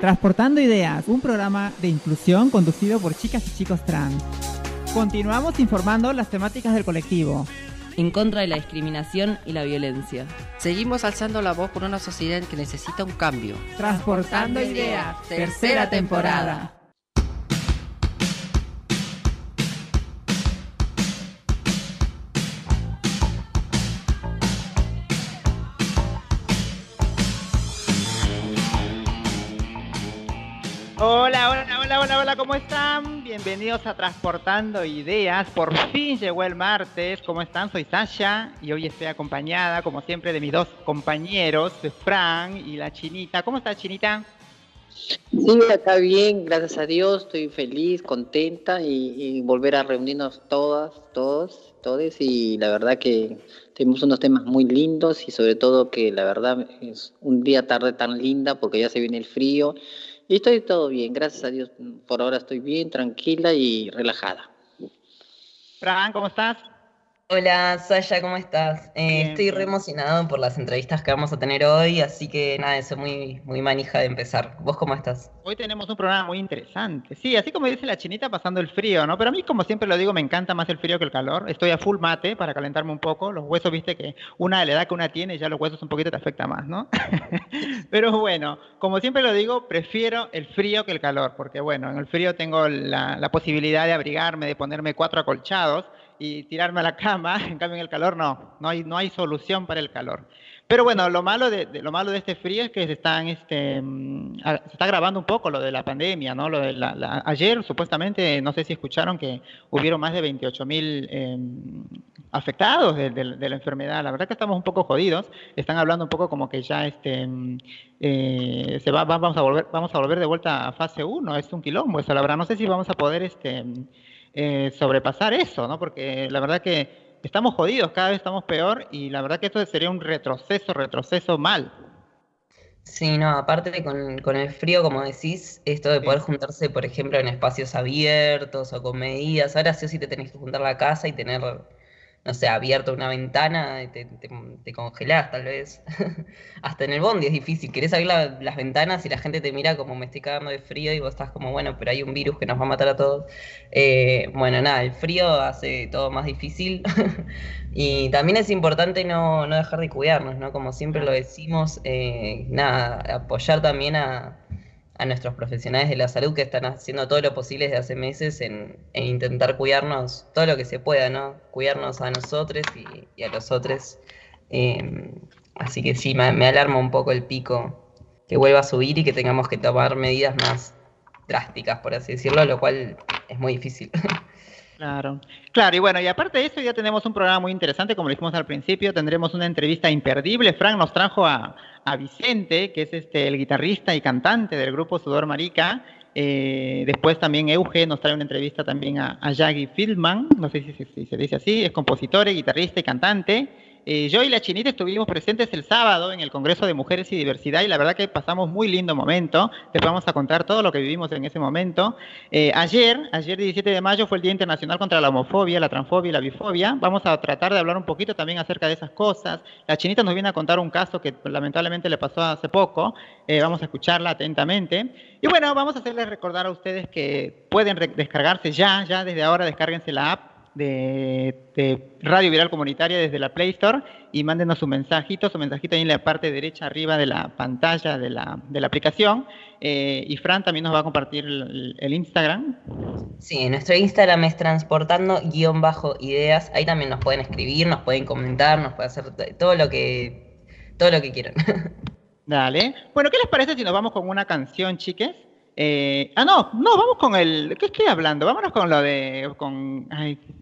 Transportando Ideas, un programa de inclusión conducido por chicas y chicos trans. Continuamos informando las temáticas del colectivo. En contra de la discriminación y la violencia. Seguimos alzando la voz por una sociedad que necesita un cambio. Transportando Ideas, tercera temporada. ¿Cómo están? Bienvenidos a Transportando Ideas. Por fin llegó el martes. ¿Cómo están? Soy Sasha y hoy estoy acompañada, como siempre, de mis dos compañeros, Fran y la Chinita. ¿Cómo está, Chinita? Sí, está bien, gracias a Dios. Estoy feliz, contenta y, volver a reunirnos todas, todos, todos. Y la verdad que tenemos unos temas muy lindos y sobre todo que la verdad es un día tarde tan linda porque ya se viene el frío y estoy todo bien, gracias a Dios. Por ahora estoy bien, tranquila y relajada. Fran, ¿cómo estás? Hola, Sasha, ¿cómo estás? Eh, estoy re emocionado por las entrevistas que vamos a tener hoy, así que nada, eso muy, muy manija de empezar. ¿Vos cómo estás? Hoy tenemos un programa muy interesante. Sí, así como dice la chinita, pasando el frío, ¿no? Pero a mí, como siempre lo digo, me encanta más el frío que el calor. Estoy a full mate para calentarme un poco. Los huesos, viste que una de la edad que una tiene, ya los huesos un poquito te afecta más, ¿no? Pero bueno, como siempre lo digo, prefiero el frío que el calor, porque bueno, en el frío tengo la, la posibilidad de abrigarme, de ponerme cuatro acolchados y tirarme a la cama, en cambio en el calor no, no hay, no hay solución para el calor. Pero bueno, lo malo de, lo malo de este frío es que se están este mm, se está grabando un poco lo de la pandemia, ¿no? Lo de la, ayer supuestamente, no sé si escucharon que hubieron más de 28 mil em, afectados de, la enfermedad. La verdad que estamos un poco jodidos. Están hablando un poco como que ya este mm, eh, se va, vamos a volver vamos a volver de vuelta a fase 1. Es un quilombo eso, la verdad. No sé si vamos a poder este eh, sobrepasar eso, ¿no? Porque la verdad que estamos jodidos, cada vez estamos peor y la verdad que esto sería un retroceso, retroceso mal. Sí, no, aparte con, con el frío, como decís, esto de poder juntarse, por ejemplo, en espacios abiertos o con medidas, ahora sí o sí te tenés que juntar la casa y tener no sé, abierto una ventana, te, te, congelás tal vez. Hasta en el bondi es difícil. Querés abrir las ventanas y la gente te mira como me estoy cagando de frío y vos estás como, bueno, pero hay un virus que nos va a matar a todos. Eh, bueno, nada, el frío hace todo más difícil. y también es importante no, no, dejar de cuidarnos, ¿no? Como siempre lo decimos, eh, nada, apoyar también a a nuestros profesionales de la salud que están haciendo todo lo posible desde hace meses en, intentar cuidarnos todo lo que se pueda, ¿no? Cuidarnos a nosotros y, a los otros. Em, así que sí, me, me, alarma un poco el pico que vuelva a subir y que tengamos que tomar medidas más drásticas, por así decirlo, lo cual es muy difícil. Claro, claro, y bueno, y aparte de eso ya tenemos un programa muy interesante, como dijimos al principio, tendremos una entrevista imperdible. Frank nos trajo a, Vicente, que es este el guitarrista y cantante del grupo Sudor Marica. Eh, después también Euge nos trae una entrevista también a, a Jaggy Fieldman, no sé si se dice así, es compositor, guitarrista y cantante. Eh, yo y la Chinita estuvimos presentes el sábado en el Congreso de Mujeres y Diversidad y la verdad que pasamos muy lindo momento. Les vamos a contar todo lo que vivimos en ese momento. Eh, ayer, ayer 17 de mayo fue el Día Internacional contra la Homofobia, la Transfobia y la Bifobia. Vamos a tratar de hablar un poquito también acerca de esas cosas. La Chinita nos viene a contar un caso que lamentablemente le pasó hace poco. Eh, vamos a escucharla atentamente. Y bueno, vamos a hacerles recordar a ustedes que pueden descargarse ya, ya desde ahora descárguense la app de, Radio Viral Comunitaria desde la Play Store y mándenos su mensajito, su mensajito ahí en la parte derecha arriba de la pantalla de la, de la aplicación. Eh, y Fran también nos va a compartir el, Instagram. Sí, nuestro Instagram es transportando guion bajo ideas. Ahí también nos pueden escribir, nos pueden comentar, nos pueden hacer todo lo que, todo lo que quieran. Dale. Bueno, ¿qué les parece si nos vamos con una canción, chiques? Eh, ah, no, no, vamos con el. ¿Qué estoy hablando? Vámonos con lo de. Con,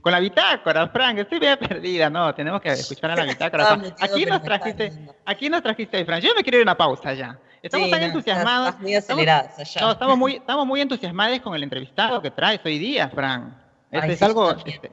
con la bitácora, Frank. Estoy bien perdida, no. Tenemos que escuchar a la bitácora. aquí nos trajiste. Aquí nos trajiste, Frank. Yo me quiero ir a una pausa ya. Estamos tan entusiasmados. muy acelerados estamos, No, estamos muy, estamos muy entusiasmados con el entrevistado que traes hoy día, Frank. Este es algo. Este,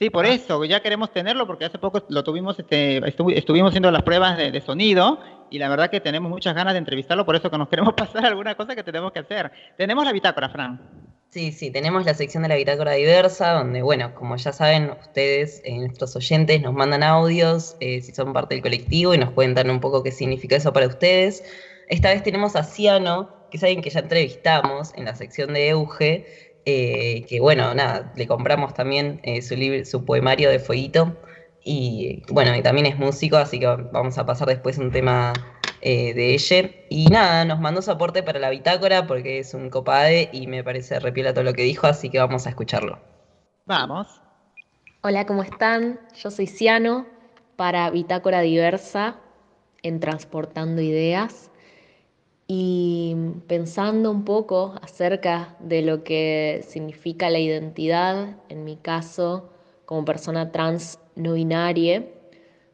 sí, por eso, ya queremos tenerlo porque hace poco lo tuvimos, este, estuvimos haciendo las pruebas de, de sonido y la verdad que tenemos muchas ganas de entrevistarlo, por eso que nos queremos pasar alguna cosa que tenemos que hacer. Tenemos la bitácora, Fran. Sí, sí, tenemos la sección de la bitácora diversa, donde, bueno, como ya saben, ustedes, eh, nuestros oyentes, nos mandan audios, eh, si son parte del colectivo, y nos cuentan un poco qué significa eso para ustedes. Esta vez tenemos a Ciano, que es alguien que ya entrevistamos en la sección de Euge, eh, que bueno, nada, le compramos también eh, su, su poemario de Fueguito, y bueno, y también es músico, así que vamos a pasar después un tema eh, de ella. Y nada, nos mandó su aporte para la bitácora porque es un copade y me parece repiela todo lo que dijo, así que vamos a escucharlo. Vamos. Hola, ¿cómo están? Yo soy Ciano para Bitácora Diversa en Transportando Ideas y pensando un poco acerca de lo que significa la identidad, en mi caso, como persona trans no binaria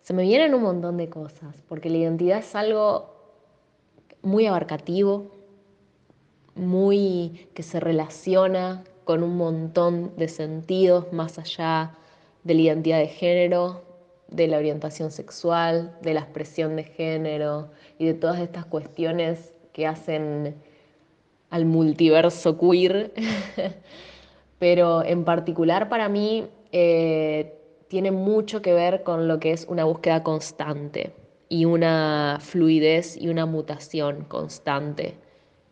se me vienen un montón de cosas, porque la identidad es algo muy abarcativo, muy que se relaciona con un montón de sentidos más allá de la identidad de género, de la orientación sexual, de la expresión de género y de todas estas cuestiones que hacen al multiverso queer. Pero en particular para mí eh, tiene mucho que ver con lo que es una búsqueda constante y una fluidez y una mutación constante.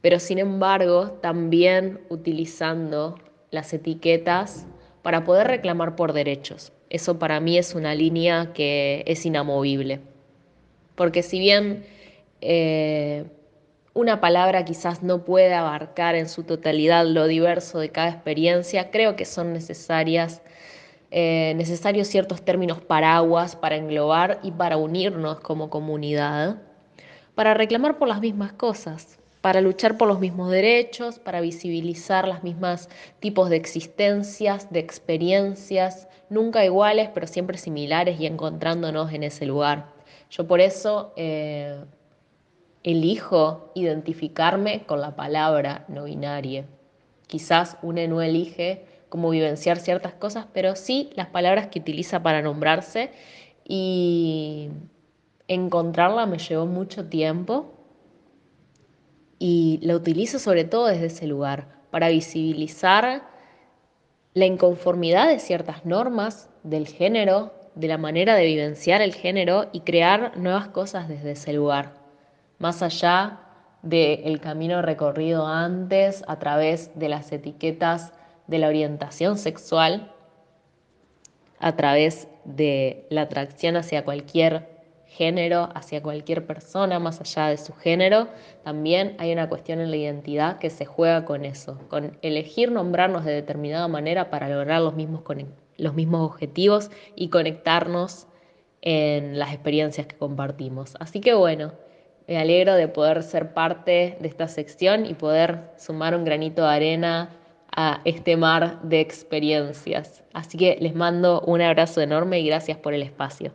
Pero sin embargo, también utilizando las etiquetas para poder reclamar por derechos. Eso para mí es una línea que es inamovible. Porque si bien eh, una palabra quizás no puede abarcar en su totalidad lo diverso de cada experiencia, creo que son necesarias eh, necesarios ciertos términos paraguas para englobar y para unirnos como comunidad, para reclamar por las mismas cosas, para luchar por los mismos derechos, para visibilizar las mismas tipos de existencias, de experiencias, nunca iguales, pero siempre similares y encontrándonos en ese lugar. Yo por eso eh, elijo identificarme con la palabra no binaria. Quizás una no elige como vivenciar ciertas cosas, pero sí las palabras que utiliza para nombrarse y encontrarla me llevó mucho tiempo y la utilizo sobre todo desde ese lugar, para visibilizar la inconformidad de ciertas normas del género, de la manera de vivenciar el género y crear nuevas cosas desde ese lugar, más allá del camino recorrido antes a través de las etiquetas de la orientación sexual a través de la atracción hacia cualquier género, hacia cualquier persona más allá de su género, también hay una cuestión en la identidad que se juega con eso, con elegir nombrarnos de determinada manera para lograr los mismos, los mismos objetivos y conectarnos en las experiencias que compartimos. Así que bueno, me alegro de poder ser parte de esta sección y poder sumar un granito de arena a este mar de experiencias. Así que les mando un abrazo enorme y gracias por el espacio.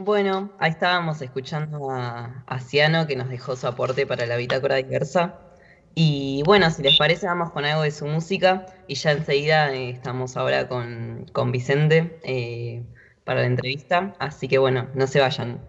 Bueno, ahí estábamos escuchando a, Ciano que nos dejó su aporte para la bitácora diversa. Y bueno, si les parece, vamos con algo de su música y ya enseguida eh, estamos ahora con, Vicente eh, para la entrevista. Así que bueno, no se vayan.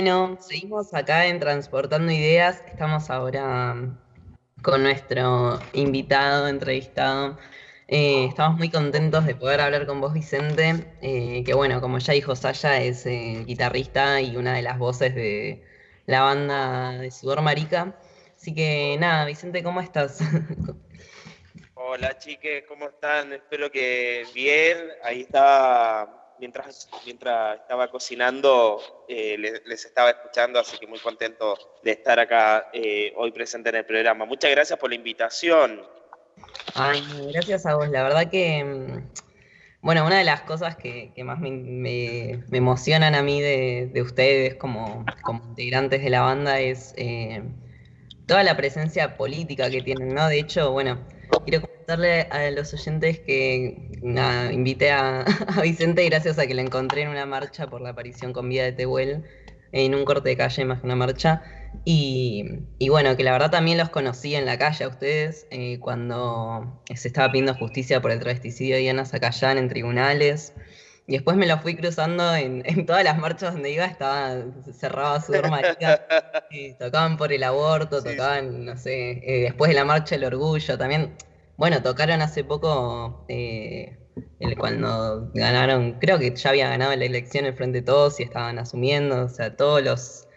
Bueno, seguimos acá en Transportando Ideas. Estamos ahora mm, con nuestro invitado, entrevistado. Eh, estamos muy contentos de poder hablar con vos, Vicente, eh, que bueno, como ya dijo Saya, es eh, guitarrista y una de las voces de la banda de Sudor Marica. Así que nada, Vicente, ¿cómo estás? Hola chiques, ¿cómo están? Espero que bien. Ahí estaba, mientras, mientras estaba cocinando, eh, les, estaba escuchando, así que muy contento de estar acá eh, hoy presente en el programa. Muchas gracias por la invitación. Ay, gracias a vos. La verdad que, mm, bueno, una de las cosas que, que más me, me- me emocionan a mí de, de ustedes como, como integrantes de la banda es eh, toda la presencia política que tienen, ¿no? De hecho, bueno, quiero comentarle a los oyentes que invité a, a Vicente gracias a que lo encontré en una marcha por la aparición con vida de Tehuel, en un corte de calle más que una marcha. Y, y bueno, que la verdad también los conocí en la calle a ustedes eh, cuando se estaba pidiendo justicia por el travesticidio de Diana Zacayán en tribunales. Y después me lo fui cruzando en, en todas las marchas donde iba, estaba cerrada su eh, tocaban por el aborto, Sí, sí. tocaban, no sé, eh, después de la marcha del orgullo también. Bueno, tocaron hace poco eh, el- cuando ganaron, creo que ya había ganado la elección el Frente de Todos y estaban asumiendo, o sea, todos los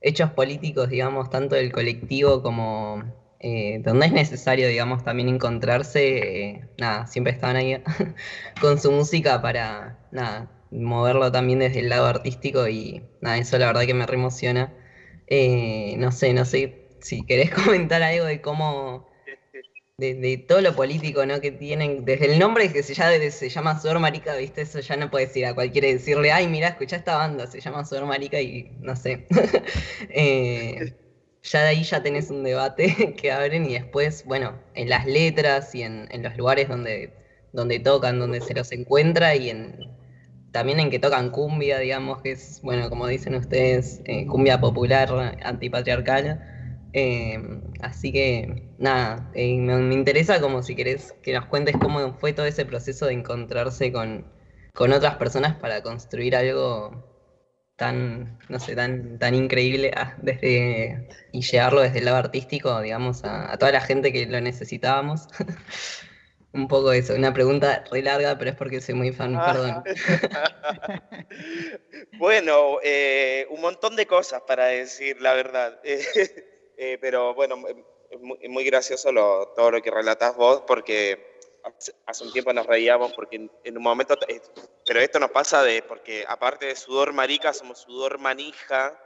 hechos políticos, digamos, tanto del colectivo como eh, donde es necesario, digamos, también encontrarse, eh, nada, siempre estaban ahí con su música para, nada, moverlo también desde el lado artístico y nada, eso la verdad que me re emociona. Eh, no sé, no sé si querés comentar algo de cómo, de, de todo lo político, ¿no? Que tienen, desde el nombre que se, ya, se llama Sudor Marica, ¿viste? Eso ya no puedes ir a cualquiera y decirle, ay, mira, escuchá esta banda, se llama Sudor Marica y no sé. Eh, ya de ahí ya tenés un debate que abren y después, bueno, en las letras y en, en los lugares donde, donde tocan, donde se los encuentra y en también en que tocan cumbia, digamos, que es, bueno, como dicen ustedes, eh, cumbia popular, antipatriarcal. Eh, así que, nada, eh, me, me interesa como si querés que nos cuentes cómo fue todo ese proceso de encontrarse con, con otras personas para construir algo tan, no sé, tan, tan increíble ah, desde, y llevarlo desde el lado artístico, digamos, a, a toda la gente que lo necesitábamos. Un poco eso, una pregunta re larga, pero es porque soy muy fan, perdón. bueno, eh, un montón de cosas para decir, la verdad. Eh, eh, pero bueno, es muy, muy gracioso lo- todo lo que relatás vos, porque hace, un tiempo nos reíamos, porque en, un momento, eh, pero esto nos pasa de, porque aparte de sudor marica, somos sudor manija,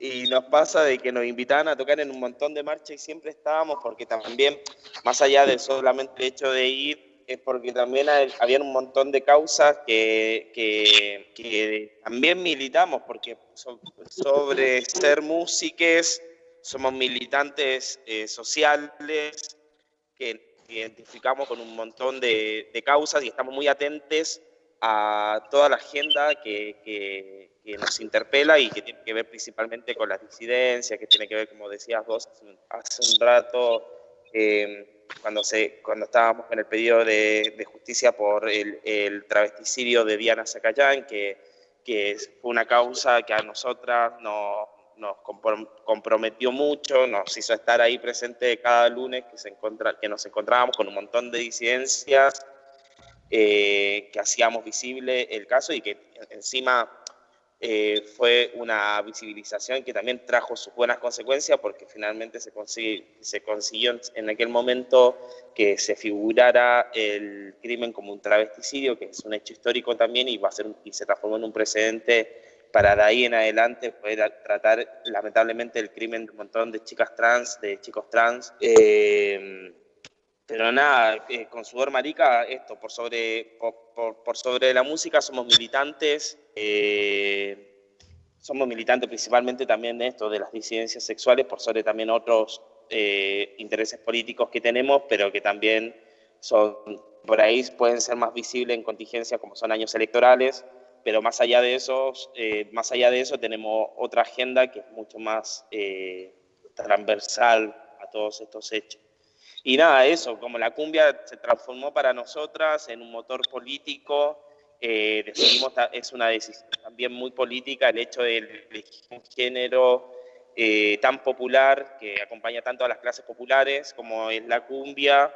y nos pasa de que nos invitaban a tocar en un montón de marchas y siempre estábamos, porque también, más allá de solamente hecho de ir, es porque también hay- habían un montón de causas que, que, que también militamos, porque so- sobre ser músiques somos militantes eh, sociales, que identificamos con un montón de, causas y estamos muy atentos a toda la agenda que, nos interpela y que tiene que ver principalmente con las disidencias, que tiene que ver, como decías vos hace un rato, eh, cuando, se, cuando estábamos en el pedido de, justicia por el, travesticidio de Diana Zacayán, que, que fue una causa que a nosotras nos nos comprometió mucho, nos hizo estar ahí presente cada lunes que, nos encontrábamos con un montón de disidencias, eh, que hacíamos visible el caso y que encima eh, fue una visibilización que también trajo sus buenas consecuencias porque finalmente se, se consiguió en aquel momento que se figurara el crimen como un travesticidio, que es un hecho histórico también y, va a ser, y se transformó en un precedente para de ahí en adelante poder tratar lamentablemente el crimen de un montón de chicas trans, de chicos trans. Eh, pero nada, eh, con Sudor Marica, esto, por sobre, por, sobre la música somos militantes, eh, somos militantes principalmente también de esto, de las disidencias sexuales, por sobre también otros intereses políticos que tenemos, pero que también son, por ahí pueden ser más visibles en contingencias como son años electorales, pero más allá de eso, eh, más allá de eso tenemos otra agenda que es mucho más eh, transversal a todos estos hechos. Y nada, eso, como la cumbia se transformó para nosotras en un motor político, eh, decidimos, es una decisión también muy política el hecho de elegir un género tan popular que acompaña tanto a las clases populares como es la cumbia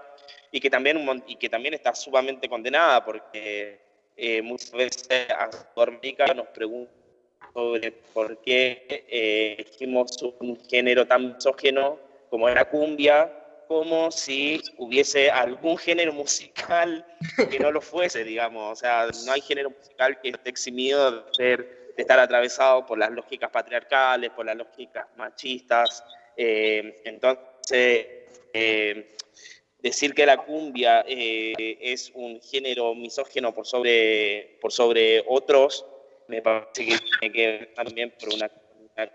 y que también, y que también está sumamente condenada porque eh, muchas veces a América nos preguntan sobre por qué eh, elegimos un género tan misógeno como la cumbia, como si hubiese algún género musical que no lo fuese, digamos. O sea, no hay género musical que esté eximido de, ser, de estar atravesado por las lógicas patriarcales, por las lógicas machistas. Eh, entonces, decir que la cumbia eh, es un género misógeno por sobre, por sobre otros, me parece que tiene que ver también por una,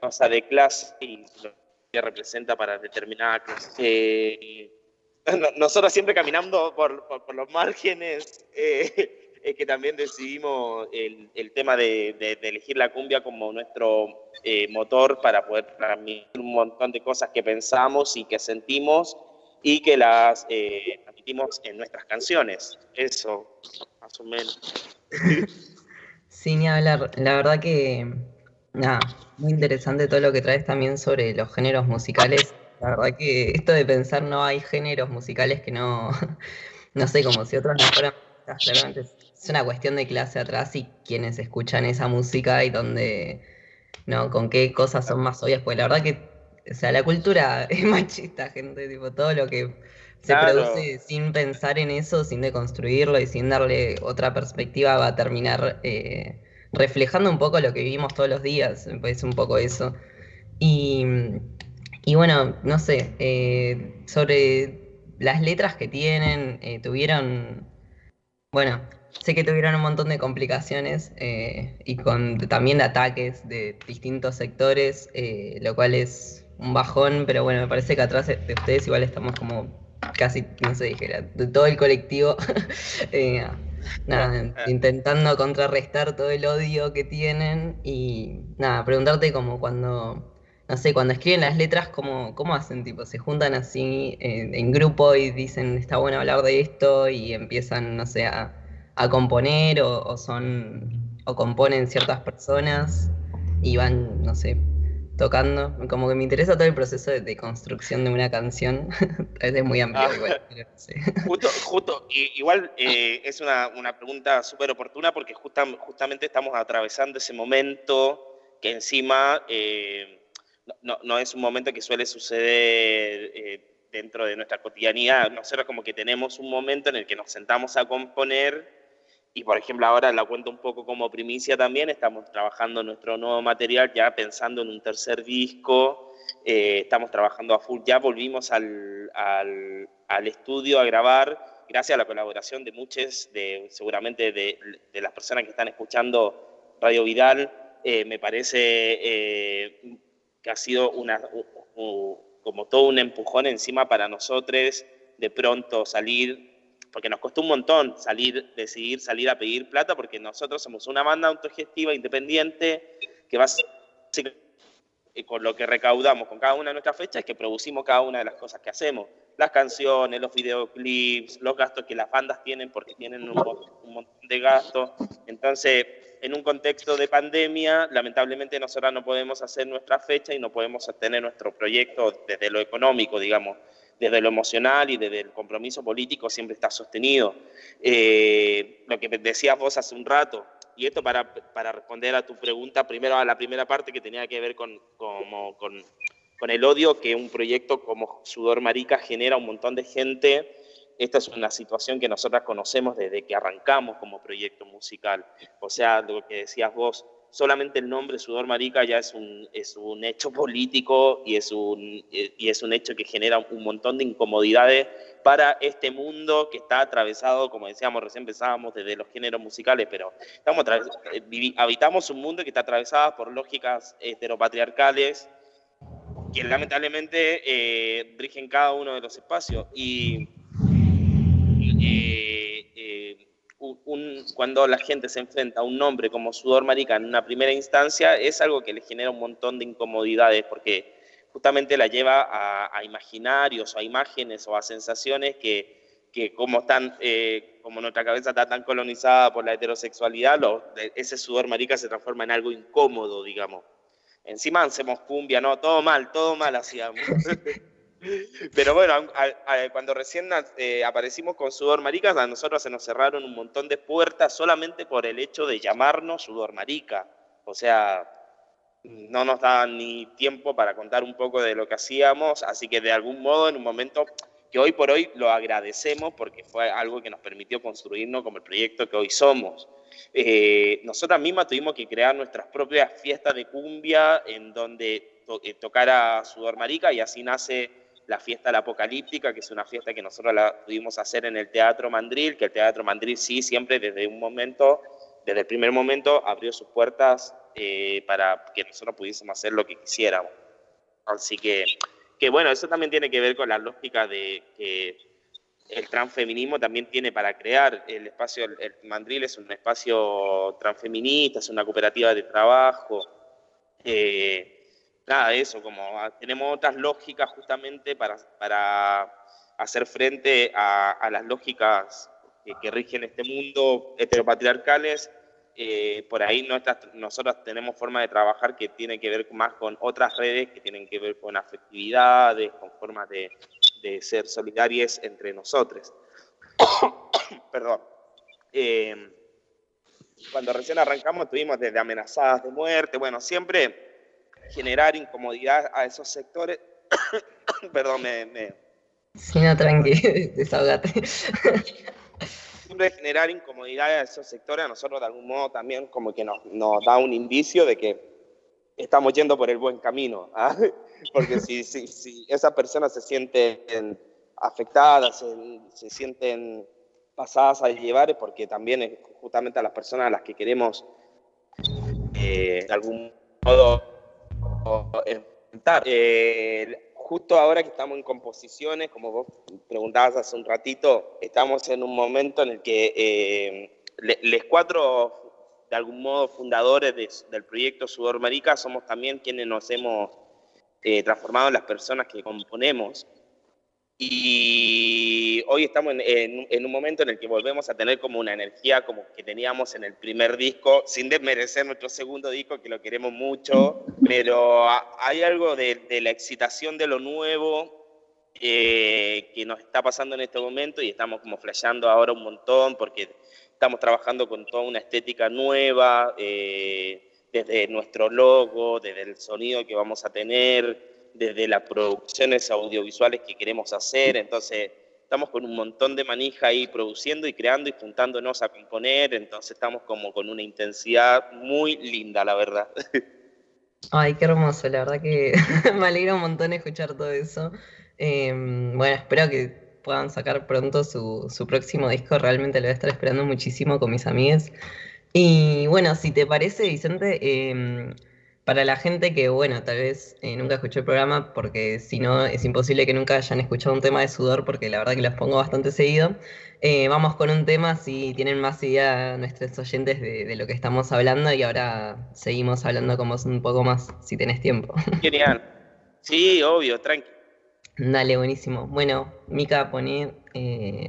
cosa de clase y lo que representa para determinada clase. Eh, nosotros siempre caminando por, por, los márgenes, eh, es que también decidimos el, el tema de, de, elegir la cumbia como nuestro motor para poder transmitir un montón de cosas que pensamos y que sentimos y que las eh, en nuestras canciones. Eso, más o menos. Sí, ni hablar. La verdad que, nada, muy interesante todo lo que traes también sobre los géneros musicales. La verdad que esto de pensar no hay géneros musicales que no, no sé, como si otros no fueran, claramente es una cuestión de clase atrás y quienes escuchan esa música y donde, no, con qué cosas son más obvias, pues la verdad que o sea, la cultura es machista, gente, tipo, todo lo que se produce sin pensar en eso, sin deconstruirlo y sin darle otra perspectiva va a terminar eh, reflejando un poco lo que vivimos todos los días, me parece un poco eso. Y, bueno, no sé, eh, sobre las letras que tienen, eh, tuvieron, bueno, sé que tuvieron un montón de complicaciones y con también ataques de distintos sectores, lo cual es un bajón, pero bueno, me parece que atrás de ustedes igual estamos como casi, no sé, dijera, de todo el colectivo, eh, nada, intentando contrarrestar todo el odio que tienen y nada, preguntarte como cuando, no sé, cuando escriben las letras, ¿cómo, cómo hacen? Tipo, se juntan así eh, en grupo y dicen, está bueno hablar de esto y empiezan, no sé, a, componer o, o son, o componen ciertas personas y van, no sé, tocando. Como que me interesa todo el proceso de, construcción de una canción. es muy amplio ah. igual. Justo, justo, igual eh, es una, una pregunta súper oportuna porque justamente estamos atravesando ese momento que encima eh, no, no, es un momento que suele suceder eh, dentro de nuestra cotidianidad. Nosotros como que tenemos un momento en el que nos sentamos a componer y por ejemplo, ahora la cuento un poco como primicia también, estamos trabajando nuestro nuevo material ya pensando en un tercer disco, eh, estamos trabajando a full, ya volvimos al, al, estudio a grabar, gracias a la colaboración de muchos, de, seguramente de, de las personas que están escuchando Radio Vidal, eh, me parece eh, que ha sido una, como todo un empujón encima para nosotros de pronto salir, porque nos costó un montón salir, decidir salir a pedir plata, porque nosotros somos una banda autogestiva, independiente, que va con lo que recaudamos con cada una de nuestras fechas, es que producimos cada una de las cosas que hacemos. Las canciones, los videoclips, los gastos que las bandas tienen, porque tienen un, montón de gastos. Entonces, en un contexto de pandemia, lamentablemente nosotros no podemos hacer nuestra fecha y no podemos sostener nuestro proyecto desde lo económico, digamos desde lo emocional y desde el compromiso político siempre está sostenido. Eh, lo que decías vos hace un rato, y esto para, para, responder a tu pregunta, primero a la primera parte que tenía que ver con, como, con, con el odio que un proyecto como Sudor Marica genera un montón de gente. Esta es una situación que nosotras conocemos desde que arrancamos como proyecto musical. O sea, lo que decías vos, solamente el nombre Sudor Marica ya es un, es un hecho político y es un, y es un hecho que genera un montón de incomodidades para este mundo que está atravesado, como decíamos, recién empezábamos desde los géneros musicales, pero estamos habitamos un mundo que está atravesado por lógicas heteropatriarcales que lamentablemente eh, rigen cada uno de los espacios. Y cuando la gente se enfrenta a un nombre como sudor marica en una primera instancia, es algo que le genera un montón de incomodidades porque justamente la lleva a, imaginarios o a imágenes o a sensaciones que, que como, están, eh, como nuestra cabeza está tan colonizada por la heterosexualidad, ese sudor marica se transforma en algo incómodo, digamos. Encima hacemos cumbia, no, todo mal, todo mal hacíamos. Pero bueno, cuando recién eh, aparecimos con Sudor Marica, a nosotros se nos cerraron un montón de puertas solamente por el hecho de llamarnos Sudor Marica. O sea, no nos daban ni tiempo para contar un poco de lo que hacíamos, así que de algún modo, en un momento que hoy por hoy lo agradecemos porque fue algo que nos permitió construirnos como el proyecto que hoy somos. Eh, nosotras mismas tuvimos que crear nuestras propias fiestas de cumbia en donde eh, tocara Sudor Marica y así nace la fiesta la apocalíptica, que es una fiesta que nosotros la pudimos hacer en el Teatro Mandril, que el Teatro Mandril sí siempre desde un momento, desde el primer momento, abrió sus puertas eh, para que nosotros pudiésemos hacer lo que quisiéramos. Así que, que bueno, eso también tiene que ver con la lógica de que el transfeminismo también tiene para crear el espacio, el Mandril es un espacio transfeminista, es una cooperativa de trabajo. Eh, nada de eso, como ah, tenemos otras lógicas justamente para, para hacer frente a, las lógicas que, rigen este mundo heteropatriarcales. Eh, por ahí nosotros tenemos forma de trabajar que tiene que ver más con otras redes, que tienen que ver con afectividades, con formas de, de ser solidarias entre nosotros. Perdón. Eh, cuando recién arrancamos tuvimos desde amenazadas de muerte, bueno, siempre generar incomodidad a esos sectores. Perdón, me, me... Sí, no, tranqui, desahogate. Siempre generar incomodidad a esos sectores a nosotros de algún modo también como que nos, nos da un indicio de que estamos yendo por el buen camino. ¿ah? Porque si, si, si, esas personas se sienten afectadas, se, se, sienten pasadas a llevar, es porque también es justamente a las personas a las que queremos eh, de algún modo eh, justo ahora que estamos en composiciones, como vos preguntabas hace un ratito, estamos en un momento en el que eh, les cuatro, de algún modo, fundadores del proyecto Sudor Marica, somos también quienes nos hemos eh, transformado en las personas que componemos. Y hoy estamos en, un momento en el que volvemos a tener como una energía como que teníamos en el primer disco, sin desmerecer nuestro segundo disco, que lo queremos mucho, pero hay algo de, la excitación de lo nuevo eh, que nos está pasando en este momento y estamos como flasheando ahora un montón porque estamos trabajando con toda una estética nueva, eh, desde nuestro logo, desde el sonido que vamos a tener desde las producciones audiovisuales que queremos hacer, entonces estamos con un montón de manija ahí produciendo y creando y juntándonos a componer, entonces estamos como con una intensidad muy linda, la verdad. Ay, qué hermoso, la verdad que me alegra un montón escuchar todo eso. Em, bueno, espero que puedan sacar pronto su, su, próximo disco, realmente lo voy a estar esperando muchísimo con mis amigas. Y bueno, si te parece, Vicente, eh, para la gente que, bueno, tal vez eh, nunca escuchó el programa, porque si no es imposible que nunca hayan escuchado un tema de sudor, porque la verdad que los pongo bastante seguido. Eh, vamos con un tema, si tienen más idea nuestros oyentes de, lo que estamos hablando, y ahora seguimos hablando como un poco más, si tenés tiempo. Genial. Sí, obvio, tranqui. Dale, buenísimo. Bueno, Mica, poné eh,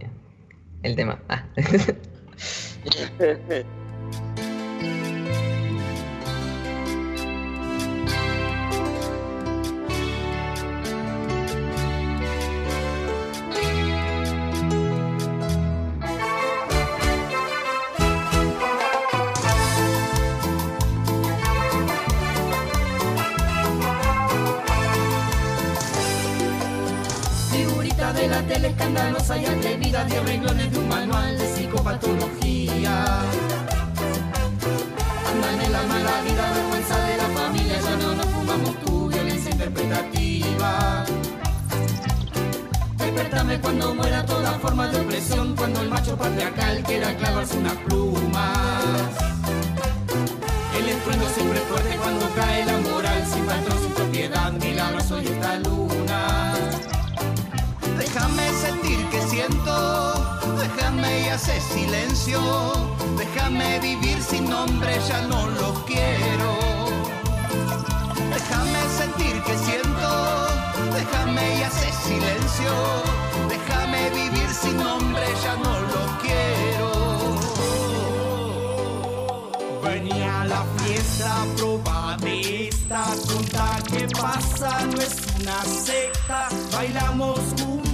el tema. Ah. escandalosa y atrevida de renglones de un manual de psicopatología. Andan en la mala vida, vergüenza de la familia, ya no nos fumamos tu violencia interpretativa. Despertame cuando muera toda forma de opresión, cuando el macho patriarcal quiera clavarse unas plumas. El estruendo siempre fuerte cuando cae la moral, sin patrón, sin propiedad, milagros soy esta luna. Déjame sentir que siento, déjame y hace silencio, déjame vivir sin nombre, ya no lo quiero. Déjame sentir que siento, déjame y hace silencio, déjame vivir sin nombre, ya no lo quiero. Venía a la fiesta, proba de esta junta que pasa, no es una secta, bailamos al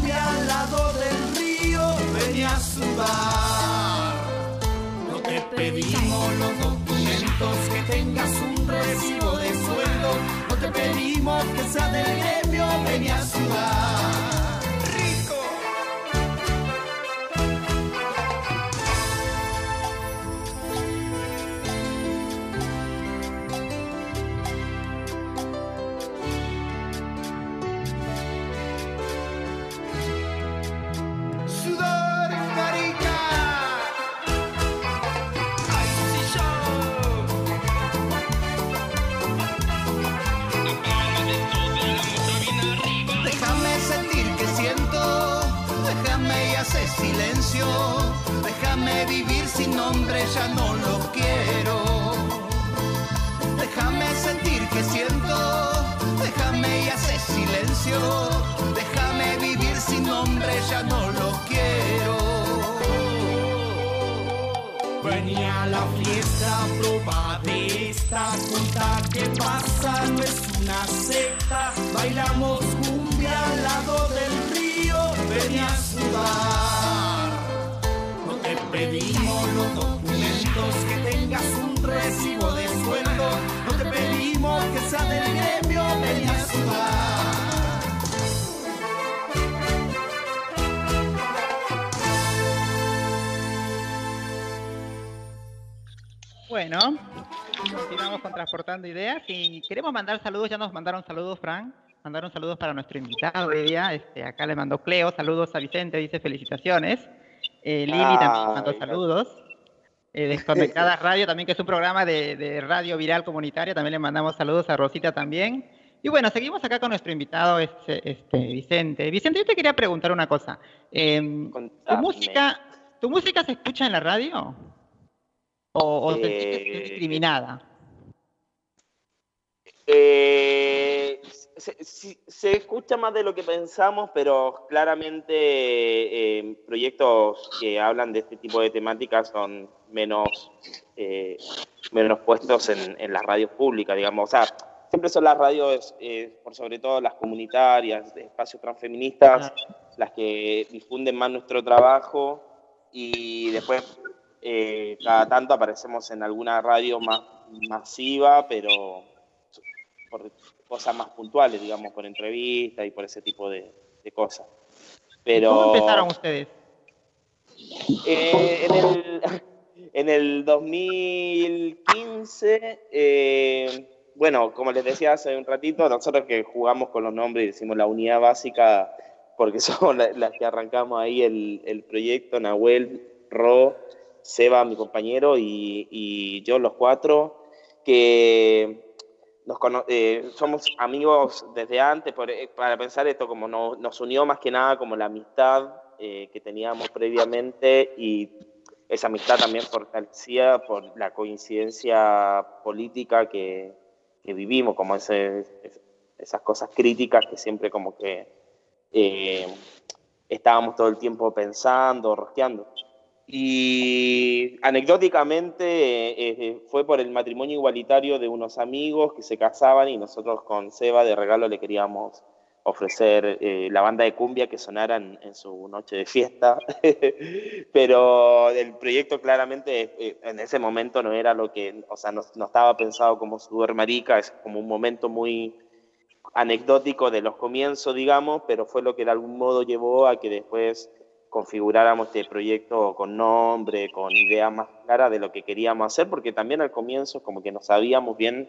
lado del río, venía a sudar. No te pedimos los documentos, que tengas un recibo de sueldo. No te pedimos que sea del gremio, venía a sudar. Que siento. Déjame y hace silencio. Déjame vivir sin nombre, ya no lo quiero. Venía a la fiesta, proba de esta junta que pasa, no es una secta. Bailamos cumbia al lado del río, venía a sudar pedimos los del gremio, a sudar. Bueno, continuamos con Transportando Ideas y queremos mandar saludos, ya nos mandaron saludos, Frank. Mandaron saludos para nuestro invitado de día. Este, acá le mandó Cleo, saludos a Vicente, dice felicitaciones. Eh, Lili también mandó saludos. Eh, Desconectada Radio también, que es un programa de, radio viral comunitaria. También le mandamos saludos a Rosita también. Y bueno, seguimos acá con nuestro invitado, este, este Vicente. Vicente, yo te quería preguntar una cosa. Em, ¿tu, música, ¿Tu música se escucha en la radio? ¿O, o eh, discriminada? Eh, se, escucha más de lo que pensamos, pero claramente eh, proyectos que hablan de este tipo de temáticas son menos, eh, menos puestos en, en, las radios públicas, digamos. O sea, siempre son las radios, eh, por sobre todo las comunitarias, de espacios transfeministas, las que difunden más nuestro trabajo y después cada tanto aparecemos en alguna radio más masiva, pero por cosas más puntuales, digamos, por entrevistas y por ese tipo de, cosas. Pero, ¿Cómo empezaron ustedes? Eh, en, el, en, el, 2015, eh, bueno, como les decía hace un ratito, nosotros que jugamos con los nombres y decimos la unidad básica, porque somos las que arrancamos ahí el, el, proyecto, Nahuel, Ro, Seba, mi compañero, y, y yo, los cuatro, que nos eh, somos amigos desde antes, eh, para pensar esto, como nos unió más que nada como la amistad que teníamos previamente y esa amistad también fortalecida por la coincidencia política que, vivimos, como esas cosas críticas que siempre como que estábamos todo el tiempo pensando, rosqueando. Y anecdóticamente eh, eh, fue por el matrimonio igualitario de unos amigos que se casaban y nosotros con Seba de regalo le queríamos ofrecer eh, la banda de cumbia que sonara en, su noche de fiesta, pero el proyecto claramente en ese momento no era lo que, o sea, no, no estaba pensado como Sudor Marica, es como un momento muy anecdótico de los comienzos, digamos, pero fue lo que de algún modo llevó a que después configuráramos este proyecto con nombre, con idea más clara de lo que queríamos hacer, porque también al comienzo como que no sabíamos bien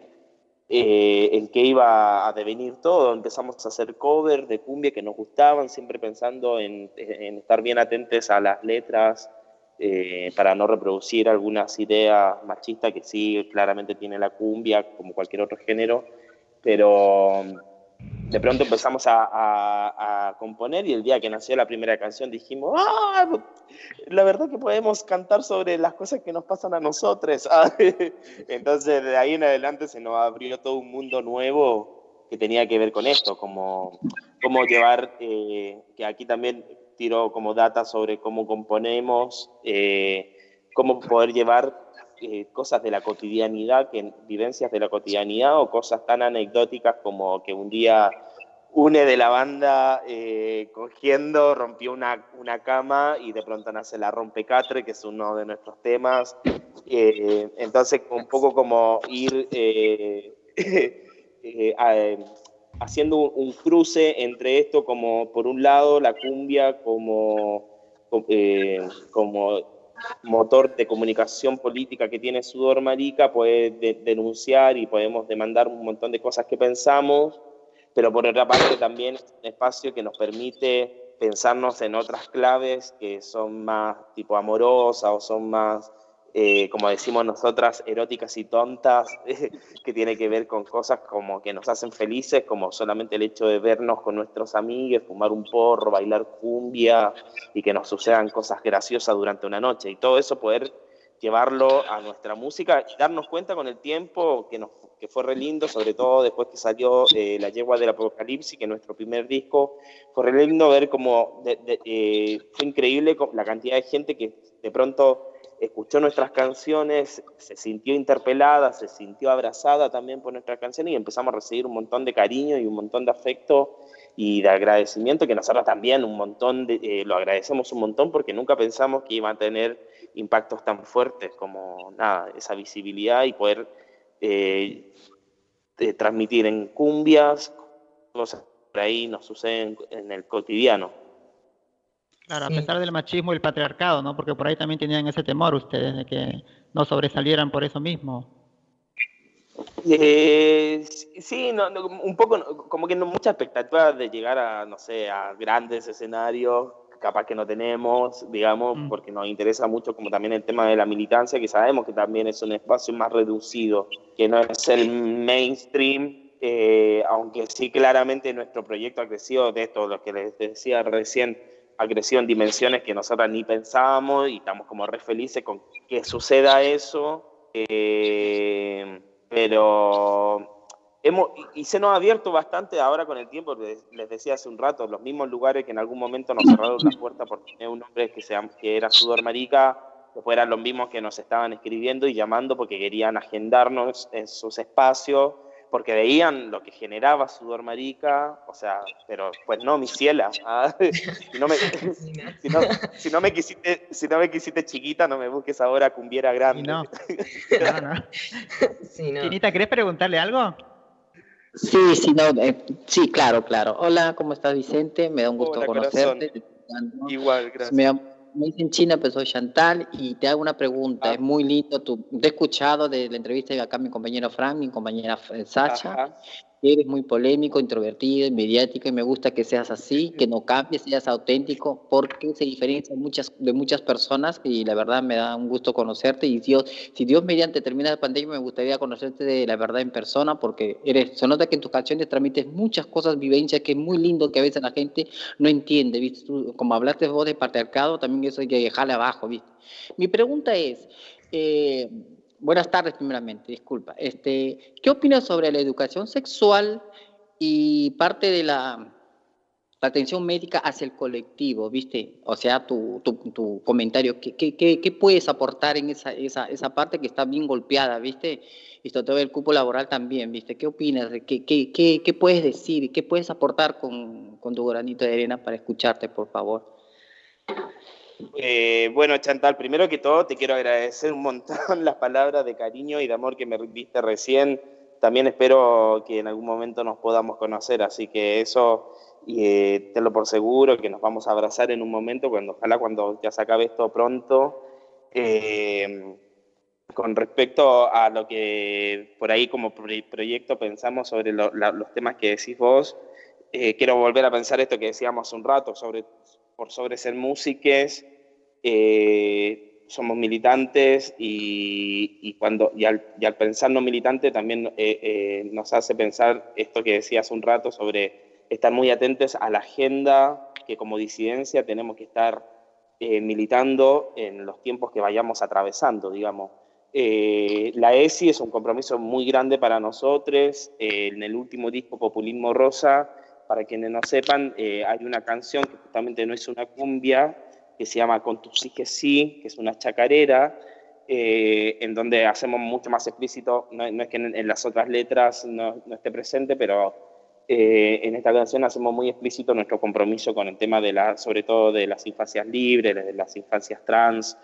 eh, en qué iba a devenir todo. Empezamos a hacer covers de cumbia que nos gustaban, siempre pensando en, estar bien atentos a las letras eh, para no reproducir algunas ideas machistas que sí claramente tiene la cumbia, como cualquier otro género, pero de pronto empezamos a, componer y el día que nació la primera canción dijimos, ¡ah! La verdad que podemos cantar sobre las cosas que nos pasan a nosotros. Entonces de ahí en adelante se nos abrió todo un mundo nuevo que tenía que ver con esto, como cómo llevar, eh, que aquí también tiro como data sobre cómo componemos, eh, cómo poder llevar eh, cosas de la cotidianidad, que, vivencias de la cotidianidad o cosas tan anecdóticas como que un día une de la banda eh, cogiendo, rompió una, una, cama y de pronto nace la rompecatre, que es uno de nuestros temas. Eh, entonces, un poco como ir haciendo un, cruce entre esto, como por un lado la cumbia como, como motor de comunicación política que tiene Sudor Marica, puede denunciar y podemos demandar un montón de cosas que pensamos, pero por otra parte también es un espacio que nos permite pensarnos en otras claves que son más tipo amorosas o son más eh, como decimos nosotras, eróticas y tontas, que tiene que ver con cosas como que nos hacen felices, como solamente el hecho de vernos con nuestros amigos, fumar un porro, bailar cumbia y que nos sucedan cosas graciosas durante una noche. Y todo eso poder llevarlo a nuestra música y darnos cuenta con el tiempo que, nos, que fue re lindo, sobre todo después que salió eh, La Yegua del Apocalipsis, que es nuestro primer disco, fue re lindo ver cómo eh, fue increíble la cantidad de gente que de pronto escuchó nuestras canciones, se sintió interpelada, se sintió abrazada también por nuestras canciones y empezamos a recibir un montón de cariño y un montón de afecto y de agradecimiento que nosotros también un montón de, eh, lo agradecemos un montón porque nunca pensamos que iba a tener impactos tan fuertes como nada, esa visibilidad y poder eh, transmitir en cumbias cosas por ahí nos suceden en el cotidiano. Claro, a pesar del machismo y el patriarcado, ¿no? Porque por ahí también tenían ese temor ustedes de que no sobresalieran por eso mismo. Eh, sí, un poco, como que no mucha expectativa de llegar a, no sé, a grandes escenarios, capaz que no tenemos, digamos, mm. porque nos interesa mucho como también el tema de la militancia, que sabemos que también es un espacio más reducido, que no es el mainstream, eh, aunque sí claramente nuestro proyecto ha crecido de esto, lo que les decía recién, ha crecido en dimensiones que nosotros ni pensábamos y estamos como re felices con que suceda eso. Eh, pero hemos, y se nos ha abierto bastante ahora con el tiempo, les decía hace un rato, los mismos lugares que en algún momento nos cerraron la puerta por tener un nombre que, se, que era Sudor Marica, después eran los mismos que nos estaban escribiendo y llamando porque querían agendarnos en sus espacios porque veían lo que generaba sudor marica, o sea, pero pues no, mi ciela. Ah, si, no me, si, no, me quisiste, si no me quisiste chiquita, no me busques ahora cumbiera grande. No. no, ¿querés preguntarle algo? Sí, sí, no, eh, sí, claro, claro. Hola, ¿cómo estás, Vicente? Me da un gusto conocerte. Igual, gracias me dicen China, pero soy Chantal y te hago una pregunta. Es muy lindo, tú, te he escuchado de la entrevista acá mi compañero Frank, mi compañera Sacha, eres muy polémico, introvertido, mediático y me gusta que seas así, que no cambies, seas auténtico, porque se diferencia muchas, de muchas personas y la verdad me da un gusto conocerte y Dios, si Dios mediante termina la pandemia me gustaría conocerte de la verdad en persona porque eres, se nota que en tus canciones transmites muchas cosas, vivencias, que es muy lindo que a veces la gente no entiende, ¿viste? como hablaste vos de patriarcado, también eso hay que dejarle abajo, ¿viste? Mi pregunta es... Eh, buenas tardes primeramente, disculpa. Este, ¿Qué opinas sobre la educación sexual y parte de la, atención médica hacia el colectivo, ¿viste? O sea, tu, comentario, ¿qué, puedes aportar en esa, esa, parte que está bien golpeada, ¿viste? Y sobre todo el cupo laboral también, ¿viste? ¿Qué opinas? ¿Qué, qué, qué, qué puedes decir? ¿Qué puedes aportar con, con tu granito de arena para escucharte, por favor? Eh, bueno, Chantal, primero que todo te quiero agradecer un montón las palabras de cariño y de amor que me diste recién. También espero que en algún momento nos podamos conocer, así que eso eh, tenlo por seguro, que nos vamos a abrazar en un momento, cuando, ojalá cuando ya se acabe esto pronto. Eh, con respecto a lo que por ahí como proyecto pensamos sobre los temas que decís vos, quiero volver a pensar esto que decíamos un rato sobre por sobre ser músicos, eh, somos militantes y, cuando, y al, pensar no militante también eh, eh, nos hace pensar esto que decía hace un rato sobre estar muy atentos a la agenda que como disidencia tenemos que estar militando en los tiempos que vayamos atravesando, digamos. la ESI es un compromiso muy grande para nosotros. en el último disco Populismo Rosa para quienes no sepan, eh, hay una canción que justamente no es una cumbia, que se llama Con tu sí que sí, que es una chacarera, eh, en donde hacemos mucho más explícito, no, es que en, las otras letras no, esté presente, pero eh, en esta canción hacemos muy explícito nuestro compromiso con el tema de la, sobre todo de las infancias libres, de las infancias trans,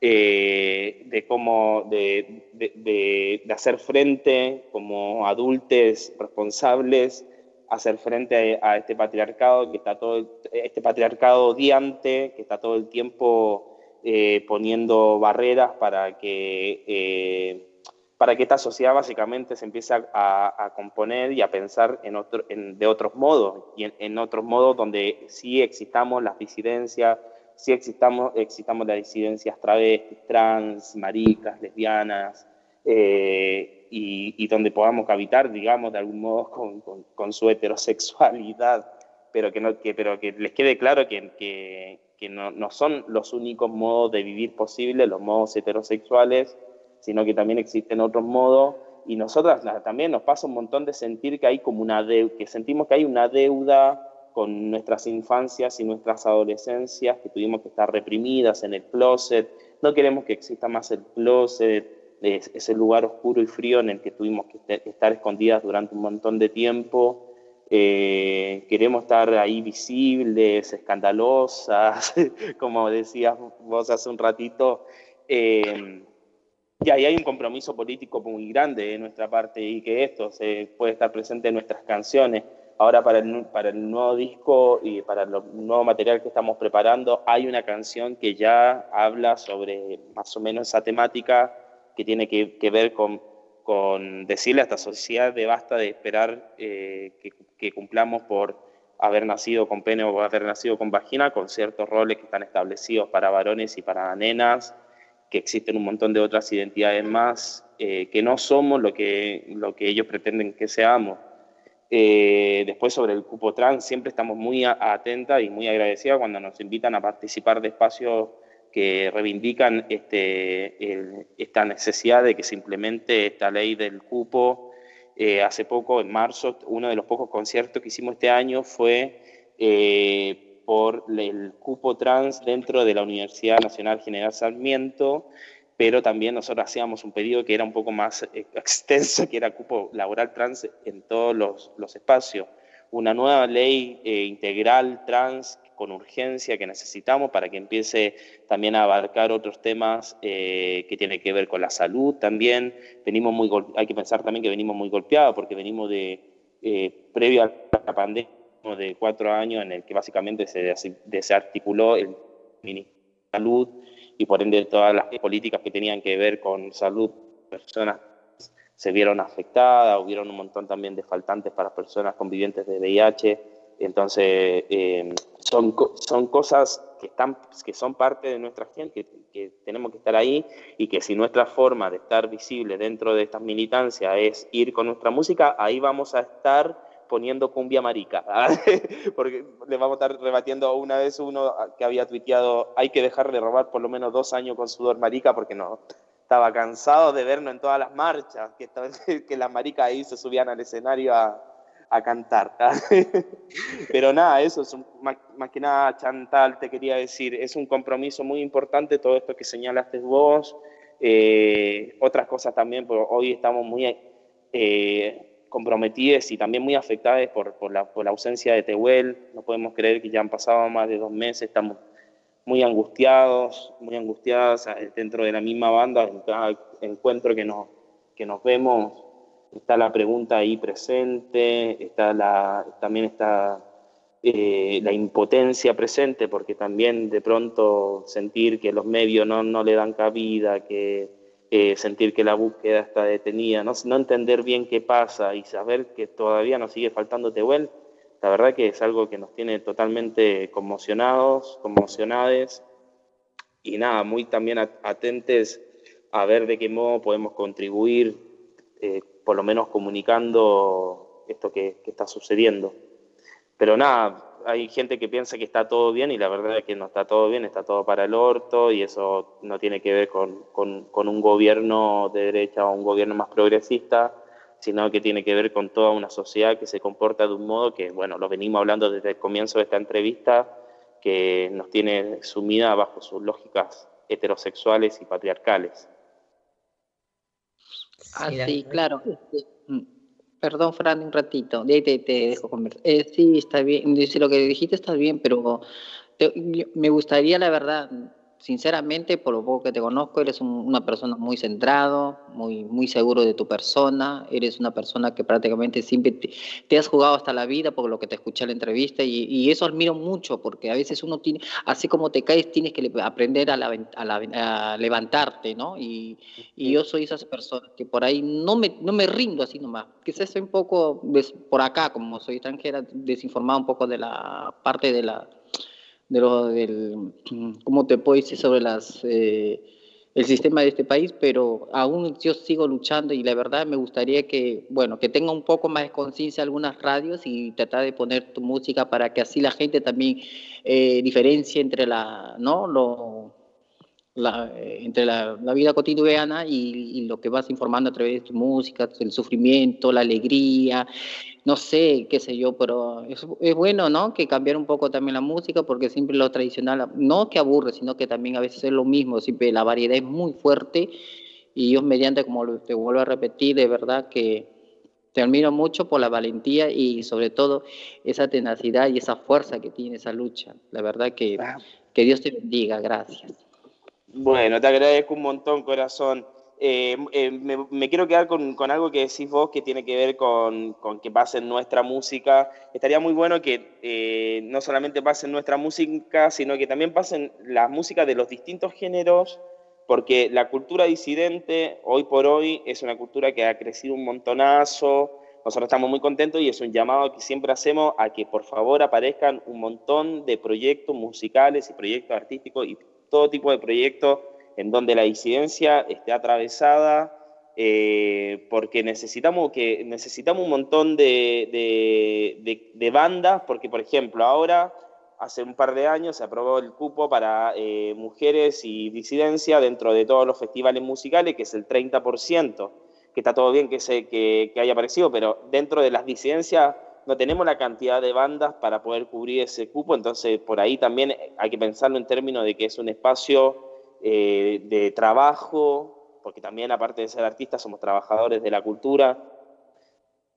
de cómo de, de, de, hacer frente como adultos responsables hacer frente a, este patriarcado que está todo este patriarcado odiante que está todo el tiempo eh, poniendo barreras para que eh, para que esta sociedad básicamente se empiece a, componer y a pensar en otro, de otros modos y en, otros modos donde sí existamos las disidencias sí existamos existamos las disidencias travestis trans maricas lesbianas eh, y, donde podamos habitar, digamos, de algún modo con, su heterosexualidad, pero que, no, que, pero que les quede claro que, que, que no, no, son los únicos modos de vivir posibles, los modos heterosexuales, sino que también existen otros modos. Y nosotras también nos pasa un montón de sentir que hay como una deuda, que sentimos que hay una deuda con nuestras infancias y nuestras adolescencias, que tuvimos que estar reprimidas en el closet, no queremos que exista más el closet, ese lugar oscuro y frío en el que tuvimos que estar escondidas durante un montón de tiempo. Eh, queremos estar ahí visibles, escandalosas, como decías vos hace un ratito. Eh, y ahí hay un compromiso político muy grande de nuestra parte y que esto se puede estar presente en nuestras canciones. Ahora para el, para el nuevo disco y para el nuevo material que estamos preparando hay una canción que ya habla sobre más o menos esa temática que tiene que, ver con, con, decirle a esta sociedad de basta de esperar eh, que, cumplamos por haber nacido con pene o haber nacido con vagina, con ciertos roles que están establecidos para varones y para nenas, que existen un montón de otras identidades más, eh, que no somos lo que, lo que ellos pretenden que seamos. Eh, después sobre el cupo trans, siempre estamos muy atentas y muy agradecidas cuando nos invitan a participar de espacios que reivindican este, esta necesidad de que se implemente esta ley del cupo. Eh, hace poco, en marzo, uno de los pocos conciertos que hicimos este año fue eh, por el cupo trans dentro de la Universidad Nacional General Sarmiento, pero también nosotros hacíamos un pedido que era un poco más extenso, que era cupo laboral trans en todos los, los espacios. Una nueva ley eh, integral trans con urgencia que necesitamos para que empiece también a abarcar otros temas eh, que tienen que ver con la salud también. Venimos muy hay que pensar también que venimos muy golpeados porque venimos de, eh, previo a la pandemia, de cuatro años en el que básicamente se desarticuló el Ministerio de Salud y por ende todas las políticas que tenían que ver con salud personas se vieron afectadas, hubieron un montón también de faltantes para personas convivientes de VIH, entonces eh, son, son cosas que, están, que son parte de nuestra gente, que, que, tenemos que estar ahí y que si nuestra forma de estar visible dentro de estas militancias es ir con nuestra música, ahí vamos a estar poniendo cumbia marica, porque le vamos a estar rebatiendo una vez uno que había tuiteado, hay que dejar de robar por lo menos dos años con sudor marica porque no, estaba cansado de vernos en todas las marchas, que, que las maricas ahí se subían al escenario a, a cantar. Pero nada, eso es más, más, que nada, Chantal, te quería decir, es un compromiso muy importante todo esto que señalaste vos, eh, otras cosas también, hoy estamos muy eh, comprometidos y también muy afectados por, por, la, por la ausencia de Tehuel, no podemos creer que ya han pasado más de dos meses, estamos muy angustiados, muy angustiadas dentro de la misma banda, en cada encuentro que nos, que nos vemos, está la pregunta ahí presente, está la, también está eh, la impotencia presente, porque también de pronto sentir que los medios no, no le dan cabida, que eh, sentir que la búsqueda está detenida, no, no entender bien qué pasa y saber que todavía nos sigue faltando Tehuel, la verdad que es algo que nos tiene totalmente conmocionados, conmocionades y nada, muy también atentes a ver de qué modo podemos contribuir, eh, por lo menos comunicando esto que, está sucediendo. Pero nada, hay gente que piensa que está todo bien y la verdad es que no está todo bien, está todo para el orto y eso no tiene que ver con, con un gobierno de derecha o un gobierno más progresista, sino que tiene que ver con toda una sociedad que se comporta de un modo que, bueno, lo venimos hablando desde el comienzo de esta entrevista, que nos tiene sumida bajo sus lógicas heterosexuales y patriarcales. Ah, sí, claro. Mm, perdón, Fran, un ratito. De ahí te, dejo conversar. Eh, sí, está bien. Dice, lo que dijiste está bien, pero me gustaría, la verdad, sinceramente, por lo poco que te conozco, eres una persona muy centrado, muy, muy seguro de tu persona, eres una persona que prácticamente siempre te, has jugado hasta la vida por lo que te escuché en la entrevista y, eso admiro mucho porque a veces uno tiene, así como te caes, tienes que aprender a, a, levantarte, ¿no? Y, yo soy esas personas que por ahí no me, no me rindo así nomás, quizás soy un poco por acá, como soy extranjera, desinformado un poco de la parte de la de lo, del, ¿cómo te puedo decir sobre las, eh, el sistema de este país? Pero aún yo sigo luchando y la verdad me gustaría que, bueno, que tenga un poco más de conciencia algunas radios y tratar de poner tu música para que así la gente también eh, diferencie entre la, ¿no? Lo, la, eh, entre la, la, vida cotidiana y, y, lo que vas informando a través de tu música, el sufrimiento, la alegría, no sé, qué sé yo, pero es, es, bueno, ¿no? Que cambiar un poco también la música, porque siempre lo tradicional, no que aburre, sino que también a veces es lo mismo, siempre la variedad es muy fuerte y yo mediante, como te vuelvo a repetir, de verdad que te admiro mucho por la valentía y sobre todo esa tenacidad y esa fuerza que tiene esa lucha. La verdad que, que Dios te bendiga, gracias. Bueno, te agradezco un montón, corazón. Eh, eh, me, quiero quedar con, algo que decís vos que tiene que ver con, que pase en nuestra música. Estaría muy bueno que eh, no solamente pase en nuestra música, sino que también pasen la música de los distintos géneros, porque la cultura disidente hoy por hoy es una cultura que ha crecido un montonazo. Nosotros estamos muy contentos y es un llamado que siempre hacemos a que por favor aparezcan un montón de proyectos musicales y proyectos artísticos y todo tipo de proyectos en donde la disidencia esté atravesada, eh, porque necesitamos, que, necesitamos un montón de, de, bandas, porque por ejemplo ahora, hace un par de años, se aprobó el cupo para eh, mujeres y disidencia dentro de todos los festivales musicales, que es el 30%, que está todo bien que, se, que, que haya aparecido, pero dentro de las disidencias no tenemos la cantidad de bandas para poder cubrir ese cupo, entonces por ahí también hay que pensarlo en términos de que es un espacio eh, de trabajo, porque también aparte de ser artistas somos trabajadores de la cultura,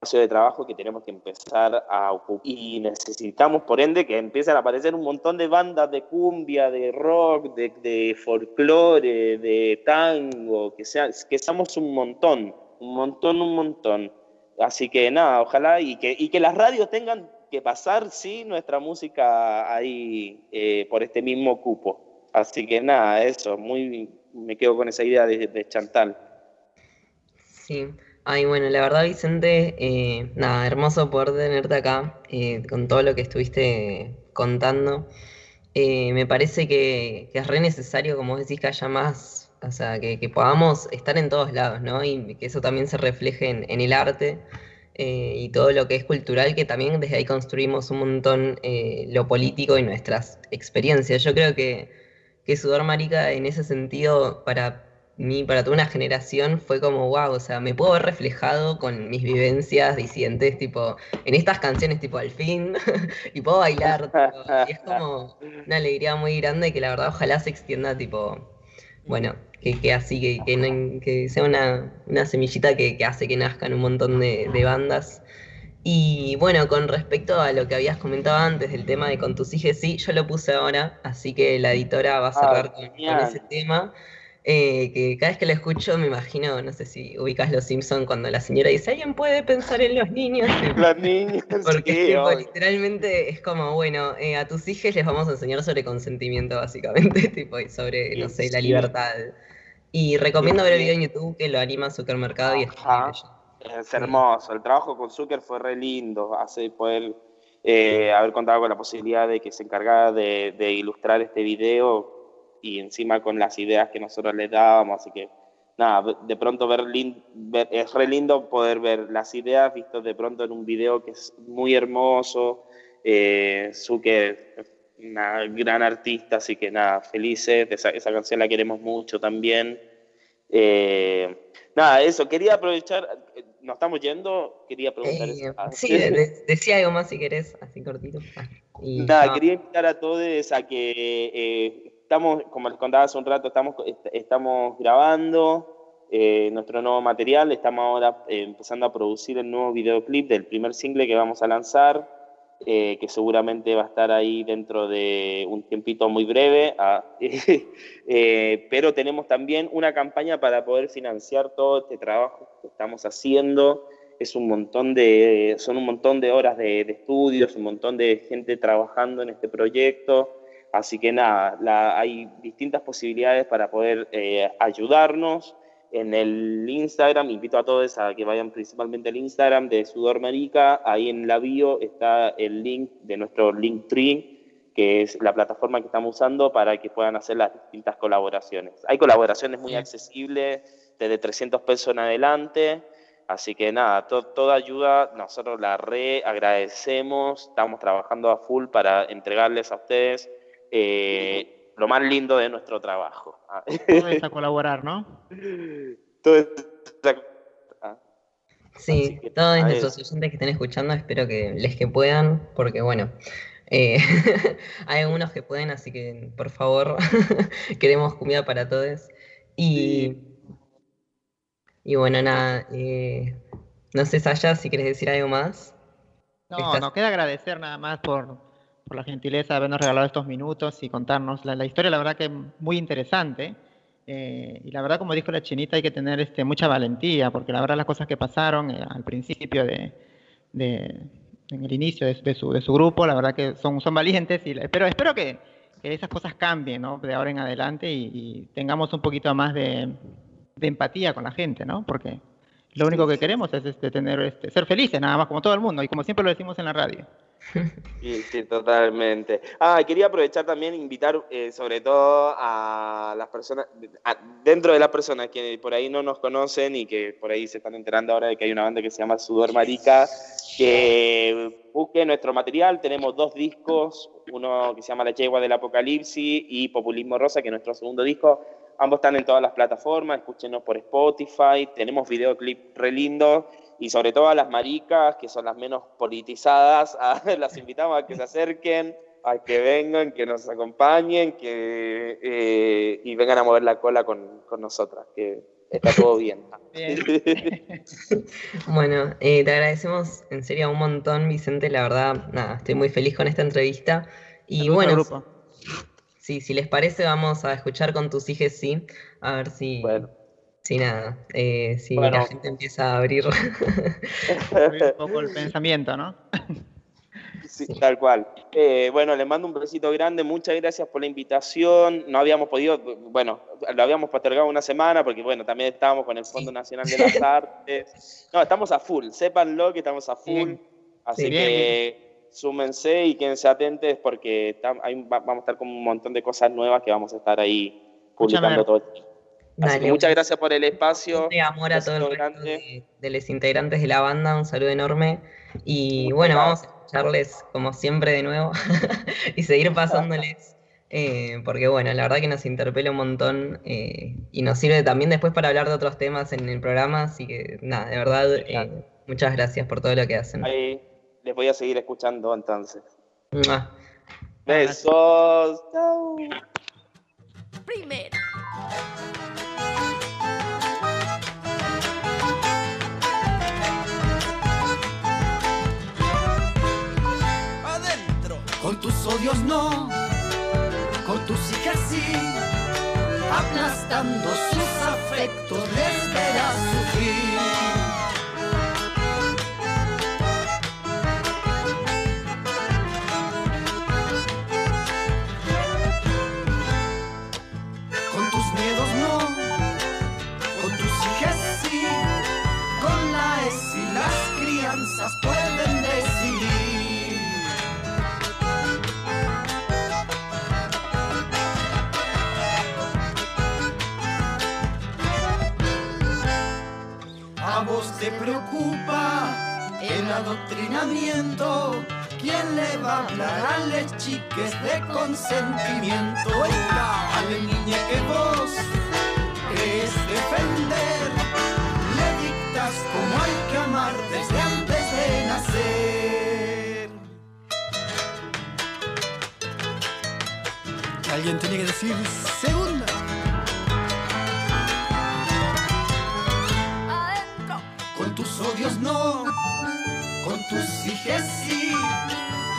espacio de trabajo que tenemos que empezar a ocupar. Y necesitamos, por ende, que empiecen a aparecer un montón de bandas de cumbia, de rock, de, de folclore, de tango, que, sea, que seamos un montón, un montón, un montón. Así que nada, ojalá y que, y que las radios tengan que pasar, sí, nuestra música ahí eh, por este mismo cupo. Así que nada, eso, muy me quedo con esa idea de, Chantal. Sí, Ay, bueno, la verdad, Vicente, eh, nada, hermoso poder tenerte acá eh, con todo lo que estuviste contando. Me parece que, que es re necesario, como decís, que haya más, o sea, que, que podamos estar en todos lados, ¿no? Y que eso también se refleje en, el arte eh, y todo lo que es cultural, que también desde ahí construimos un montón eh, lo político y nuestras experiencias. Yo creo que, que Sudor Marica en ese sentido, para mí, para toda una generación, fue como, wow, o sea, me puedo ver reflejado con mis vivencias disidentes, tipo, en estas canciones, tipo, al fin, y puedo bailar, tipo, y es como una alegría muy grande que la verdad ojalá se extienda, tipo, bueno, que, que así, que, que, no- que sea una, una semillita que, que hace que nazcan un montón de, de bandas. Y bueno, con respecto a lo que habías comentado antes del tema de con tus hijos, sí, yo lo puse ahora, así que la editora va a cerrar con, con genial. ese tema. Eh, que cada vez que lo escucho me imagino, no sé si ubicas Los Simpson cuando la señora dice, ¿alguien puede pensar en los niños? Los niños, Porque sí, tipo, literalmente es como, bueno, eh, a tus hijos les vamos a enseñar sobre consentimiento, básicamente, tipo, y sobre, no sé, la libertad. Y recomiendo ver el video en YouTube que lo anima Supermercado y Ajá. Es hermoso. El trabajo con Zucker fue re lindo. Hace poder eh, haber contado con la posibilidad de que se encargara de, de ilustrar este video y encima con las ideas que nosotros le dábamos. Así que, nada, de pronto ver, ver- es re lindo poder ver las ideas vistas de pronto en un video que es muy hermoso. Eh, Zucker es una gran artista, así que nada, felices. Esa, esa canción la queremos mucho también. Eh, nada, eso, quería aprovechar, nos estamos yendo, quería preguntar Eh, eso. Sí, de- de- decía algo más si querés, así cortito. Y Nada, no, quería invitar a todos a que eh, estamos, como les contaba hace un rato, estamos, est- estamos grabando eh, nuestro nuevo material, estamos ahora eh, empezando a producir el nuevo videoclip del primer single que vamos a lanzar, eh, que seguramente va a estar ahí dentro de un tiempito muy breve, ah, eh, pero tenemos también una campaña para poder financiar todo este trabajo que estamos haciendo es un montón de, son un montón de horas de estudios, un montón de gente trabajando en este proyecto. Así que nada, la- hay distintas posibilidades para poder eh, ayudarnos. En el Instagram, invito a todos a que vayan principalmente al Instagram de Sudor Marica. Ahí en la bio está el link de nuestro Linktree, que es la plataforma que estamos usando para que puedan hacer las distintas colaboraciones. Hay colaboraciones muy accesibles, desde 300 pesos en adelante. Así que nada, to- toda ayuda nosotros la re agradecemos, estamos trabajando a full para entregarles a ustedes eh, lo más lindo de nuestro trabajo. Ah, Todo es a colaborar, ¿no? todo esto- ah, Sí, que, todos a nuestros oyentes que estén escuchando, espero que les que puedan, porque bueno, eh, hay algunos que pueden, así que por favor, queremos comida para todos. Y, y bueno, nada, eh, no sé, Saya, si quieres decir algo más. No, Estás- nos queda agradecer nada más por, por la gentileza de habernos regalado estos minutos y contarnos la, la historia, la verdad que muy interesante. Eh, y la verdad, como dijo la chinita, hay que tener este, mucha valentía, porque la verdad las cosas que pasaron eh, al principio de, de- en el inicio de, de su, de su grupo, la verdad que son, son valientes, y, la- pero espero que, que esas cosas cambien, ¿no? De ahora en adelante y, y tengamos un poquito más de, de empatía con la gente, ¿no? Porque lo único que queremos es este, tener, este, ser felices, nada más, como todo el mundo, y como siempre lo decimos en la radio. Sí, sí, totalmente. Ah, quería aprovechar también invitar eh, sobre todo a las personas, a- dentro de las personas que por ahí no nos conocen y que por ahí se están enterando ahora de que hay una banda que se llama Sudor Marica, que busquen nuestro material. Tenemos dos discos, uno que se llama La Yegua del Apocalipsis y Populismo Rosa, que es nuestro segundo disco. Ambos están en todas las plataformas, escúchenos por Spotify, tenemos videoclip re lindos y sobre todo a las maricas, que son las menos politizadas, a- las invitamos a que se acerquen, a que vengan, que nos acompañen que, eh, y vengan a mover la cola con, con nosotras, que está todo bien. Bien. Bueno, eh, te agradecemos en serio un montón, Vicente, la verdad, nada, estoy muy feliz con esta entrevista. Y bueno, grupo. Sí, si les parece, vamos a escuchar con tus hijos, sí. A ver si, Bueno. si nada, eh, si Bueno. la gente empieza a abrir. Abrir un poco el pensamiento, ¿no? Sí, tal cual. Eh, bueno, le mando un besito grande, muchas gracias por la invitación. No habíamos podido, bueno, lo habíamos postergado una semana porque, bueno, también estábamos con el Fondo Nacional de las Artes. No, estamos a full, sépanlo que estamos a full. Así Sí, que bien, súmense y quédense atentos porque hay- va- vamos a estar con un montón de cosas nuevas que vamos a estar ahí publicando Escúchame. todo el tiempo. Así que muchas gracias por el espacio. De amor a todo el Besito resto grande. de, de los integrantes de la banda, un saludo enorme. Y bueno, vamos a escucharles como siempre de nuevo y seguir pasándoles, eh, porque bueno, la verdad que nos interpela un montón eh, y nos sirve también después para hablar de otros temas en el programa, así que nada, de verdad, eh, muchas gracias por todo lo que hacen. Ahí les voy a seguir escuchando entonces. Besos. Chau. Primero. adentro. Con tus odios no, con tus hijas sí, aplastando sus afectos les verás sufrir. Preocupa el adoctrinamiento. ¿Quién le va a hablar a las chiques de consentimiento? Oiga, a la niña que vos crees defender, le dictas cómo hay que amar desde antes de nacer. Alguien tiene que decir segunda. Odios no, con tus hijas sí.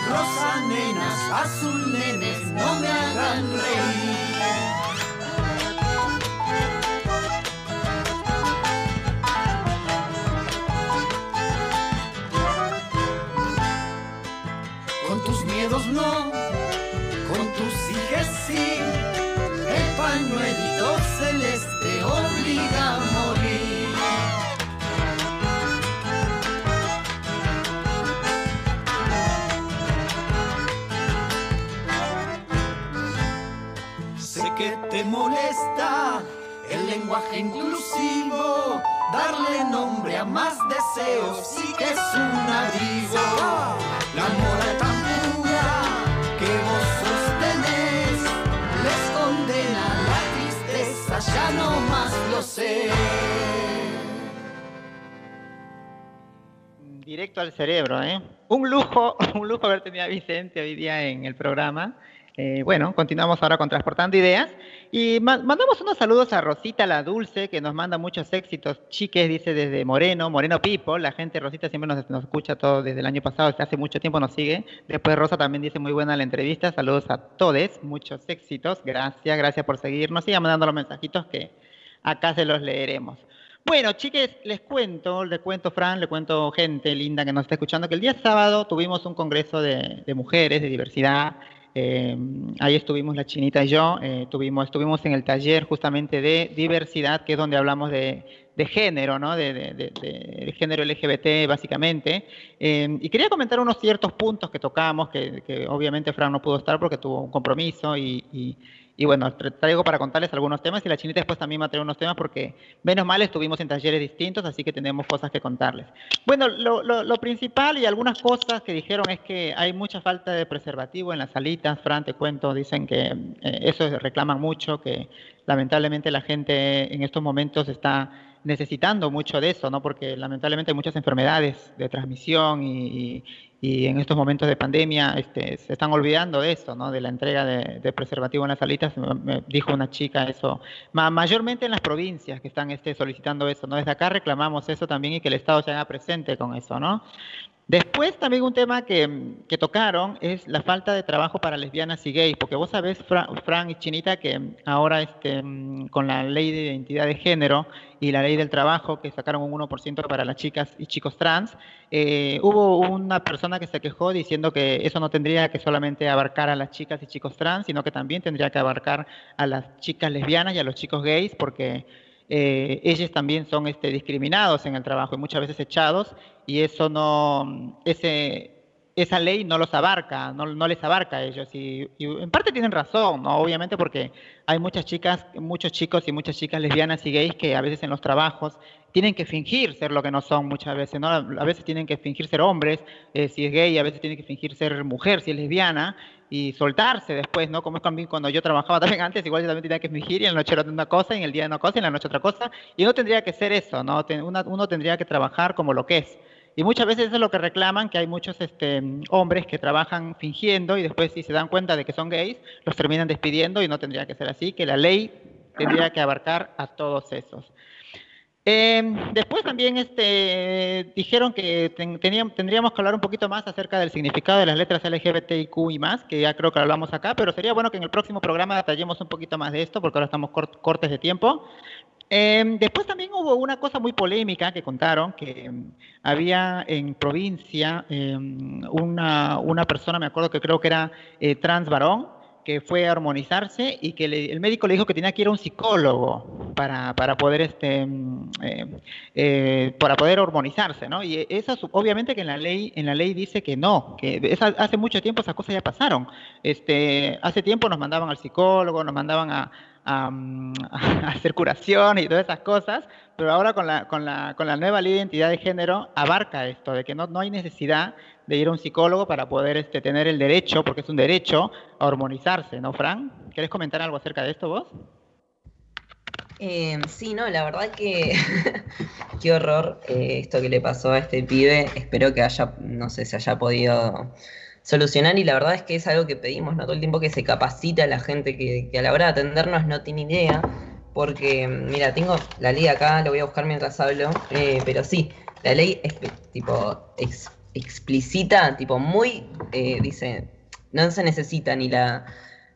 Rosa nenas, azul nenes, no me hagan reír. Con tus miedos no, con tus hijas sí. El pañuelito celeste obliga molesta el lenguaje inclusivo, darle nombre a más deseos sí que es un abrigo. La moral tan pura que vos sostenés les condena la tristeza, ya no más lo sé. Directo al cerebro, ¿eh? Un lujo, un lujo haber tenido a Vicente hoy día en el programa. Eh, bueno, continuamos ahora con Transportando Ideas. Y ma- mandamos unos saludos a Rosita la Dulce, que nos manda muchos éxitos. Chiques, dice desde Moreno, Moreno People. La gente, Rosita, siempre nos, nos escucha todo desde el año pasado, desde hace mucho tiempo nos sigue. Después Rosa también dice muy buena la entrevista. Saludos a todos, muchos éxitos. Gracias, gracias por seguirnos. Sigan mandando los mensajitos que acá se los leeremos. Bueno, chiques, les cuento, les cuento, Fran, le cuento gente linda que nos está escuchando, que el día sábado tuvimos un congreso de mujeres, de diversidad. Eh, ahí estuvimos la chinita y yo, eh, tuvimos, estuvimos en el taller justamente de diversidad, que es donde hablamos de, género, ¿no? De género LGBT, básicamente. Eh, y quería comentar unos ciertos puntos que tocamos, que, que obviamente Fran no pudo estar porque tuvo un compromiso y, y- y bueno, tra- traigo para contarles algunos temas y la chinita después también va a traer unos temas porque menos mal estuvimos en talleres distintos, así que tenemos cosas que contarles. Bueno, lo, lo- lo principal y algunas cosas que dijeron es que hay mucha falta de preservativo en las salitas, Fran, te cuento, dicen que eh, eso reclaman mucho, que lamentablemente la gente en estos momentos está necesitando mucho de eso, ¿no? Porque lamentablemente hay muchas enfermedades de transmisión y, y- y en estos momentos de pandemia este, se están olvidando de eso, ¿no? De la entrega de, preservativo en las salitas. Me, dijo una chica eso, Ma- mayormente en las provincias que están este, solicitando eso, ¿no? Desde acá reclamamos eso también y que el Estado se haga presente con eso, ¿no? Después también un tema que, que, tocaron es la falta de trabajo para lesbianas y gays, porque vos sabés, Fran, y Chinita, que ahora este, con la ley de identidad de género y la ley del trabajo, que sacaron un 1% para las chicas y chicos trans, eh, hubo una persona que se quejó diciendo que eso no tendría que solamente abarcar a las chicas y chicos trans, sino que también tendría que abarcar a las chicas lesbianas y a los chicos gays, porque eh, ellos también son este, discriminados en el trabajo y muchas veces echados y eso no, ese, esa ley no los abarca, no, no les abarca a ellos y, en parte tienen razón, ¿no? obviamente porque hay muchas chicas, muchos chicos y muchas chicas lesbianas y gays que a veces en los trabajos tienen que fingir ser lo que no son muchas veces, ¿no? A veces tienen que fingir ser hombres, eh, si es gay, a veces tienen que fingir ser mujer, si es lesbiana, y soltarse después, ¿no? Como es también cuando yo trabajaba también antes, igual yo también tenía que fingir y en la noche era una cosa, y en el día una cosa, y en la noche otra cosa, y no tendría que ser eso, ¿no? uno tendría que trabajar como lo que es. Y muchas veces eso es lo que reclaman, que hay muchos este, hombres que trabajan fingiendo y después si se dan cuenta de que son gays, los terminan despidiendo y no tendría que ser así, que la ley tendría que abarcar a todos esos. Em, después también este, dijeron que tendríamos que hablar un poquito más acerca del significado de las letras LGBTIQ y más, que ya creo que hablamos acá, pero sería bueno que en el próximo programa detallemos un poquito más de esto, porque ahora estamos cortes de tiempo. Em, después también hubo una cosa muy polémica que contaron, que em, había en provincia una, una, persona, me acuerdo que creo que era eh, trans varón, que fue a armonizarse y que el médico le dijo que tenía que ir a un psicólogo para, para poder este mm, eh, eh, para poder hormonizarse, ¿no? Y eso obviamente que en la ley en la ley dice que no, que hace mucho tiempo esas cosas ya pasaron. Este, hace tiempo nos mandaban al psicólogo, nos mandaban a, a, hacer curación y todas esas cosas, pero ahora con la, con la, con la nueva ley de identidad de género abarca esto, de que no, no hay necesidad de ir a un psicólogo para poder este, tener el derecho, porque es un derecho, hormonizarse, ¿no, Fran? ¿Quieres comentar algo acerca de esto vos? Eh, sí, no, la verdad que qué horror eh, esto que le pasó a este pibe. Espero que haya, no sé, se haya podido solucionar y la verdad es que es algo que pedimos, ¿no? Todo el tiempo que se capacita a la gente que, a la hora de atendernos no tiene idea, porque, mira, tengo la ley acá, lo voy a buscar mientras hablo, eh, pero sí, la ley es tipo explícita, tipo muy, dice, no se necesita ni la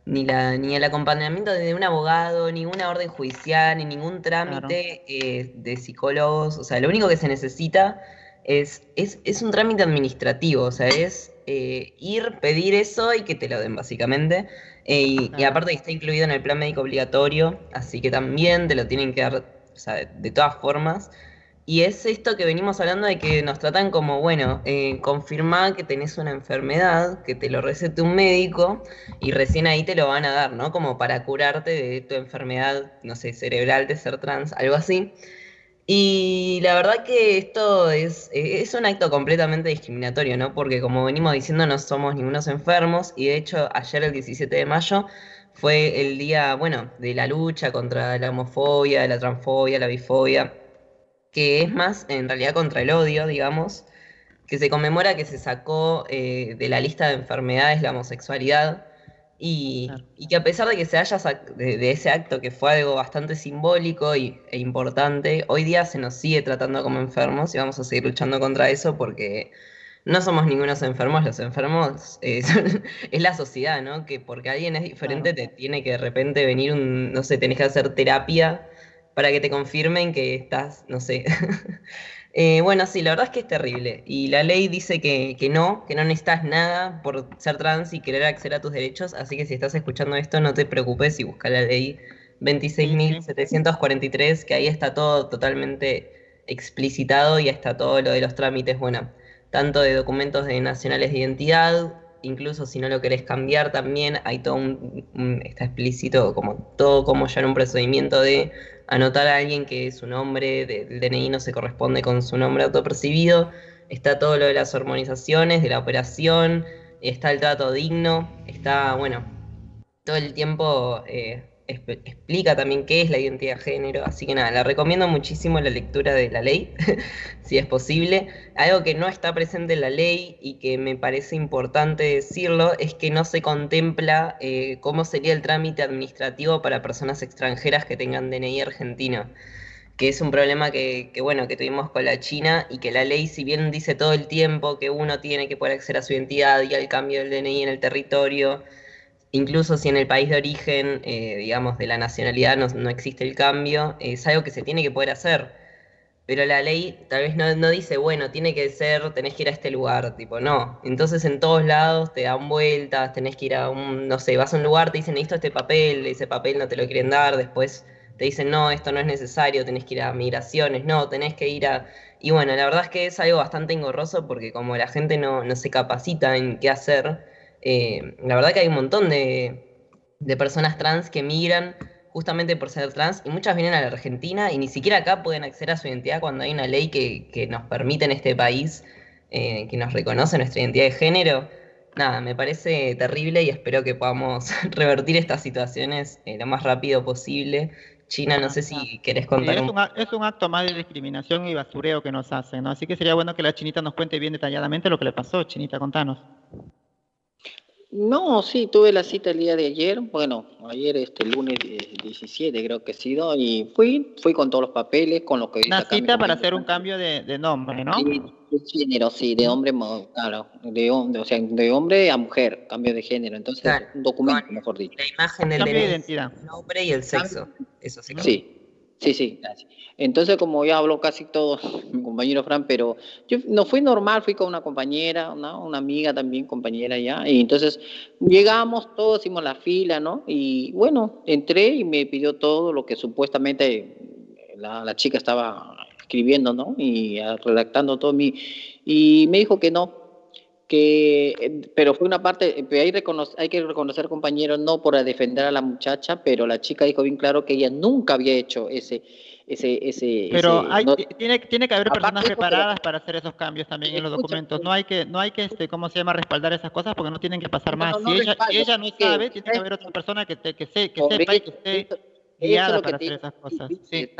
ni la ni el acompañamiento de un abogado, ni una orden judicial, ni ningún trámite eh, de psicólogos, o sea, lo único que se necesita es, es, es un trámite administrativo, o sea, es eh, ir, pedir eso y que te lo den, básicamente. Eh, y, aparte está incluido en el plan médico obligatorio, así que también te lo tienen que dar, o sea, de, todas formas. Y es esto que venimos hablando de que nos tratan como, bueno, eh, confirmar que tenés una enfermedad, que te lo recete un médico y recién ahí te lo van a dar, ¿no? Como para curarte de tu enfermedad, no sé, cerebral de ser trans, algo así. Y la verdad que esto es, es un acto completamente discriminatorio, ¿no? Porque como venimos diciendo, no somos ningunos enfermos y de hecho ayer el 17 de mayo fue el día, bueno, de la lucha contra la homofobia, la transfobia, la bifobia, que es más en realidad contra el odio, digamos, que se conmemora que se sacó eh, de la lista de enfermedades la homosexualidad y, que a pesar de que se haya de, ese acto que fue algo bastante simbólico y, e importante, hoy día se nos sigue tratando como enfermos y vamos a seguir luchando contra eso porque no somos ningunos enfermos, los enfermos eh, es la sociedad, ¿no? Que porque alguien es diferente te tiene que de repente venir un, no sé, tenés que hacer terapia para que te confirmen que estás, no sé, Eh, bueno, sí, la verdad es que es terrible. Y la ley dice que, no, que no necesitas nada por ser trans y querer acceder a tus derechos. Así que si estás escuchando esto, no te preocupes y busca la ley 26.743, que ahí está todo totalmente explicitado y está todo lo de los trámites, bueno, tanto de documentos de nacionales de identidad, incluso si no lo querés cambiar también, hay todo un, está explícito como todo como ya en un procedimiento de anotar a alguien que su nombre del DNI no se corresponde con su nombre autopercibido, está todo lo de las hormonizaciones, de la operación, está el trato digno, está, bueno, todo el tiempo eh, explica también qué es la identidad de género, así que nada, la recomiendo muchísimo la lectura de la ley, si es posible. Algo que no está presente en la ley y que me parece importante decirlo es que no se contempla eh, cómo sería el trámite administrativo para personas extranjeras que tengan DNI argentino. que es un problema que, que, bueno, que tuvimos con la China y que la ley, si bien dice todo el tiempo que uno tiene que poder acceder a su identidad y al cambio del DNI en el territorio, incluso si en el país de origen, eh, digamos, de la nacionalidad no, existe el cambio, es algo que se tiene que poder hacer. Pero la ley tal vez no, no, dice, bueno, tiene que ser, tenés que ir a este lugar, tipo, no. Entonces en todos lados te dan vueltas, tenés que ir a un, no sé, vas a un lugar, te dicen, necesito este papel, ese papel no te lo quieren dar, después te dicen, no, esto no es necesario, tenés que ir a migraciones, no, tenés que ir a... Y bueno, la verdad es que es algo bastante engorroso porque como la gente no, no se capacita en qué hacer, eh, la verdad que hay un montón de, de personas trans que migran justamente por ser trans, y muchas vienen a la Argentina y ni siquiera acá pueden acceder a su identidad cuando hay una ley que, que nos permite en este país, eh, que nos reconoce nuestra identidad de género. Nada, me parece terrible y espero que podamos revertir estas situaciones eh, lo más rápido posible. China, no sé si querés contar. Sí, es, un, es, un, acto más de discriminación y basureo que nos hacen, ¿no? Así que sería bueno que la chinita nos cuente bien detalladamente lo que le pasó. Chinita, contanos. No, sí, tuve la cita el día de ayer, bueno, ayer este lunes 17 creo que ha sido, y fui, fui con todos los papeles, con lo que... Una cita para hacer un cambio de, de nombre, ¿no? Sí, de género, sí, de hombre, claro, de, de, o sea, de hombre a mujer, cambio de género, entonces claro, un documento, mejor dicho. La imagen de identidad. el nombre y el sexo, eso sí. Sí. Sí, sí. Entonces, como ya habló casi todo mi compañero Fran, pero yo no fui normal, fui con una compañera, una, una amiga también, compañera ya, y entonces llegamos, todos hicimos la fila, ¿no? Y bueno, entré y me pidió todo lo que supuestamente la, la chica estaba escribiendo, ¿no? Y redactando todo mi... Y me dijo que no, que, pero fue una parte, hay, reconocer, hay que reconocer, compañeros, no por defender a la muchacha, pero la chica dijo bien claro que ella nunca había hecho ese, ese, ese. Pero ese, hay, no, tiene, tiene que haber personas preparadas para hacer esos cambios también en los documentos. No hay que, no hay que, este, ¿cómo se llama? Respaldar esas cosas porque no tienen que pasar más. no, si, ella, respaldo, si ella no sabe, tiene que haber otra persona que, te, que, se, que sepa y que esté guiada para hacer esas cosas. Sí.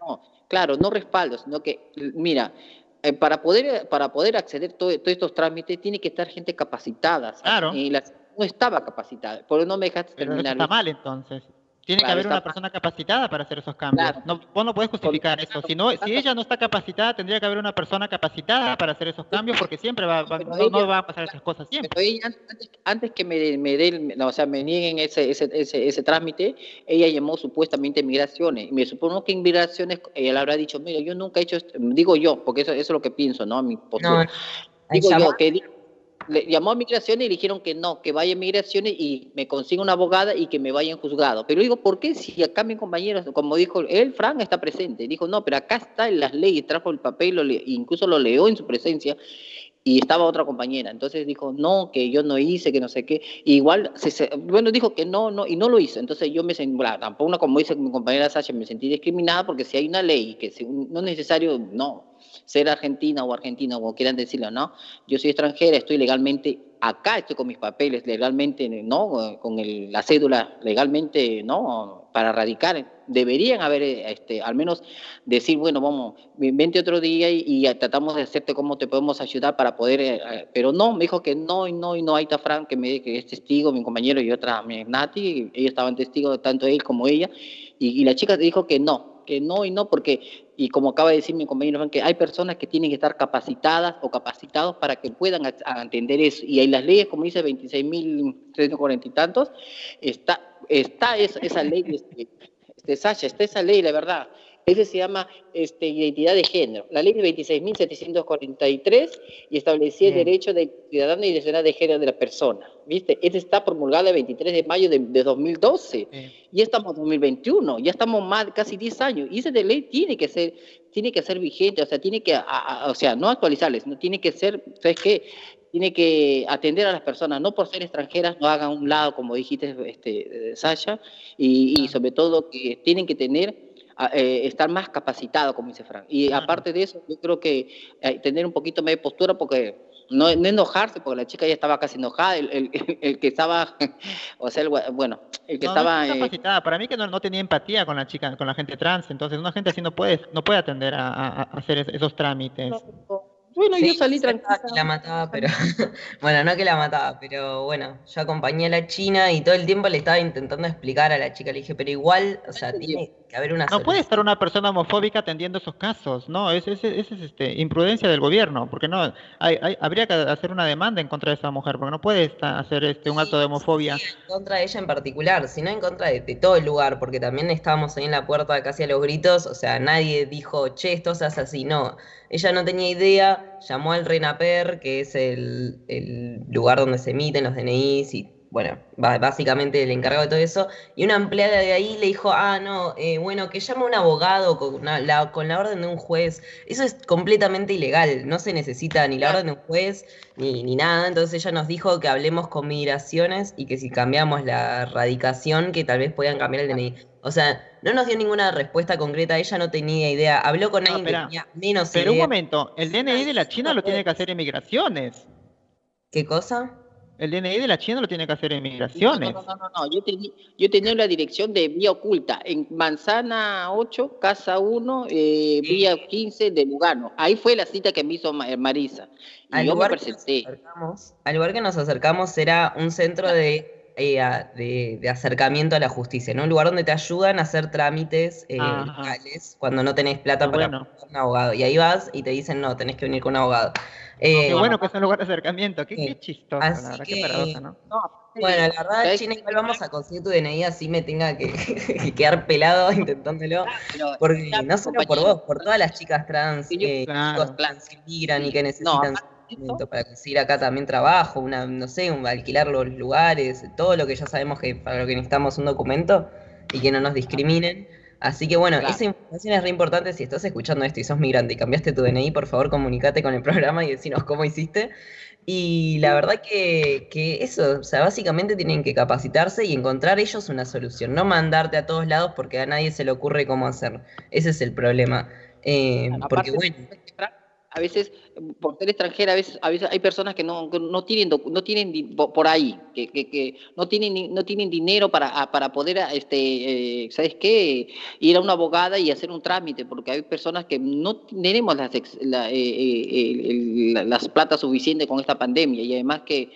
No, claro, no respaldo, sino que, mira, eh, para poder para poder acceder a todo, todos estos trámites tiene que estar gente capacitada. ¿sabes? Claro. Y la, no estaba capacitada, por eso no me dejaste Pero terminar. está mal entonces. Tiene que haber una persona capacitada para hacer esos cambios. Claro. No, vos no puedes justificar eso. Si, no, si ella no está capacitada, tendría que haber una persona capacitada para hacer esos cambios porque siempre va, va- Pero no, no ella- va a pasar esas cosas siempre. Pero ella, antes, antes que me, me no, o sea, me nieguen ese, ese, ese, ese trámite, ella llamó supuestamente migraciones. Y me supongo que en migraciones ella le habrá dicho, mira, yo nunca he hecho esto, digo yo, porque eso, eso es lo que pienso, ¿no? Mi postura. No, digo yo, que le llamó a migraciones y le dijeron que no, que vaya a migraciones y me consiga una abogada y que me vaya en juzgado. Pero digo, ¿por qué si acá mi compañero, como dijo él, Frank está presente? Dijo, no, pero acá está en las leyes, trajo el papel, lo le- incluso lo leó en su presencia y estaba otra compañera. Entonces dijo, no, que yo no hice, que no sé qué. Y igual, se, se- bueno, dijo que no, no, y no lo hizo. Entonces yo me sentí, bueno, tampoco, como dice mi compañera Sasha, me sentí discriminada porque si hay una ley que según- no es necesario, no, ser argentina o argentino, como quieran decirlo, ¿no? Yo soy extranjera, estoy legalmente acá, estoy con mis papeles legalmente, ¿no? Con el- la cédula legalmente, ¿no? Para radicar. Deberían haber, eh, este, al menos decir, bueno, vamos, vente otro día y, y tratamos de hacerte cómo te podemos ayudar para poder, eh, eh, pero no, me dijo que no, y no, y no, ahí está Frank, que, que es testigo, mi compañero y otra, mi Nati, ellos estaban testigos, tanto él como ella, y, y la chica dijo que no, que no y no, porque, y como acaba de decir mi compañero Frank, que hay personas que tienen que estar capacitadas o capacitados para que puedan entender eso, y hay las leyes, como dice 26.340 y tantos, está, está esa, esa ley, este, este, Sasha, está esa ley, la verdad. Ese se llama este, identidad de género. La ley de 26.743 y establecía el Bien. derecho de ciudadano y identidad de género de la persona. ¿Viste? Esta está promulgada el 23 de mayo de, de 2012. Sí. Ya estamos en 2021, ya estamos más casi 10 años. Y esa de ley tiene que ser, tiene que ser vigente, o sea, tiene que, a- a- o sea, no actualizarles, no tiene que ser, ¿sabes qué? Tiene que atender a las personas, no por ser extranjeras, no hagan un lado, como dijiste, este, Sasha, y, y sobre todo que tienen que tener, eh, estar más capacitados, como dice Frank. Y aparte de eso, yo creo que eh, tener un poquito más de postura, porque no, no enojarse, porque la chica ya estaba casi enojada, el, el- el que estaba, o sea, bueno, el que No, no estaba... está eh, capacitada. Para mí que no, no tenía empatía con la chica, con la gente trans. Entonces una gente así no puede, no puede atender a, hacer es- esos trámites. Bueno, Sí, yo salí que la tranquila. mataba, pero. bueno, no que la mataba, pero bueno, yo acompañé a la China y todo el tiempo le estaba intentando explicar a la chica. Le dije, pero igual, o sea, tiene, que haber una No puede estar una persona homofóbica atendiendo esos casos, no, esa es, es, es, este, imprudencia del gobierno, porque no, hay, hay- habría que hacer una demanda en contra de esa mujer, porque no puede esta- hacer este, un acto de homofobia. en contra de ella en particular, sino en contra de, de todo el lugar, porque también estábamos ahí en la puerta casi a los gritos, o sea, nadie dijo, che, esto se hace así, no. Ella no tenía idea, llamó al RENAPER, que es el, el lugar donde se emiten los DNIs y, bueno, básicamente el encargado de todo eso, y una empleada de ahí le dijo, ah, no, eh, bueno, que llame a un abogado con, una- la, con la orden de un juez. Eso es completamente ilegal, no se necesita ni la orden de un juez ni, ni nada. Entonces ella nos dijo que hablemos con migraciones y que si cambiamos la radicación, que tal vez puedan cambiar el DNI. O sea, no nos dio ninguna respuesta concreta, ella no tenía idea. Habló con No, alguien que tenía menos Pero un idea. momento, el DNI de la China lo tiene que hacer inmigraciones. ¿Qué cosa? El DNI de la China lo tiene que hacer No, inmigraciones. no, no, no, no, Yo, teni- yo tenía la dirección de vía oculta en Manzana 8, Casa 1, eh, vía 15 de Lugano. Ahí fue la cita que me hizo Ma- Marisa. Y Al yo me lugar, nos presenté. acercamos, al lugar que nos acercamos era un centro de, eh, de, de acercamiento a la justicia, ¿no? Un lugar donde te ayudan a hacer trámites eh, legales cuando no tenés plata Ah, para bueno. un abogado. Y ahí vas y te dicen, no, tenés que venir con un abogado. Eh, Qué bueno que es un lugar de acercamiento, qué, Sí. qué chistoso, Así la verdad, que- qué paradoja, ¿no? Bueno, la verdad, ¿Sabes China, igual vamos a conseguir tu DNI así me tenga que, que quedar pelado intentándolo. Porque no solo por vos, por todas las chicas trans, eh, Claro. chicos trans que migran y que No, necesitan sustento para conseguir acá también trabajo, una, no sé, un- alquilar los lugares, todo lo que ya sabemos que para lo que necesitamos un documento y que no nos discriminen. Así que bueno, Claro. esa información es re importante. Si estás escuchando esto y sos migrante y cambiaste tu DNI, por favor comunícate con el programa y decinos cómo hiciste. Y la verdad que, que eso, o sea, básicamente tienen que capacitarse y encontrar ellos una solución, no mandarte a todos lados porque a nadie se le ocurre cómo hacer. Ese es el problema. Eh, porque bueno, a veces por ser extranjera a veces a veces hay personas que no, no tienen no tienen por ahí que, que, no tienen no tienen dinero para para poder este eh, sabes qué ir a una abogada y hacer un trámite porque hay personas que no tenemos las la- eh, eh, las plata suficientes con esta pandemia y además que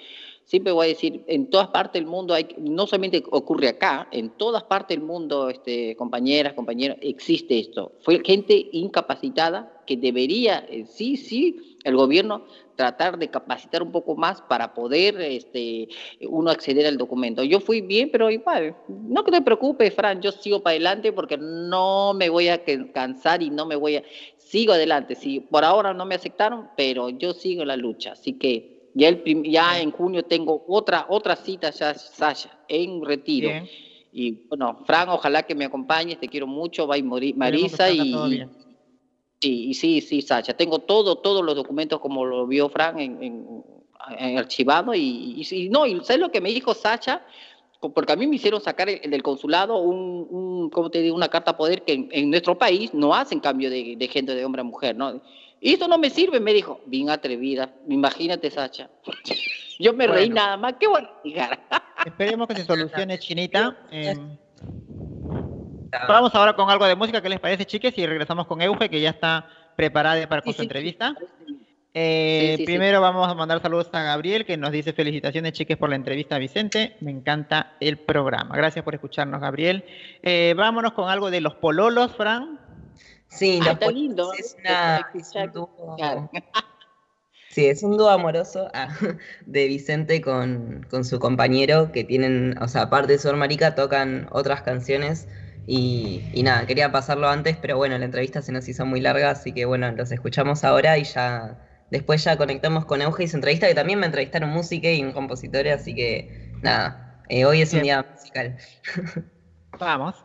siempre voy a decir, en todas partes del mundo, hay, no solamente ocurre acá, en todas partes del mundo, este, compañeras, compañeros, existe esto. Fue gente incapacitada que debería, eh, sí, sí, el gobierno tratar de capacitar un poco más para poder este, uno acceder al documento. Yo fui bien, pero igual, no que te preocupes, Fran, yo sigo para adelante porque no me voy a cansar y no me voy a... Sigo adelante, sí, por ahora no me aceptaron, pero yo sigo en la lucha, así que ya, el prim- ya en junio tengo otra, otra cita, ya, Sasha, en retiro. Bien. Y bueno, Fran, ojalá que me acompañes, te quiero mucho, que Marisa y. Sí, y sí, sí, Sacha. Tengo todo, todos los documentos como lo vio Fran en, en- en archivado y, y sí, no, y ¿sabes lo que me dijo Sacha? Porque a mí me hicieron sacar el- del consulado un, un ¿cómo te digo? una carta poder que en, en nuestro país no hacen cambio de, de gente de hombre a mujer, ¿no? Y esto no me sirve, me dijo. Bien atrevida. Imagínate, Sacha. Yo me reí Bueno. nada más. ¿Qué explicar? Esperemos que se solucione, Chinita. Eh, vamos ahora con algo de música, ¿qué les parece, chiques? Y regresamos con Euge, que ya está preparada para con Sí, su sí, entrevista. Eh, Sí, sí, sí. primero vamos a mandar saludos a Gabriel, que nos dice felicitaciones, chiques, por la entrevista a Vicente. Me encanta el programa. Gracias por escucharnos, Gabriel. Eh, vámonos con algo de los pololos, Fran. sí, Ah, los lindo. es, una, es un dúo- Claro. Sí, es un dúo amoroso ah, de Vicente con, con su compañero que tienen, o sea, aparte de Sor Marica, tocan otras canciones y, y nada, quería pasarlo antes, pero bueno, la entrevista se nos hizo muy larga, así que bueno, los escuchamos ahora y ya después ya conectamos con Euge y su entrevista, que también me entrevistaron música y un compositor, así que nada, eh, hoy es un día musical. Vamos.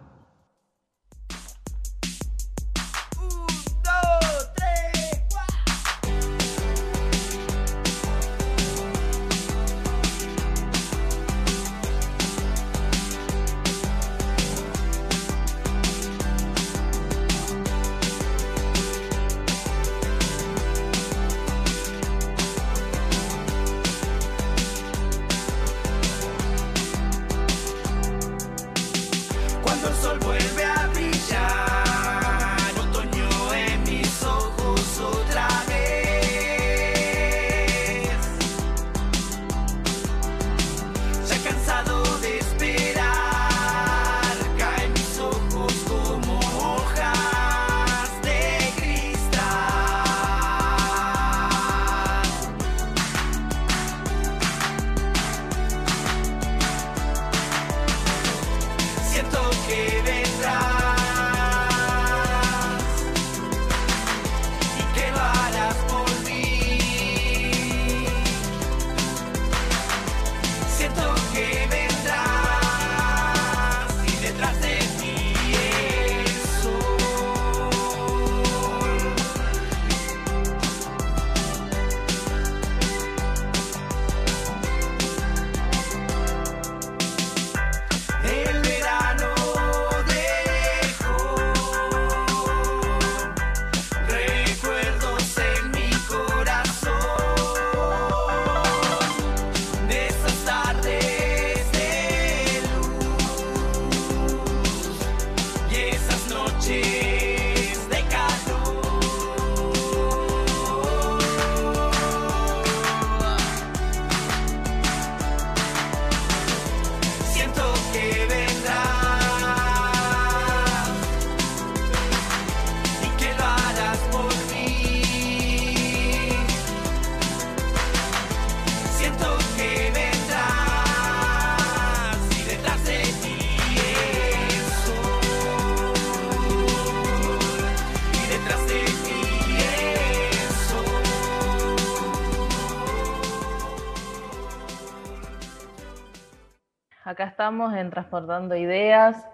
Estamos en Transportando Ideas,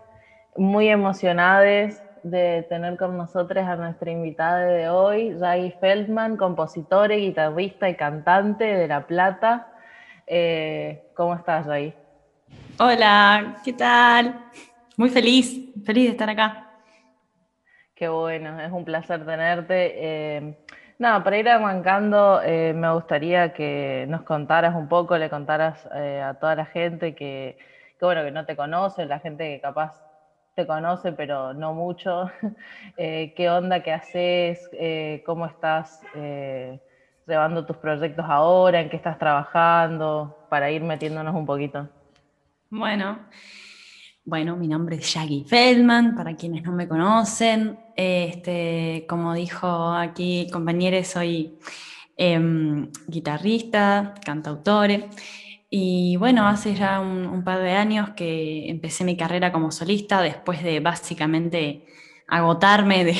muy emocionadas de tener con nosotros a nuestra invitada de hoy, Ray Feldman, compositora, guitarrista y cantante de La Plata. Eh, ¿Cómo estás, Ray? Hola, ¿qué tal? Muy feliz, feliz de estar acá. Qué bueno, es un placer tenerte. Eh, nada, para ir arrancando, eh, me gustaría que nos contaras un poco, le contaras a toda la gente que, que, bueno, que no te conoce, la gente que capaz te conoce, pero no mucho. Eh, ¿Qué onda, qué haces? Eh, ¿Cómo estás eh, llevando tus proyectos ahora? ¿En qué estás trabajando? Para ir metiéndonos un poquito. Bueno, bueno, mi nombre es Shaggy Feldman, para quienes no me conocen. Este, como dijo aquí compañeros, soy em, guitarrista, cantautor. Y bueno, hace ya un, par de años que empecé mi carrera como solista después de básicamente agotarme de,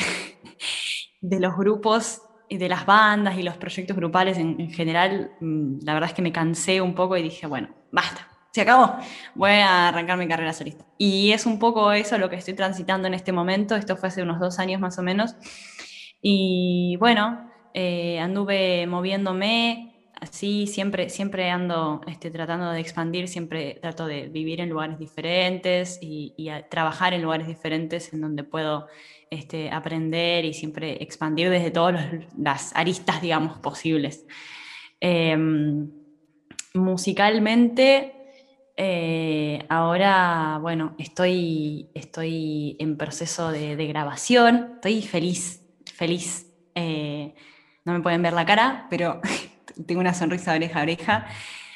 los grupos y de las bandas y los proyectos grupales en, general. Mm, la verdad es que me cansé un poco y dije, bueno, basta, se acabó, voy a arrancar mi carrera solista. Y es un poco eso lo que estoy transitando en este momento. Esto fue hace unos dos años más o menos. Y bueno, eh, anduve moviéndome, así siempre, siempre ando este, tratando de expandir, siempre trato de vivir en lugares diferentes y, trabajar en lugares diferentes en donde puedo este, aprender y siempre expandir desde todas las aristas, digamos, posibles. Em, musicalmente, eh, ahora, bueno, estoy, estoy en proceso de, grabación, estoy feliz, feliz. Eh, no me pueden ver la cara, pero tengo una sonrisa de oreja a oreja,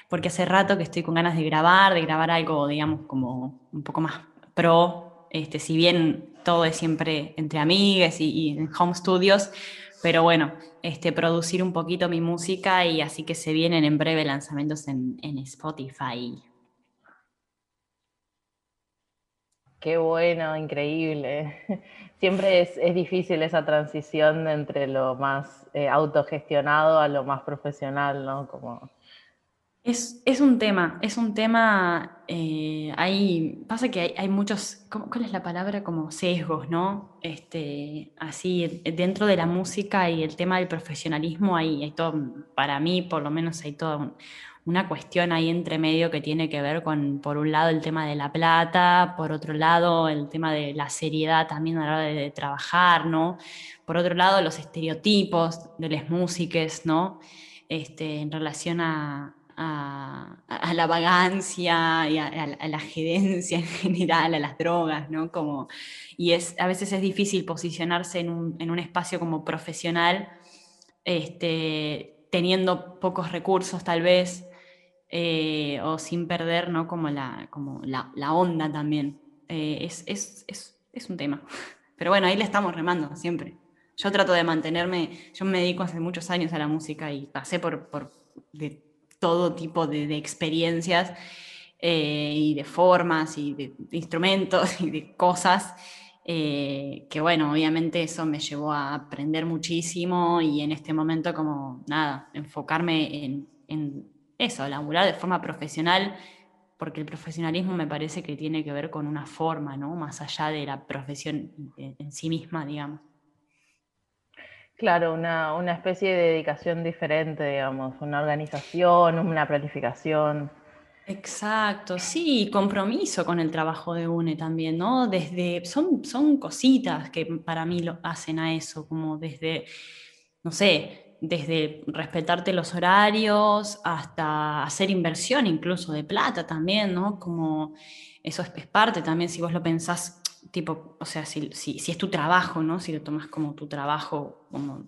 porque hace rato que estoy con ganas de grabar, de grabar algo, digamos, como un poco más pro, este, si bien todo es siempre entre amigas y, en home studios, pero bueno, este, producir un poquito mi música y así que se vienen en breve lanzamientos en, en Spotify. Qué bueno, increíble. Siempre es, es, difícil esa transición entre lo más eh, autogestionado a lo más profesional, ¿no? Como... Es, es un tema, es un tema, eh, pasa que hay, hay, muchos, ¿cuál es la palabra? Como sesgos, ¿no? Este, así, dentro de la música y el tema del profesionalismo hay, hay todo, para mí por lo menos hay todo un, una cuestión ahí entre medio que tiene que ver con, por un lado, el tema de la plata, por otro lado, el tema de la seriedad también a la hora de, trabajar, ¿no? Por otro lado, los estereotipos de las músicas, ¿no? Este, en relación a, la vagancia y a, la gerencia en general, a las drogas, ¿no? Como, y es, a veces es difícil posicionarse en un, en un espacio como profesional, este, teniendo pocos recursos tal vez, eh, o sin perder ¿no? como, la, como la, la onda también. Eh, es, es, es, es, un tema. Pero bueno, ahí le estamos remando siempre. Yo trato de mantenerme, yo me dedico hace muchos años a la música y pasé por, por de todo tipo de, de experiencias eh, y de formas y de, instrumentos y de cosas. que bueno, obviamente eso me llevó a aprender muchísimo y en este momento como nada, enfocarme en, en eso, laburar de forma profesional, porque el profesionalismo me parece que tiene que ver con una forma, ¿no? Más allá de la profesión en, sí misma, digamos. Claro, una, una, especie de dedicación diferente, digamos, una organización, una planificación. Exacto, sí, compromiso con el trabajo de UNE también, ¿no? Desde, son, son cositas que para mí lo hacen a eso, como desde, no sé, desde respetarte los horarios hasta hacer inversión incluso de plata también, ¿no? Como eso es, parte también, si vos lo pensás, tipo, o sea, si, si, es tu trabajo, ¿no? Si lo tomas como tu trabajo, como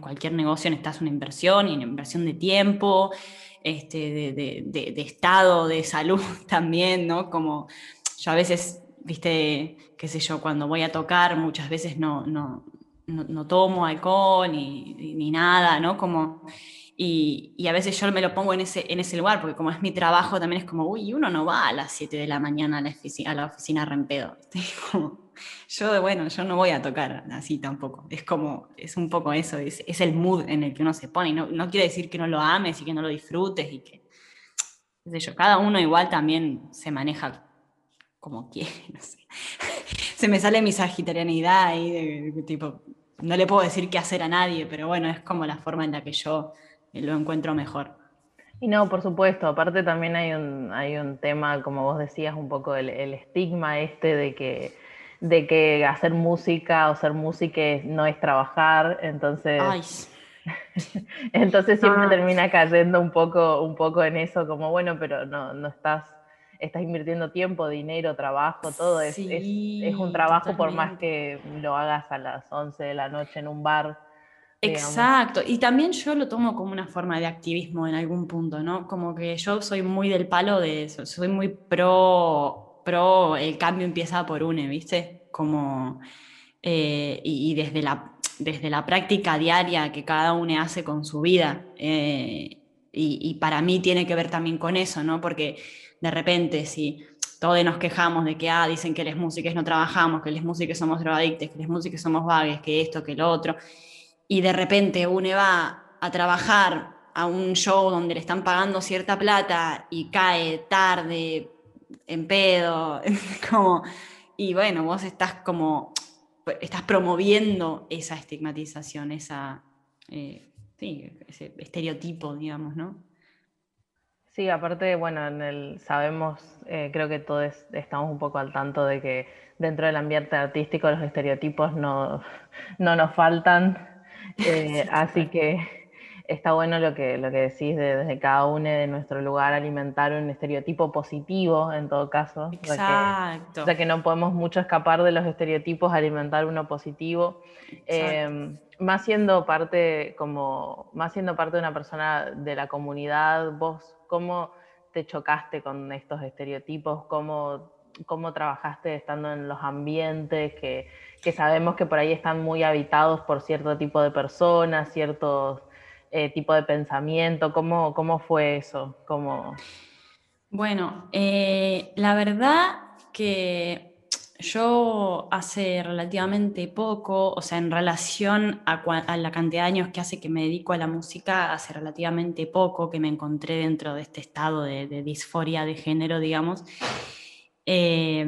cualquier negocio necesitas una inversión y una inversión de tiempo, este, de, de, estado, de salud también, ¿no? Como yo a veces, viste, qué sé yo, cuando voy a tocar muchas veces no, no, no, tomo alcohol ni, nada, ¿no? Como, y, y, a veces yo me lo pongo en ese, en ese lugar, porque como es mi trabajo, también es como, uy, uno no va a las 7 de la mañana a la oficina, a la oficina Rempedo. yo, bueno, yo no voy a tocar así tampoco. Es como, es un poco eso, es, el mood en el que uno se pone. No, no quiere decir que no lo ames y que no lo disfrutes y que qué sé yo, cada uno igual también se maneja como quiere, no sé. Se me sale mi sagitarianidad y de, tipo, no le puedo decir qué hacer a nadie, pero bueno, es como la forma en la que yo lo encuentro mejor. Y no, por supuesto, aparte también hay un, hay un tema, como vos decías, un poco el, el estigma este de que, de que hacer música o ser música no es trabajar, entonces... Ay. entonces siempre Ah. termina cayendo un poco, un poco en eso, como bueno, pero no, no estás, estás invirtiendo tiempo, dinero, trabajo, todo es, es- Sí, es, un trabajo por más que lo hagas a las 11 de la noche en un bar. digamos. Exacto, y también yo lo tomo como una forma de activismo en algún punto, ¿no? Como que yo soy muy del palo de eso, soy muy pro, pro el cambio empieza por une, ¿viste? Como, eh, y, y desde la, desde la práctica diaria que cada uno hace con su vida, eh, y, y para mí tiene que ver también con eso, ¿no? Porque de repente si todos nos quejamos de que, ah, dicen que les músicas no trabajamos, que les músicas somos drogadictos, que les músicas somos vagues, que esto, que lo otro, y de repente uno va a trabajar a un show donde le están pagando cierta plata y cae tarde, en pedo, como, y bueno, vos estás como, estás promoviendo esa estigmatización, esa, eh, sí, ese estereotipo, digamos, ¿no? Sí, aparte, bueno, en el, sabemos, eh, creo que todos estamos un poco al tanto de que dentro del ambiente artístico los estereotipos no, no nos faltan, eh, así que está bueno lo que, lo que decís de, desde cada uno de nuestro lugar alimentar un estereotipo positivo en todo caso, ya que, Exacto. ya que no podemos mucho escapar de los estereotipos, alimentar uno positivo. Eh, más siendo parte como más siendo parte de una persona de la comunidad, vos cómo te chocaste con estos estereotipos, cómo, cómo trabajaste estando en los ambientes que, que sabemos que por ahí están muy habitados por cierto tipo de personas, cierto eh, tipo de pensamiento, ¿cómo, cómo fue eso? ¿Cómo... Bueno, eh, la verdad que yo hace relativamente poco, o sea, en relación a, la cantidad de años que hace que me dedico a la música, hace relativamente poco que me encontré dentro de este estado de, de disforia de género, digamos. Eh,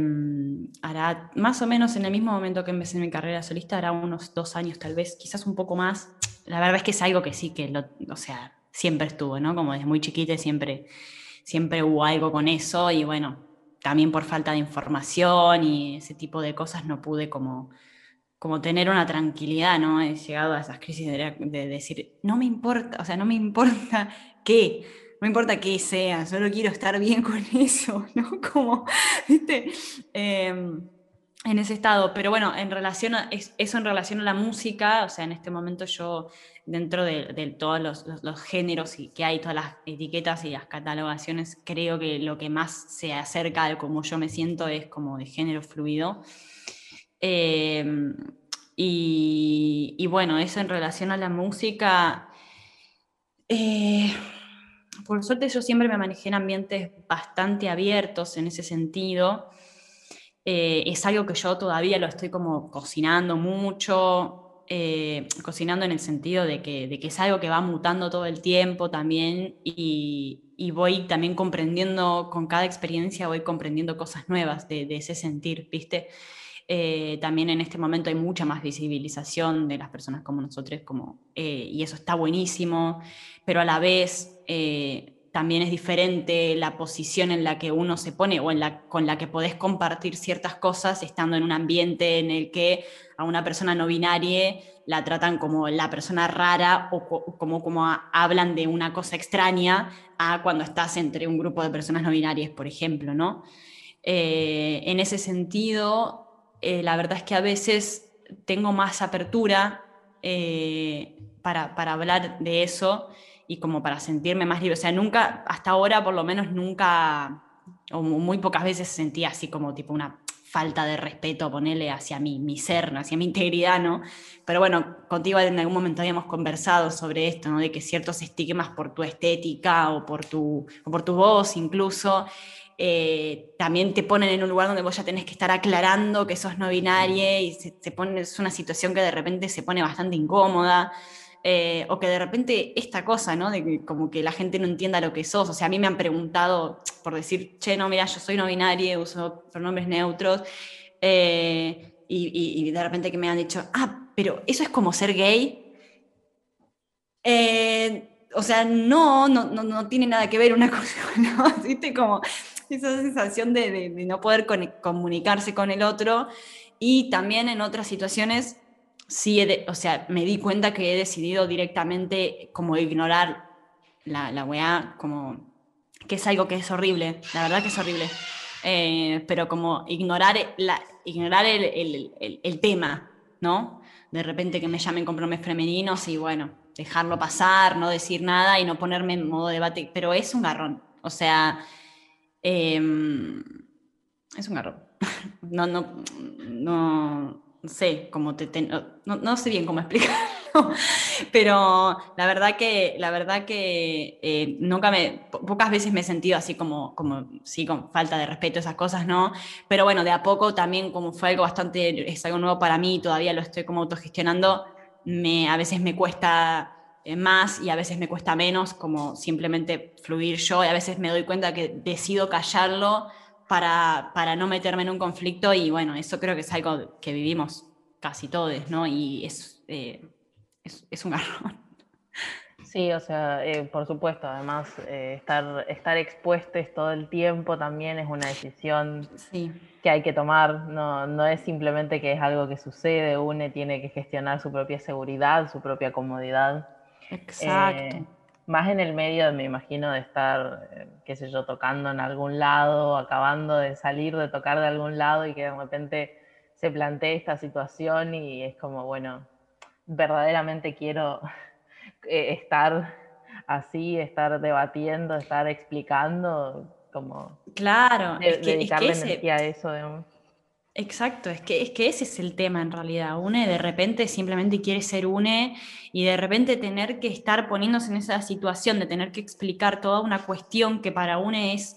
más o menos en el mismo momento que empecé mi carrera solista, hará unos dos años tal vez, quizás un poco más. La verdad es que es algo que sí, que o sea, siempre estuvo, ¿no? Como desde muy chiquita siempre, siempre hubo algo con eso y bueno, también por falta de información y ese tipo de cosas no pude como, como tener una tranquilidad, ¿no? He llegado a esas crisis de, de decir, no me importa, o sea, no me importa qué, no importa qué sea, solo quiero estar bien con eso, ¿no? Como, ¿viste? Eh, en ese estado, pero bueno, en relación a, es- eso en relación a la música, o sea, en este momento yo, dentro de, todos los, géneros y que hay, todas las etiquetas y las catalogaciones, creo que lo que más se acerca de cómo yo me siento es como de género fluido. Eh, y, y bueno, eso en relación a la música, eh, por suerte yo siempre me manejé en ambientes bastante abiertos en ese sentido. Eh, es algo que yo todavía lo estoy como cocinando mucho, eh, cocinando en el sentido de que, de que es algo que va mutando todo el tiempo también y, y voy también comprendiendo, con cada experiencia voy comprendiendo cosas nuevas de, ese sentir, ¿viste? Eh, también en este momento hay mucha más visibilización de las personas como nosotros, como, y eso está buenísimo, pero a la vez también es diferente la posición en la que uno se pone o en la, con la que podés compartir ciertas cosas estando en un ambiente en el que a una persona no binaria la tratan como la persona rara o co- como, como hablan de una cosa extraña a cuando estás entre un grupo de personas no binarias, por ejemplo, ¿no? Eh, en ese sentido, eh, la verdad es que a veces tengo más apertura eh, para hablar de eso y como para sentirme más libre. O sea, nunca, hasta ahora por lo menos nunca, o mu- muy pocas veces sentí así como tipo una falta de respeto, ponerle hacia mi, mi ser, hacia mi integridad, ¿no? Pero bueno, contigo en algún momento habíamos conversado sobre esto, ¿no? De que ciertos estigmas por tu estética o por tu, o por tu voz incluso, eh, también te ponen en un lugar donde vos ya tenés que estar aclarando que sos no binaria y se, se pone, es una situación que de repente se pone bastante incómoda. Eh, o que de repente esta cosa, ¿no? De que como que la gente no entienda lo que sos. O sea, a mí me han preguntado, por decir, che, no, mira, yo soy no binaria, uso pronombres neutros, eh, y, y, de repente que me han dicho, ah, pero eso es como ser gay. Eh, o sea, no, no, no, no, tiene nada que ver una cosa con otra, ¿viste? Como esa sensación de, de, de no poder comunicarse con el otro. Y también en otras situaciones sí, o sea, me di cuenta que he decidido directamente como ignorar la, la weá, como que es algo que es horrible, la verdad que es horrible, eh, pero como ignorar, la, ignorar el, el, tema, ¿no? De repente que me llamen compromisos femeninos y bueno, dejarlo pasar, no decir nada y no ponerme en modo debate, pero es un garrón, o sea, em, es un garrón. no, no, no sé, cómo te, no, sé bien cómo explicarlo, pero la verdad que, la verdad que eh, nunca me, pocas veces me he sentido así como, como, sí, con falta de respeto, esas cosas, ¿no? Pero bueno, de a poco también como fue algo bastante, es algo nuevo para mí, todavía lo estoy como autogestionando, me, a veces me cuesta eh, más y a veces me cuesta menos, como simplemente fluir yo, y a veces me doy cuenta que decido callarlo para, para, no meterme en un conflicto y bueno, eso creo que es algo que vivimos casi todos, ¿no? Y es, eh, es, es, un garrón. Sí, o sea, eh, por supuesto, además eh, estar, estar expuestos todo el tiempo también es una decisión sí. que hay que tomar, no, no es simplemente que es algo que sucede, uno tiene que gestionar su propia seguridad, su propia comodidad. Exacto más en el medio, me imagino, de estar, eh, qué sé yo, tocando en algún lado, acabando de salir de tocar de algún lado y que de repente se plantee esta situación y es como, bueno, verdaderamente quiero eh, estar así, estar debatiendo, estar explicando, como claro, dedicarle energía a eso. Digamos. Exacto, es que, es que ese es el tema en realidad. Une de repente simplemente quiere ser une y de repente tener que estar poniéndose en esa situación de tener que explicar toda una cuestión que para une es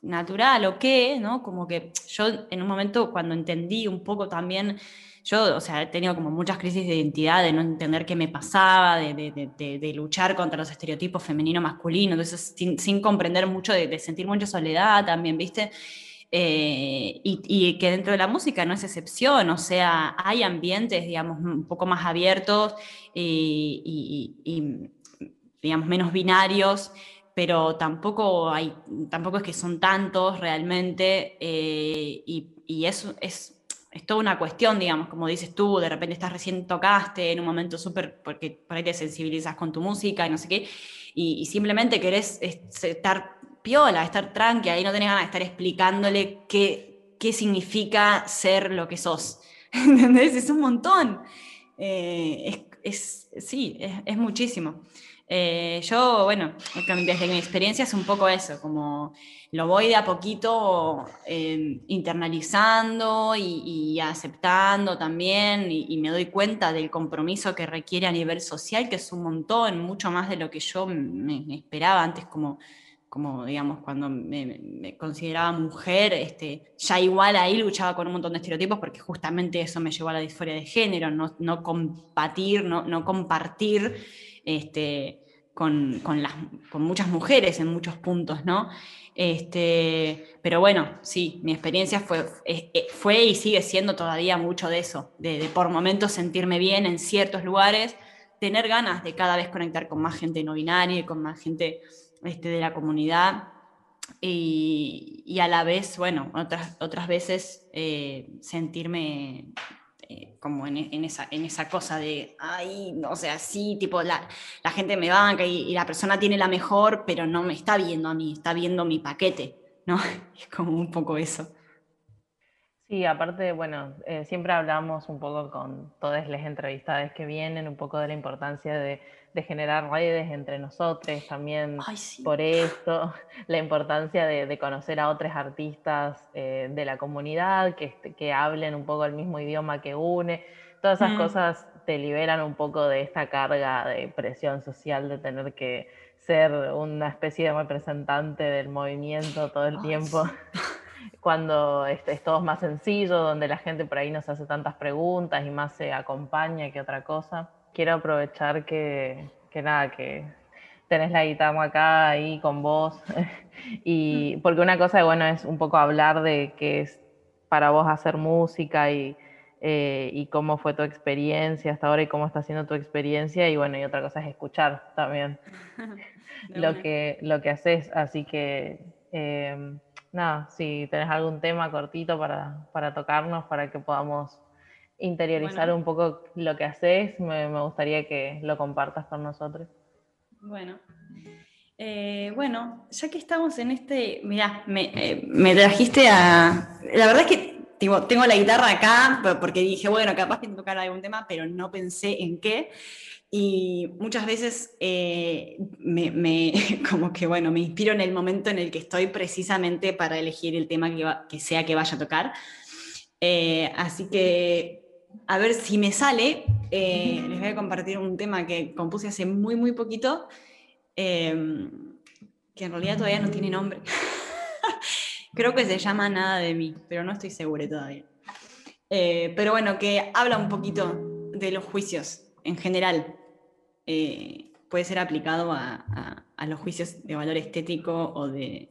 natural o qué, ¿no? Como que yo en un momento cuando entendí un poco también, yo, o sea, he tenido como muchas crisis de identidad, de no entender qué me pasaba, de, de, luchar contra los estereotipos femenino-masculino, entonces sin, sin comprender mucho, de, sentir mucha soledad también, ¿viste? Eh, y, que dentro de la música no es excepción, o sea, hay ambientes, digamos, un poco más abiertos y, y digamos, menos binarios, pero tampoco, hay, tampoco es que son tantos realmente, eh, y, y, eso es, es toda una cuestión, digamos, como dices tú, de repente estás recién tocaste en un momento súper, porque por ahí te sensibilizas con tu música y no sé qué, y, y simplemente querés estar piola, estar tranqui, y no tenés ganas de estar explicándole qué, qué significa ser lo que sos. ¿Entendés? Es un montón. Eh, es, sí, es, muchísimo. Eh, yo, bueno, desde mi experiencia es un poco eso, como lo voy de a poquito eh, internalizando y, aceptando también y, me doy cuenta del compromiso que requiere a nivel social, que es un montón, mucho más de lo que yo me esperaba antes como como digamos, cuando me, consideraba mujer, este, ya igual ahí luchaba con un montón de estereotipos porque justamente eso me llevó a la disforia de género, no, no compartir, no, no compartir este, con, con, las, con muchas mujeres en muchos puntos, ¿no? Este, pero bueno, sí, mi experiencia fue, eh, fue y sigue siendo todavía mucho de eso, de, de por momentos sentirme bien en ciertos lugares, tener ganas de cada vez conectar con más gente no binaria con más gente este, de la comunidad y, y, a la vez, bueno, otras, otras veces eh, sentirme eh, como en, en, esa, en esa cosa de, ay, o sea, sí, tipo, la, la gente me banca y, y, la persona tiene la mejor, pero no me está viendo a mí, está viendo mi paquete, ¿no? Es como un poco eso. Sí, aparte, bueno, eh, siempre hablamos un poco con todas las entrevistadas que vienen, un poco de la importancia de de generar redes entre nosotros, también por esto, la importancia de, conocer a otros artistas eh, de la comunidad que, este, que, hablen un poco el mismo idioma que une. Todas esas mm. cosas te liberan un poco de esta carga de presión social de tener que ser una especie de representante del movimiento todo el tiempo. Cuando es, es todo más sencillo, donde la gente por ahí no se hace tantas preguntas y más se acompaña que otra cosa. Quiero aprovechar que, que nada, que tenés la guitarra acá ahí con vos. y porque una cosa, bueno, es un poco hablar de qué es para vos hacer música y, eh, y cómo fue tu experiencia hasta ahora y cómo está siendo tu experiencia. Y bueno, y otra cosa es escuchar también lo que, lo que haces. Así que, em, nada, si tenés algún tema cortito para, para tocarnos, para que podamos interiorizar un poco lo que haces, me, me gustaría que lo compartas con nosotros. Bueno, eh, bueno, ya que estamos en este, mirá, me, eh, me, trajiste a... La verdad es que tengo la guitarra acá porque dije, bueno, capaz que tocar algún tema, pero no pensé en qué. Y muchas veces eh, me, como que, bueno, me inspiro en el momento en el que estoy precisamente para elegir el tema que, que sea que vaya a tocar. así que a ver si me sale, eh, les voy a compartir un tema que compuse hace muy, muy poquito, em, que en realidad todavía no tiene nombre. Creo que se llama Nada de mí, pero no estoy segura todavía. Eh, pero bueno, que habla un poquito de los juicios en general. Eh, puede ser aplicado a, los juicios de valor estético o de,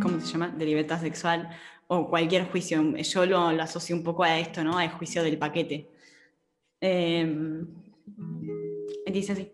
¿cómo se llama?, de libertad sexual o cualquier juicio. Yo lo, asocio un poco a esto, ¿no? Al juicio del paquete. Em, dice.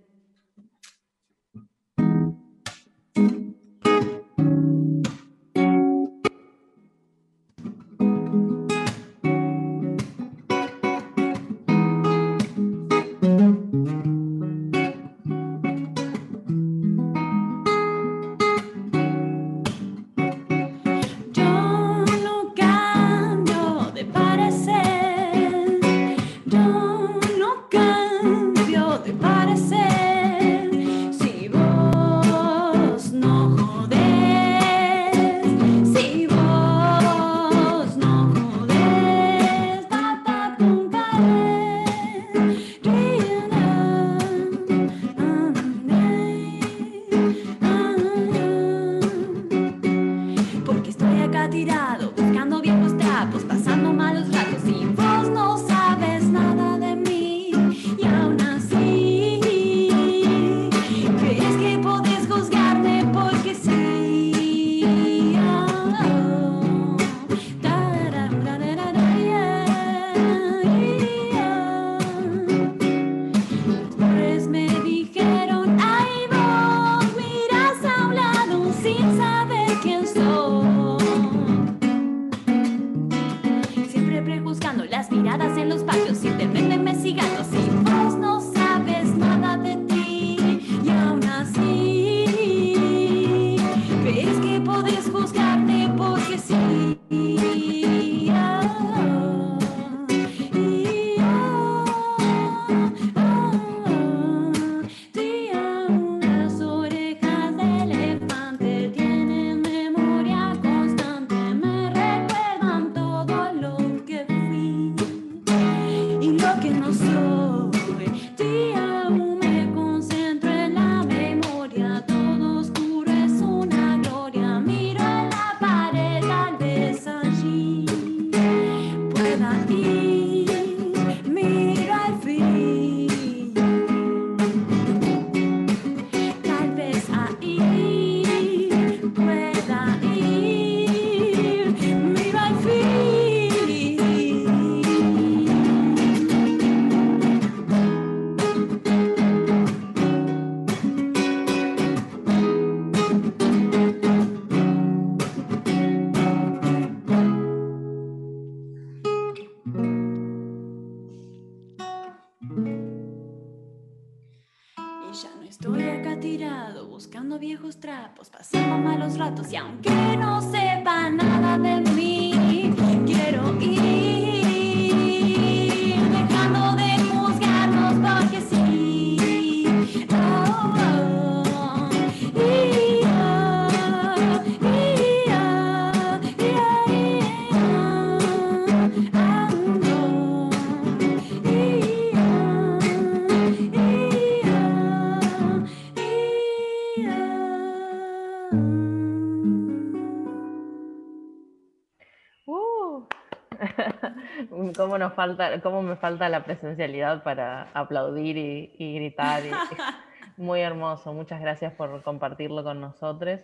Nos falta, cómo me falta la presencialidad para aplaudir y, gritar. muy hermoso, muchas gracias por compartirlo con nosotros.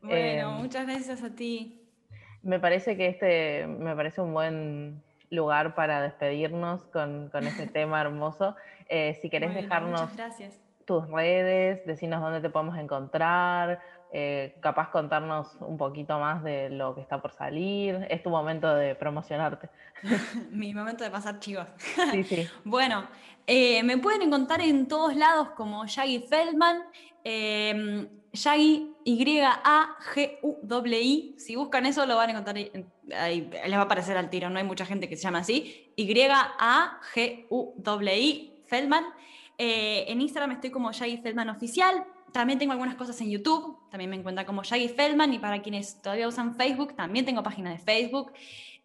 Bueno, em, muchas gracias a ti. Me parece que este me parece un buen lugar para despedirnos con, con este tema hermoso. Eh, si querés dejarnos tus redes, decirnos dónde te podemos encontrar, eh, capaz contarnos un poquito más de lo que está por salir. Es tu momento de promocionarte. Mi momento de pasar chivos. Sí, sí. bueno, eh, me pueden encontrar en todos lados como Shaggy Feldman. Eh, Yagi, Y-A-G-U-I. Si buscan eso, lo van a encontrar ahí, les va a aparecer al tiro, no hay mucha gente que se llama así. Y-A-G-U-I, Feldman. Eh, en Instagram estoy como Yagi Feldman Oficial. También tengo algunas cosas en YouTube, también me encuentran como Shaggy Feldman y para quienes todavía usan Facebook, también tengo página de Facebook.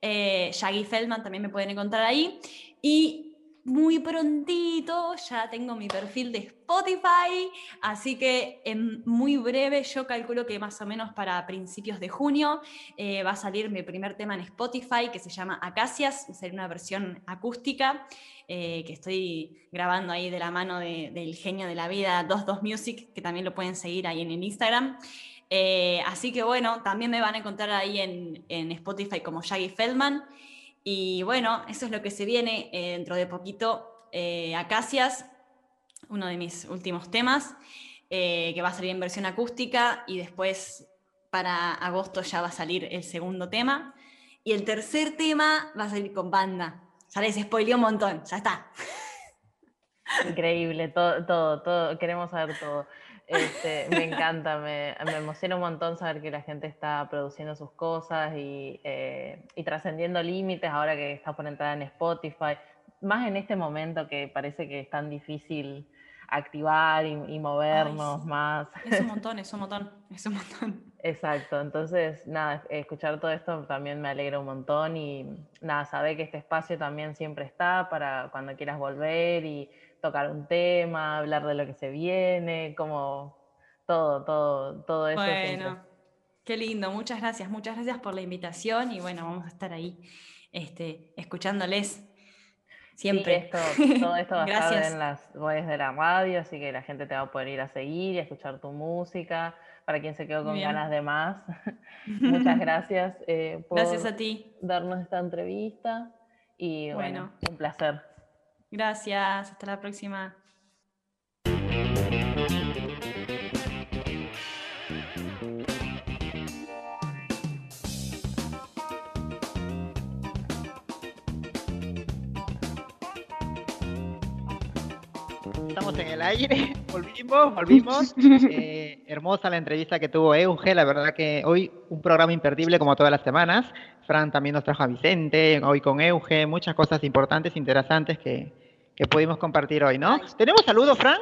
Eh, Shaggy Feldman también me pueden encontrar ahí. Y muy prontito ya tengo mi perfil de Spotify, así que en muy breve, yo calculo que más o menos para principios de junio eh, va a salir mi primer tema en Spotify que se llama Acacias, sería una versión acústica eh, que estoy grabando ahí de la mano del genio de la vida, 22 Music, que también lo pueden seguir ahí en el Instagram. Eh, así que bueno, también me van a encontrar ahí en, en Spotify como Shaggy Feldman. Y bueno, eso es lo que se viene eh, dentro de poquito. Eh, Acacias, uno de mis últimos temas, eh, que va a salir en versión acústica y después para agosto ya va a salir el segundo tema. Y el tercer tema va a salir con banda. Ya les spoileé un montón, ya está. Increíble, todo, todo, todo, queremos saber todo. Este, me encanta, me, emociona un montón saber que la gente está produciendo sus cosas y, eh, y trascendiendo límites ahora que está por entrar en Spotify, más en este momento que parece que es tan difícil activar y, movernos más. Es un montón, es un montón, es un montón. Exacto, entonces nada, escuchar todo esto también me alegra un montón y nada, saber que este espacio también siempre está para cuando quieras volver y tocar un tema, hablar de lo que se viene, como todo, todo, todo eso. Bueno, qué lindo, muchas gracias, muchas gracias por la invitación y bueno, vamos a estar ahí este, escuchándoles siempre. todo esto va a estar en las redes de la radio, así que la gente te va a poder ir a seguir y a escuchar tu música. Para quien se quedó con ganas de más, muchas gracias eh, por gracias a ti. darnos esta entrevista y bueno un placer. Gracias, hasta la próxima. Estamos en el aire, volvimos, volvimos. Eh, hermosa la entrevista que tuvo Euge, la verdad que hoy un programa imperdible como todas las semanas. Fran también nos trajo a Vicente, hoy con Euge, muchas cosas importantes, interesantes que, que pudimos compartir hoy, ¿no? ¿Tenemos saludos, Fran?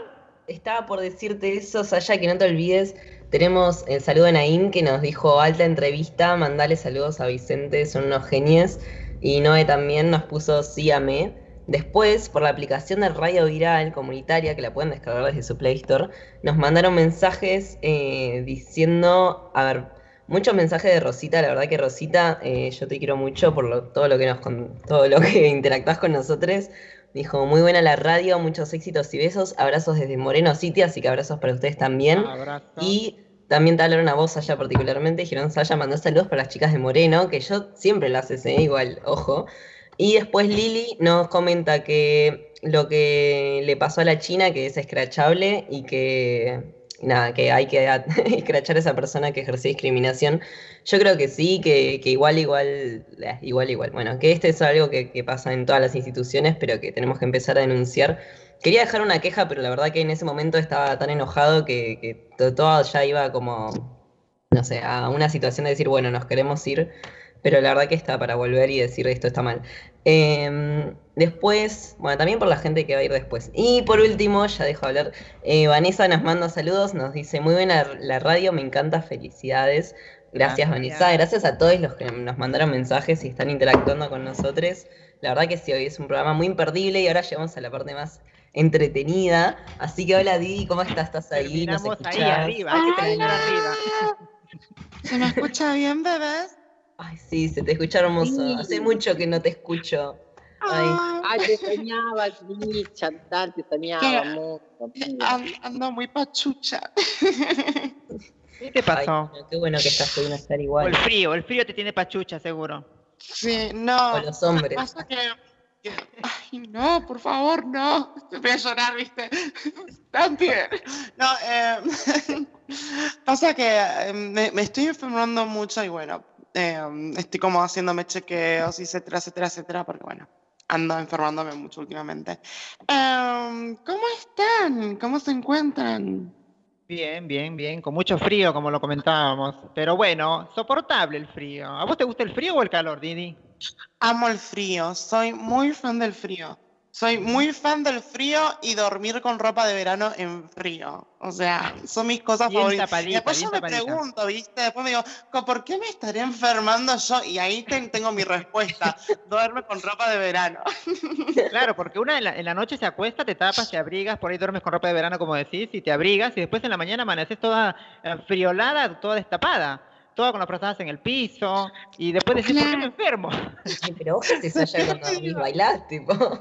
Estaba por decirte eso, Saya, que no te olvides. Tenemos el saludo de Naim que nos dijo alta entrevista, mandale saludos a Vicente, son unos genios. Y Noé también nos puso sí a me. Después, por la aplicación de Radio Viral comunitaria, que la pueden descargar desde su Play Store, nos mandaron mensajes eh, diciendo, a ver, muchos mensajes de Rosita, la verdad que Rosita, eh, yo te quiero mucho por todo lo que nos todo lo que interactúas con nosotros. Dijo, muy buena la radio, muchos éxitos y besos. Abrazos desde Moreno City, así que abrazos para ustedes también. Y también te hablaron a vos allá particularmente. Dijeron, Saya mandó saludos para las chicas de Moreno, que yo siempre lo haces, ¿eh? igual, ojo. Y después Lili nos comenta que lo que le pasó a la China, que es escrachable y que nada, que hay que escrachar a esa persona que ejerce discriminación. Yo creo que sí, que, igual, igual, eh, igual, igual. Bueno, que este es algo que, pasa en todas las instituciones, pero que tenemos que empezar a denunciar. Quería dejar una queja, pero la verdad que en ese momento estaba tan enojado que, que todo ya iba como, no sé, a una situación de decir, bueno, nos queremos ir pero la verdad que está para volver y decir esto está mal. Em, después, bueno, también por la gente que va a ir después. Y por último, ya dejo hablar, eh, Vanessa nos manda saludos, nos dice, muy buena la radio, me encanta, felicidades. Gracias, Vanessa, gracias a todos los que nos mandaron mensajes y están interactuando con nosotros. La verdad que sí, hoy es un programa muy imperdible y ahora llegamos a la parte más entretenida. Así que hola Didi, ¿cómo estás? ¿Estás ahí? ¿Nos ahí arriba, hay que arriba. ¿Se me escucha bien, bebés? Ay, sí, se te escucha hermoso. Hace mucho que no te escucho. Ay, Ay, te extrañaba, sí, Chantal, te extrañaba mucho. An- Ando muy pachucha. ¿Qué te pasó? qué bueno que estás pudiendo estar O igual. el frío, el frío te tiene pachucha, seguro. Sí, no. O los hombres. Pasa que, que- Ay, no, por favor, no. Voy a llorar, ¿viste? También. No, eh, pasa que eh, me, me estoy enfermando mucho y bueno, eh, estoy como haciéndome chequeos, etcétera, etcétera, etcétera, porque bueno, ando enfermándome mucho últimamente. Em, ¿Cómo están? ¿Cómo se encuentran? Bien, bien, bien, con mucho frío, como lo comentábamos. Pero bueno, soportable el frío. ¿A vos te gusta el frío o el calor, Didi? Amo el frío, soy muy fan del frío. Soy muy fan del frío y dormir con ropa de verano en frío. O sea, son mis cosas Bien favoritas. tapadita, y después yo me pregunto, ¿viste? Después me digo, "Co- ¿por qué me estaré enfermando yo? Y ahí te- tengo mi respuesta. Duerme con ropa de verano. Claro, porque una en la, en la noche se acuesta, te tapas, te abrigas, por ahí duermes con ropa de verano, como decís, y te abrigas, y después en la mañana amaneces toda eh, friolada, toda destapada, toda con las frazadas en el piso, y después decís, ¿por qué me enfermo? Pero ojo te ya cuando dormís bailás, tipo.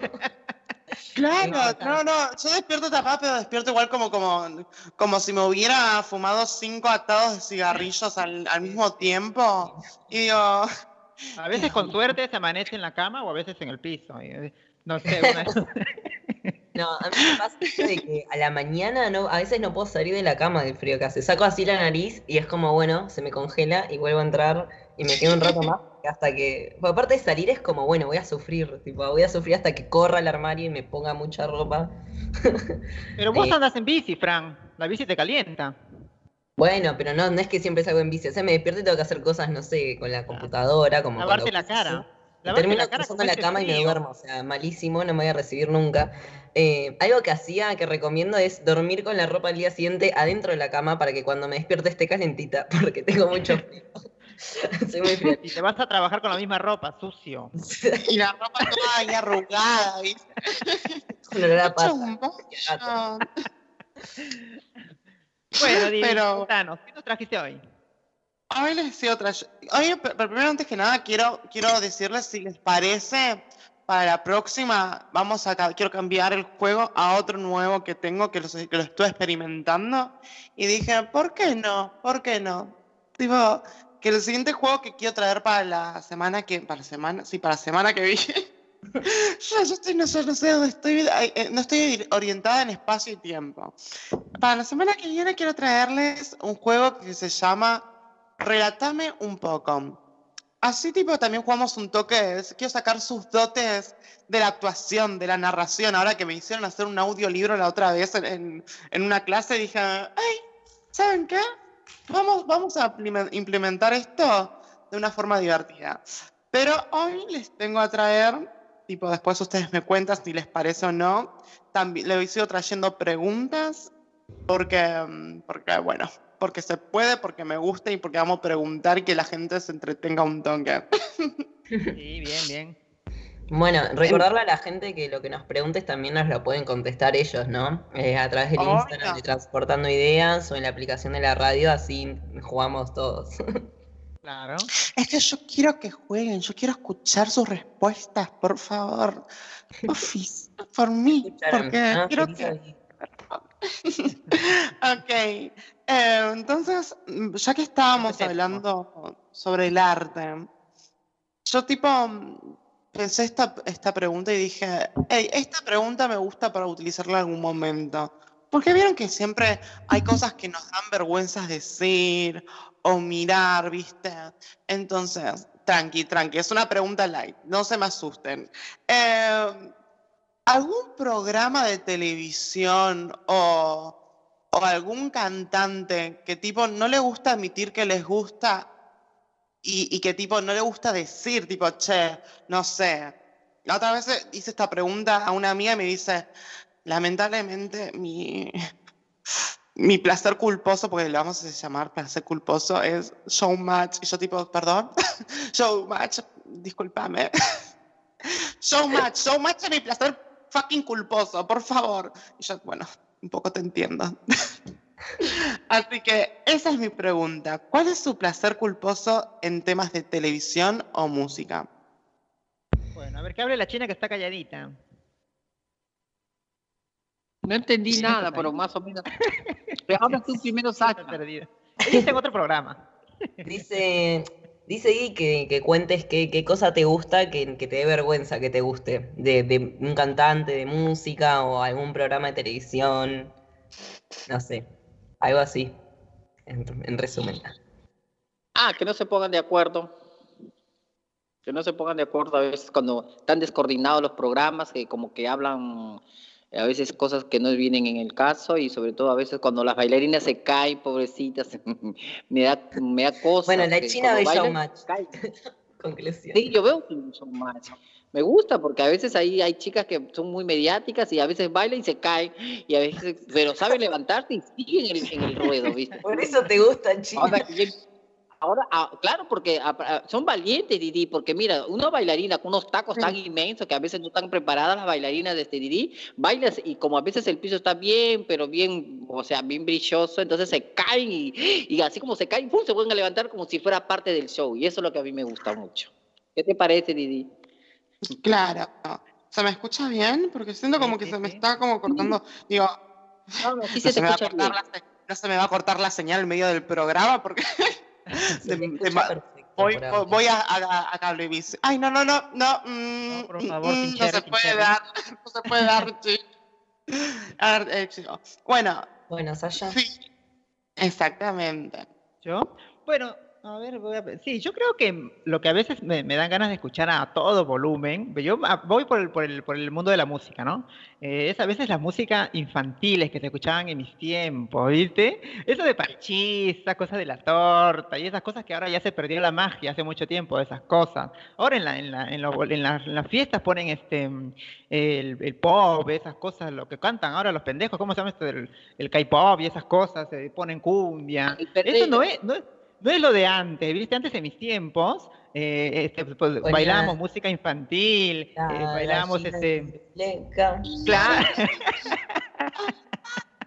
Claro, no, no, yo despierto tapada, pero despierto igual como, como, como si me hubiera fumado cinco atados de cigarrillos al, al mismo tiempo. Y digo, A veces con suerte se amanece en la cama o a veces en el piso. y, eh, no sé, una- No, a mí me pasa esto de que a la mañana no, a veces no puedo salir de la cama del frío que hace. Saco así la nariz y es como, bueno, se me congela y vuelvo a entrar y me quedo un rato más hasta que. Porque aparte de salir es como, bueno, voy a sufrir, tipo, voy a sufrir hasta que corra al armario y me ponga mucha ropa. Pero vos Eh. andas en bici, Fran. La bici te calienta. Bueno, pero no, no es que siempre salgo en bici. O sea, me despierto y tengo que hacer cosas, no sé, con la computadora, como Lavarte la cara. Lavarte termino la cara cruzando la cama y me duermo, o sea, malísimo, no me voy a recibir nunca. Eh, algo que hacía, que recomiendo, es dormir con la ropa al día siguiente adentro de la cama para que cuando me despierte esté calentita, porque tengo mucho frío. Soy muy. Y te vas a trabajar con la misma ropa, sucio. y la ropa toda ahí arrugada, ¿viste? Con olor a. Bueno, Didi, Pero- contanos, ¿qué nos trajiste hoy? Hoy les decía otra. Hoy, pero primero, antes que nada, quiero, quiero decirles si les parece, para la próxima, vamos a, quiero cambiar el juego a otro nuevo que tengo, que lo, que lo estoy experimentando. Y dije, ¿por qué no? ¿Por qué no? Tipo, que el siguiente juego que quiero traer para la semana que, para la semana, sí, para la semana que viene. yo, yo estoy, no sé, no sé dónde estoy, eh, no estoy orientada en espacio y tiempo. Para la semana que viene quiero traerles un juego que se llama Relatame un poco. Así tipo también jugamos un toque, quiero sacar sus dotes de la actuación, de la narración. Ahora que me hicieron hacer un audiolibro la otra vez en, en- en una clase, dije, ay, ¿saben qué? Vamos, vamos a implementar esto de una forma divertida. Pero hoy les tengo a traer, tipo después ustedes me cuentan si les parece o no, también le sigo trayendo preguntas porque, porque, bueno, porque se puede, porque me gusta y porque vamos a preguntar que la gente se entretenga un toque. Sí, bien, bien. Bueno, recordarle a la gente que lo que nos preguntes también nos lo pueden contestar ellos, ¿no? Eh, a través del. Instagram de Transportando Ideas o en la aplicación de la radio, así jugamos todos. Claro. Es que yo quiero que jueguen, yo quiero escuchar sus respuestas, por favor. Porfis, por mí, Escucharon, porque ah, quiero que... Ok, eh, entonces, mm, ya que estábamos hablando sobre el arte, yo tipo pensé esta, esta pregunta y dije, hey, esta pregunta me gusta para utilizarla en algún momento. Porque vieron que siempre hay cosas que nos dan vergüenzas decir o mirar, ¿viste? Entonces, tranqui, tranqui, es una pregunta light, no se me asusten. Eh, ¿Algún programa de televisión o, o algún cantante que tipo no le gusta admitir que les gusta y, y que tipo no le gusta decir, tipo, che, no sé. La otra vez hice esta pregunta a una amiga y me dice, lamentablemente mi, mi placer culposo, porque le vamos a llamar placer culposo, es showmatch. Y yo tipo, perdón, showmatch, discúlpame. Showmatch, showmatch es mi placer fucking culposo, por favor. Y yo, bueno, un poco te entiendo. Así que esa es mi pregunta. ¿Cuál es su placer culposo en temas de televisión o música? Bueno, a ver, que hable la china que está calladita. No entendí nada, pero más o menos. Pero habla tú primero, Sacha. Perdida. Está en otro programa. Dice, dice Gui que, que cuentes qué, qué cosa te gusta, que, que te dé vergüenza que te guste, de, de un cantante, de música o algún programa de televisión, no sé, algo así, en, en resumen. Ah, que no se pongan de acuerdo. Que no se pongan de acuerdo a veces cuando están descoordinados los programas, que como que hablan eh, a veces cosas que no vienen en el caso y sobre todo a veces cuando las bailarinas se caen, pobrecitas, me da, me da cosa. Bueno, la China ve Showmatch. Conclusión. Sí, yo veo showmatch. Me gusta porque a veces ahí hay chicas que son muy mediáticas y a veces bailan y se caen, y a veces, pero saben levantarse y siguen en el, en el ruedo, ¿viste? Por eso te gusta, China. Ahora, que yo- ahora, ah, claro, porque ah, ah, son valientes, Didi, porque mira, una bailarina con unos tacos tan inmensos que a veces no están preparadas las bailarinas de este Didi, bailas y como a veces el piso está bien, pero bien, o sea, bien brilloso, entonces se caen y, y así como se caen, ¡pum! se vuelven a levantar como si fuera parte del show, y eso es lo que a mí me gusta mucho. ¿Qué te parece, Didi? Claro. ¿Se me escucha bien? Porque siento como que se me está como cortando. Digo, No, no, sí no se me va a cortar la se- no se me va a cortar la señal en medio del programa porque de- voy, a, a, a Cablevisión. Ay, no, no, no, no. mm, No, por mm, favor, mm, se puede dar. No se puede dar, sí. A ver, eh, chico. Bueno, Bueno, Sasha. sí, exactamente. ¿Yo? Bueno, a ver, voy a... sí, yo creo que lo que a veces me, me dan ganas de escuchar a todo volumen, yo voy por el, por el, por el mundo de la música, ¿no? Eh, es a veces la música infantiles que se escuchaban en mis tiempos, ¿viste? Eso de parchista, cosas de la torta y esas cosas que ahora ya se perdió la magia hace mucho tiempo, esas cosas. Ahora en, la, en, la, en, lo- en las- en las fiestas ponen este el, el pop, esas cosas, lo que cantan ahora los pendejos, ¿cómo se llama esto? El, el K-pop y esas cosas, se ponen cumbia. Eso no es, no es, no es lo de antes, ¿viste? Antes en mis tiempos eh, este, pues, Ponía- bailábamos música infantil, eh, La bailábamos gallina este... Leca. Claro.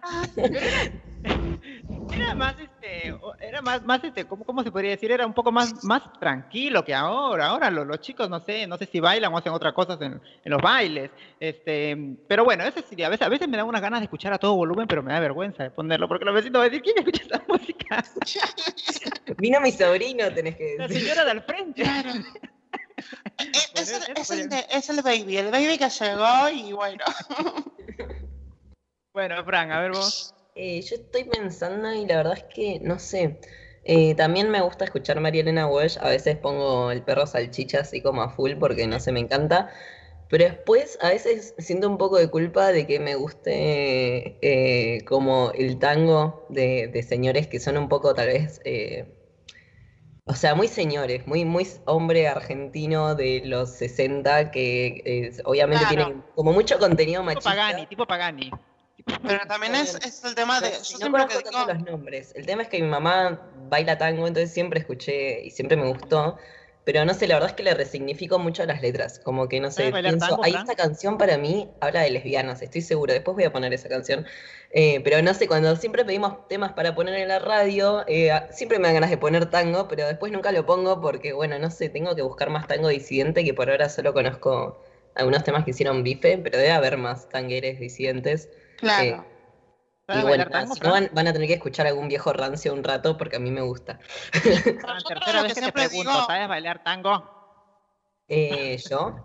Era más este, o- era más, más este, ¿cómo, cómo se podría decir? Era un poco más, más tranquilo que ahora. Ahora lo- los, chicos, no sé, no sé si bailan o hacen otras cosas en, en los bailes. Este, pero bueno, eso sí, a veces, a veces me da unas ganas de escuchar a todo volumen, pero me da vergüenza de ponerlo, porque los vecinos van a decir, ¿quién escucha esa música? Vino mi sobrino, tenés que La decir. señora del frente. Claro. Es, es el, eso es, el podría- de- es el baby, el baby que llegó y bueno. Bueno, Fran, a ver vos. Eh, yo estoy pensando y la verdad es que no sé. Eh, también me gusta escuchar María Elena Walsh. A veces pongo el perro salchicha así como a full porque no sé, me encanta. Pero después a veces siento un poco de culpa de que me guste eh, como el tango de, de señores que son un poco tal vez, eh, o sea, muy señores, muy, muy hombre argentino de los 60 que obviamente Claro. tienen como mucho contenido Tipo machista. Pagani, tipo Pagani. Pero también es, es el tema de. Pero Yo si no siempre que conozco digo. los nombres. El tema es que mi mamá baila tango, entonces siempre escuché y siempre me gustó. Pero no sé, la verdad es que le resignifico mucho las letras. Como que no sé, ¿Sabes bailar pienso, tango, ahí esta canción para mí habla de lesbianas, estoy segura. Después voy a poner esa canción. Eh, pero no sé, cuando siempre pedimos temas para poner en la radio, eh, siempre me dan ganas de poner tango, pero después nunca lo pongo porque, bueno, no sé, tengo que buscar más tango disidente, que por ahora solo conozco algunos temas que hicieron bife, pero debe haber más tangueres disidentes. Claro. Eh, y ¿Sabes bueno, tango, si no van, van a tener que escuchar algún viejo rancio un rato porque a mí me gusta. Fran, yo tercera lo vez que que te siempre pregunto, digo- ¿sabes bailar tango? Eh, ¿yo?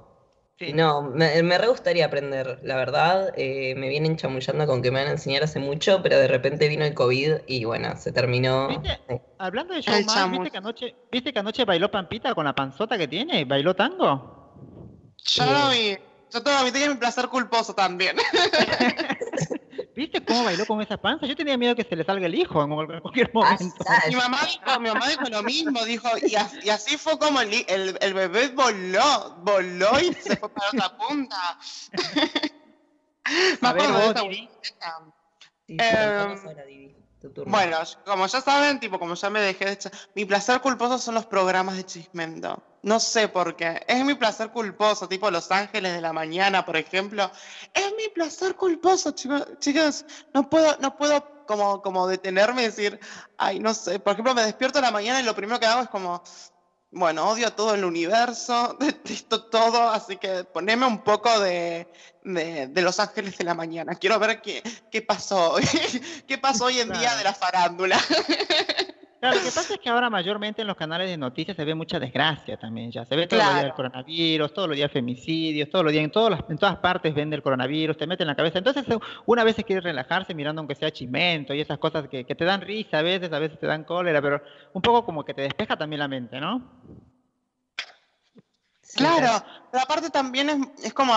Sí. No, me, me re gustaría aprender, la verdad. eh, me vienen chamullando con que me van a enseñar hace mucho, pero de repente vino el COVID y bueno, se terminó. ¿Viste? Eh, Hablando de showman. ¿viste que, anoche, ¿viste que anoche bailó Pampita con la panzota que tiene? ¿Bailó tango? Yo vi. Yo que es mi placer culposo también. ¿Viste cómo bailó con esa panza? Yo tenía miedo que se le salga el hijo en cual- cualquier ah, momento. Mi mamá dijo, mi mamá dijo lo mismo, dijo, y, as- y así fue como el, el, el bebé voló, voló y se fue para otra punta. A ver, vos. Sí, Divi, tu turno. Bueno, como ya saben, tipo, como ya me dejé de... Mi placer culposo son los programas de chismento. No sé por qué. Es mi placer culposo, tipo Los Ángeles de la Mañana, por ejemplo. Es mi placer culposo, chicos. Chicos, no puedo, no puedo como, como detenerme y decir, ay, no sé. Por ejemplo, me despierto a la mañana y lo primero que hago es como bueno, odio todo el universo, detesto todo, así que poneme un poco de, de, de Los Ángeles de la Mañana. Quiero ver qué, qué pasó, qué pasó hoy en día de la farándula. Claro, lo que pasa es que ahora mayormente en los canales de noticias se ve mucha desgracia también ya. Se ve todos los días el Claro. coronavirus, todos los días femicidios, todos los días, en, todas las- en todas partes vende el coronavirus, te mete en la cabeza. Entonces eh, una vez quiere relajarse mirando aunque sea chimento y esas cosas que, que te dan risa a veces, a veces te dan cólera, pero un poco como que te despeja también la mente, ¿no? Claro, pero aparte también es, es como,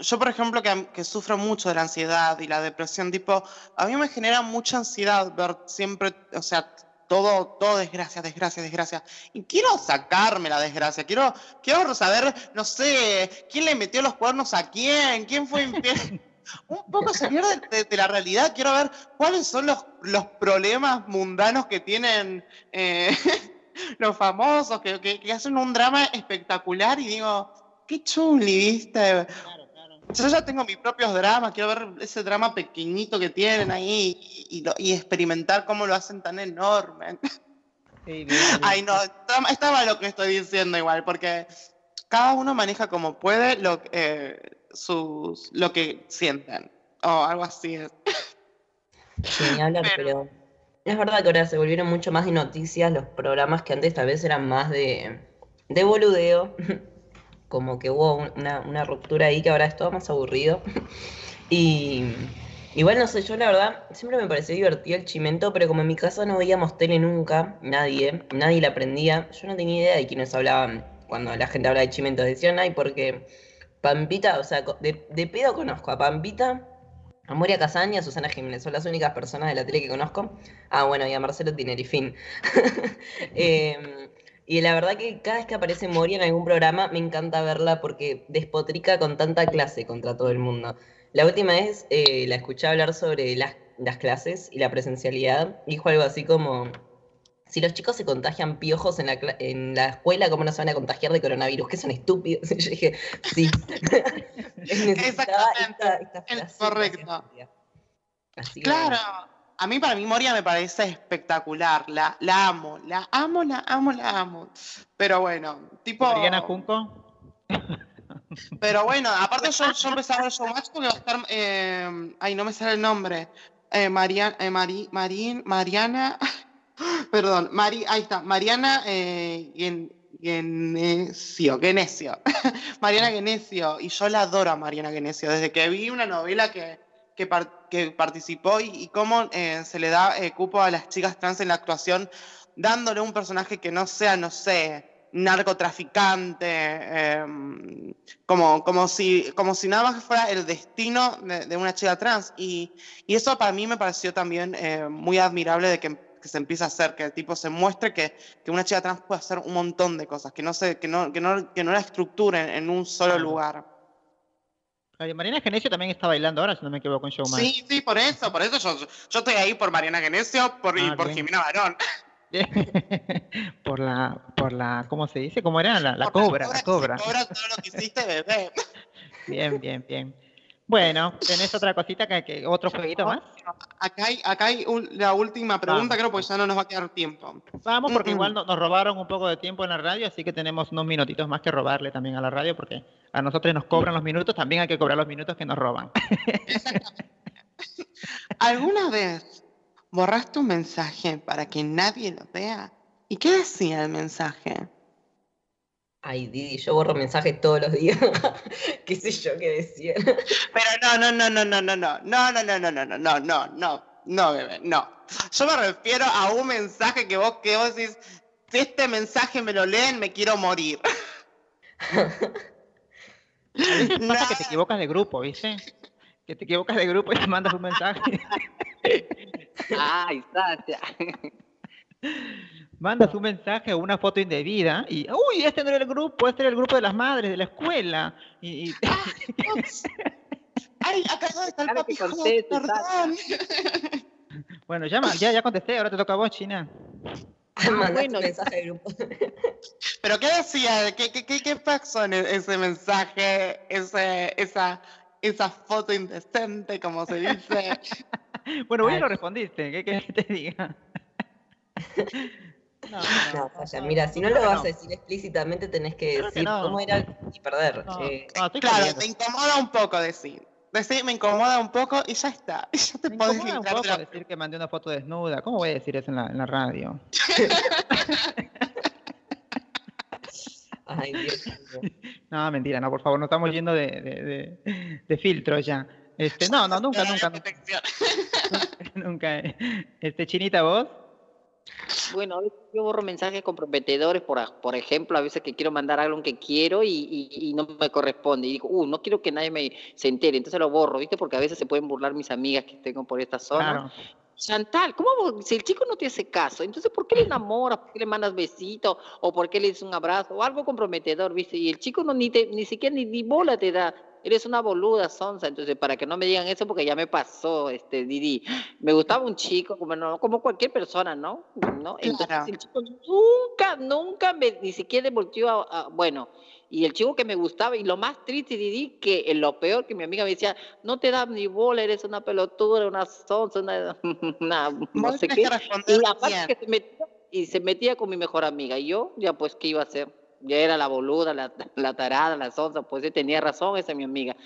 yo por ejemplo que, que sufro mucho de la ansiedad y la depresión, tipo, a mí me genera mucha ansiedad ver siempre, o sea, todo, todo desgracia, desgracia, desgracia. Y quiero sacarme la desgracia, quiero, quiero saber, no sé, quién le metió los cuernos a quién, quién fue infiel. Un poco salir de, de- de la realidad, quiero ver cuáles son los, los problemas mundanos que tienen eh, los famosos, que, que- que hacen un drama espectacular y digo, qué chuli, ¿viste? Yo ya tengo mis propios dramas, quiero ver ese drama pequeñito que tienen ahí y, y lo- y experimentar cómo lo hacen tan enorme. Ay, no, está, está mal lo que estoy diciendo igual, porque cada uno maneja como puede lo, eh, sus, lo que sienten, o algo así es. Sí, hablar, pero es verdad que ahora se volvieron mucho más de noticias los programas que antes tal vez eran más de, de boludeo. Como que hubo un- una, una ruptura ahí que ahora es todo más aburrido. Y igual no sé, yo la verdad siempre me pareció divertido el chimento, pero como en mi casa no veíamos tele nunca, nadie, nadie la aprendía, yo no tenía idea de quiénes hablaban cuando la gente hablaba de chimento. Decían, ay, porque Pampita, o sea, de, de pedo conozco a Pampita, a Moria y a Susana Jiménez, son las únicas personas de la tele que conozco. Ah, bueno, y a Marcelo Tineri, fin. Y la verdad que cada vez que aparece Moria en algún programa me encanta verla porque despotrica con tanta clase contra todo el mundo. La última vez eh, la escuché hablar sobre las, las clases y la presencialidad. Dijo algo así como, si los chicos se contagian piojos en la, en la escuela, ¿cómo no se van a contagiar de coronavirus? Que son estúpidos. Y yo dije, sí. Necesitaba esta, esta Es frase correcto. Así que Claro, a mí para mí Moria me parece espectacular, la, la amo, la amo, la amo, la amo. Pero bueno, tipo... Mariana Junco. Pero bueno, aparte yo, yo empecé a ver Showmatch porque va a estar... eh, ay, no me sale el nombre. Eh, eh, Mari- Marín- Mariana... Perdón, Mari, ahí está, Mariana eh, Gen- Genesio, Genesio. Mariana Genesio, y yo la adoro a Mariana Genesio, desde que vi una novela que, que, par- que participó y, y cómo eh, se le da eh, cupo a las chicas trans en la actuación, dándole un personaje que no sea, no sé, narcotraficante, em, como, como, si, como si nada más fuera el destino de, de una chica trans. Y, y eso para mí me pareció también eh, muy admirable de que, que se empiece a hacer, que el tipo se muestre que, que una chica trans puede hacer un montón de cosas, que no, se, que no, que no, que no la estructuren en un solo lugar. Mariana Genesio también está bailando ahora, si no me equivoco, en Showmatch. Sí, sí, por eso, por eso yo, yo estoy ahí por Mariana Genesio por, y Ah, por bien. Jimena Barón. por la, por la, ¿cómo se dice? ¿Cómo era? La, la cobra, la cobra. Cobra todo lo que hiciste, bebé. Bien, bien, bien. Bueno, ¿tenés otra cosita, que, que- otro jueguito más? Acá hay, acá hay un- la última pregunta, Vamos. creo, porque ya no nos va a quedar tiempo. Vamos, porque igual no- nos robaron un poco de tiempo en la radio, así que tenemos unos minutitos más que robarle también a la radio, porque a nosotros nos cobran los minutos, también hay que cobrar los minutos que nos roban. ¿Alguna vez borraste un mensaje para que nadie lo vea? ¿Y qué decía el mensaje? Ay, Didi, yo borro mensajes todos los días. ¿Qué sé yo qué decía? Pero no, no, no, no, no, no, no, no, no, no, no, no, no, no, no, no, no, bebé, no. Yo me refiero a un mensaje que vos, que vos decís, si este mensaje me lo leen, me quiero morir. Veces pasa que te equivocas de grupo, ¿viste? Que te equivocas de grupo y te mandas un mensaje. Ay, Sacha. Mandas un mensaje o una foto indebida y, uy, este no era el grupo, este era el grupo de las madres de la escuela. Y, y- Ay, acá está el Claro papi perdón. bueno, ya, ya, ya contesté, ahora te toca a vos, China. Mandaste bueno. un mensaje de grupo. ¿Pero qué decía? ¿Qué, qué, qué, qué pasó en e- ese mensaje? Ese, esa, esa foto indecente, como se dice. Bueno, vos ya lo respondiste, ¿qué querés que te diga? No, No, Falla, mira, si no lo vas a decir explícitamente, tenés que Creo que decir no. cómo era y perder. No, Eh, no, estoy Claro, te incomoda un poco decir. Decir me incomoda un poco y ya está. Y ya te Me podés incomoda un poco la decir que mandé una foto desnuda. ¿Cómo voy a decir eso en la, en la radio? Ay, Dios mío. No, mentira, no, por favor, no estamos yendo de, de, de- de filtro ya. Este, no, no, nunca, nunca, nunca, nunca. Este, Chinita, ¿vos? Bueno, yo borro mensajes comprometedores, por, por ejemplo, a veces que quiero mandar algo que quiero y, y- y no me corresponde. Y digo, uh, no quiero que nadie me se entere, entonces lo borro, ¿viste? Porque a veces se pueden burlar mis amigas que tengo por esta zona. Claro. Chantal, ¿cómo si el chico no te hace caso? Entonces, ¿por qué le enamoras? ¿Por qué le mandas besitos? ¿O por qué le dices un abrazo? O algo comprometedor, ¿viste? Y el chico no ni, te, ni siquiera ni, ni bola te da. Eres una boluda, sonsa. Entonces, para que no me digan eso, porque ya me pasó, este, Didi. Me gustaba un chico, como, no, como cualquier persona, ¿no? ¿No? Entonces, Claro. el chico nunca, nunca me, ni siquiera volteó a, a- bueno, y el chico que me gustaba, y lo más triste, Didi, que eh, lo peor que mi amiga me decía, no te da ni bola, eres una pelotuda, una sonsa, una, una no sé qué. Y aparte que se metía, y se metía con mi mejor amiga, y yo, ya pues, ¿qué iba a hacer? Ya era la boluda, la, la tarada, la sonsa, pues sí, tenía razón esa mi amiga.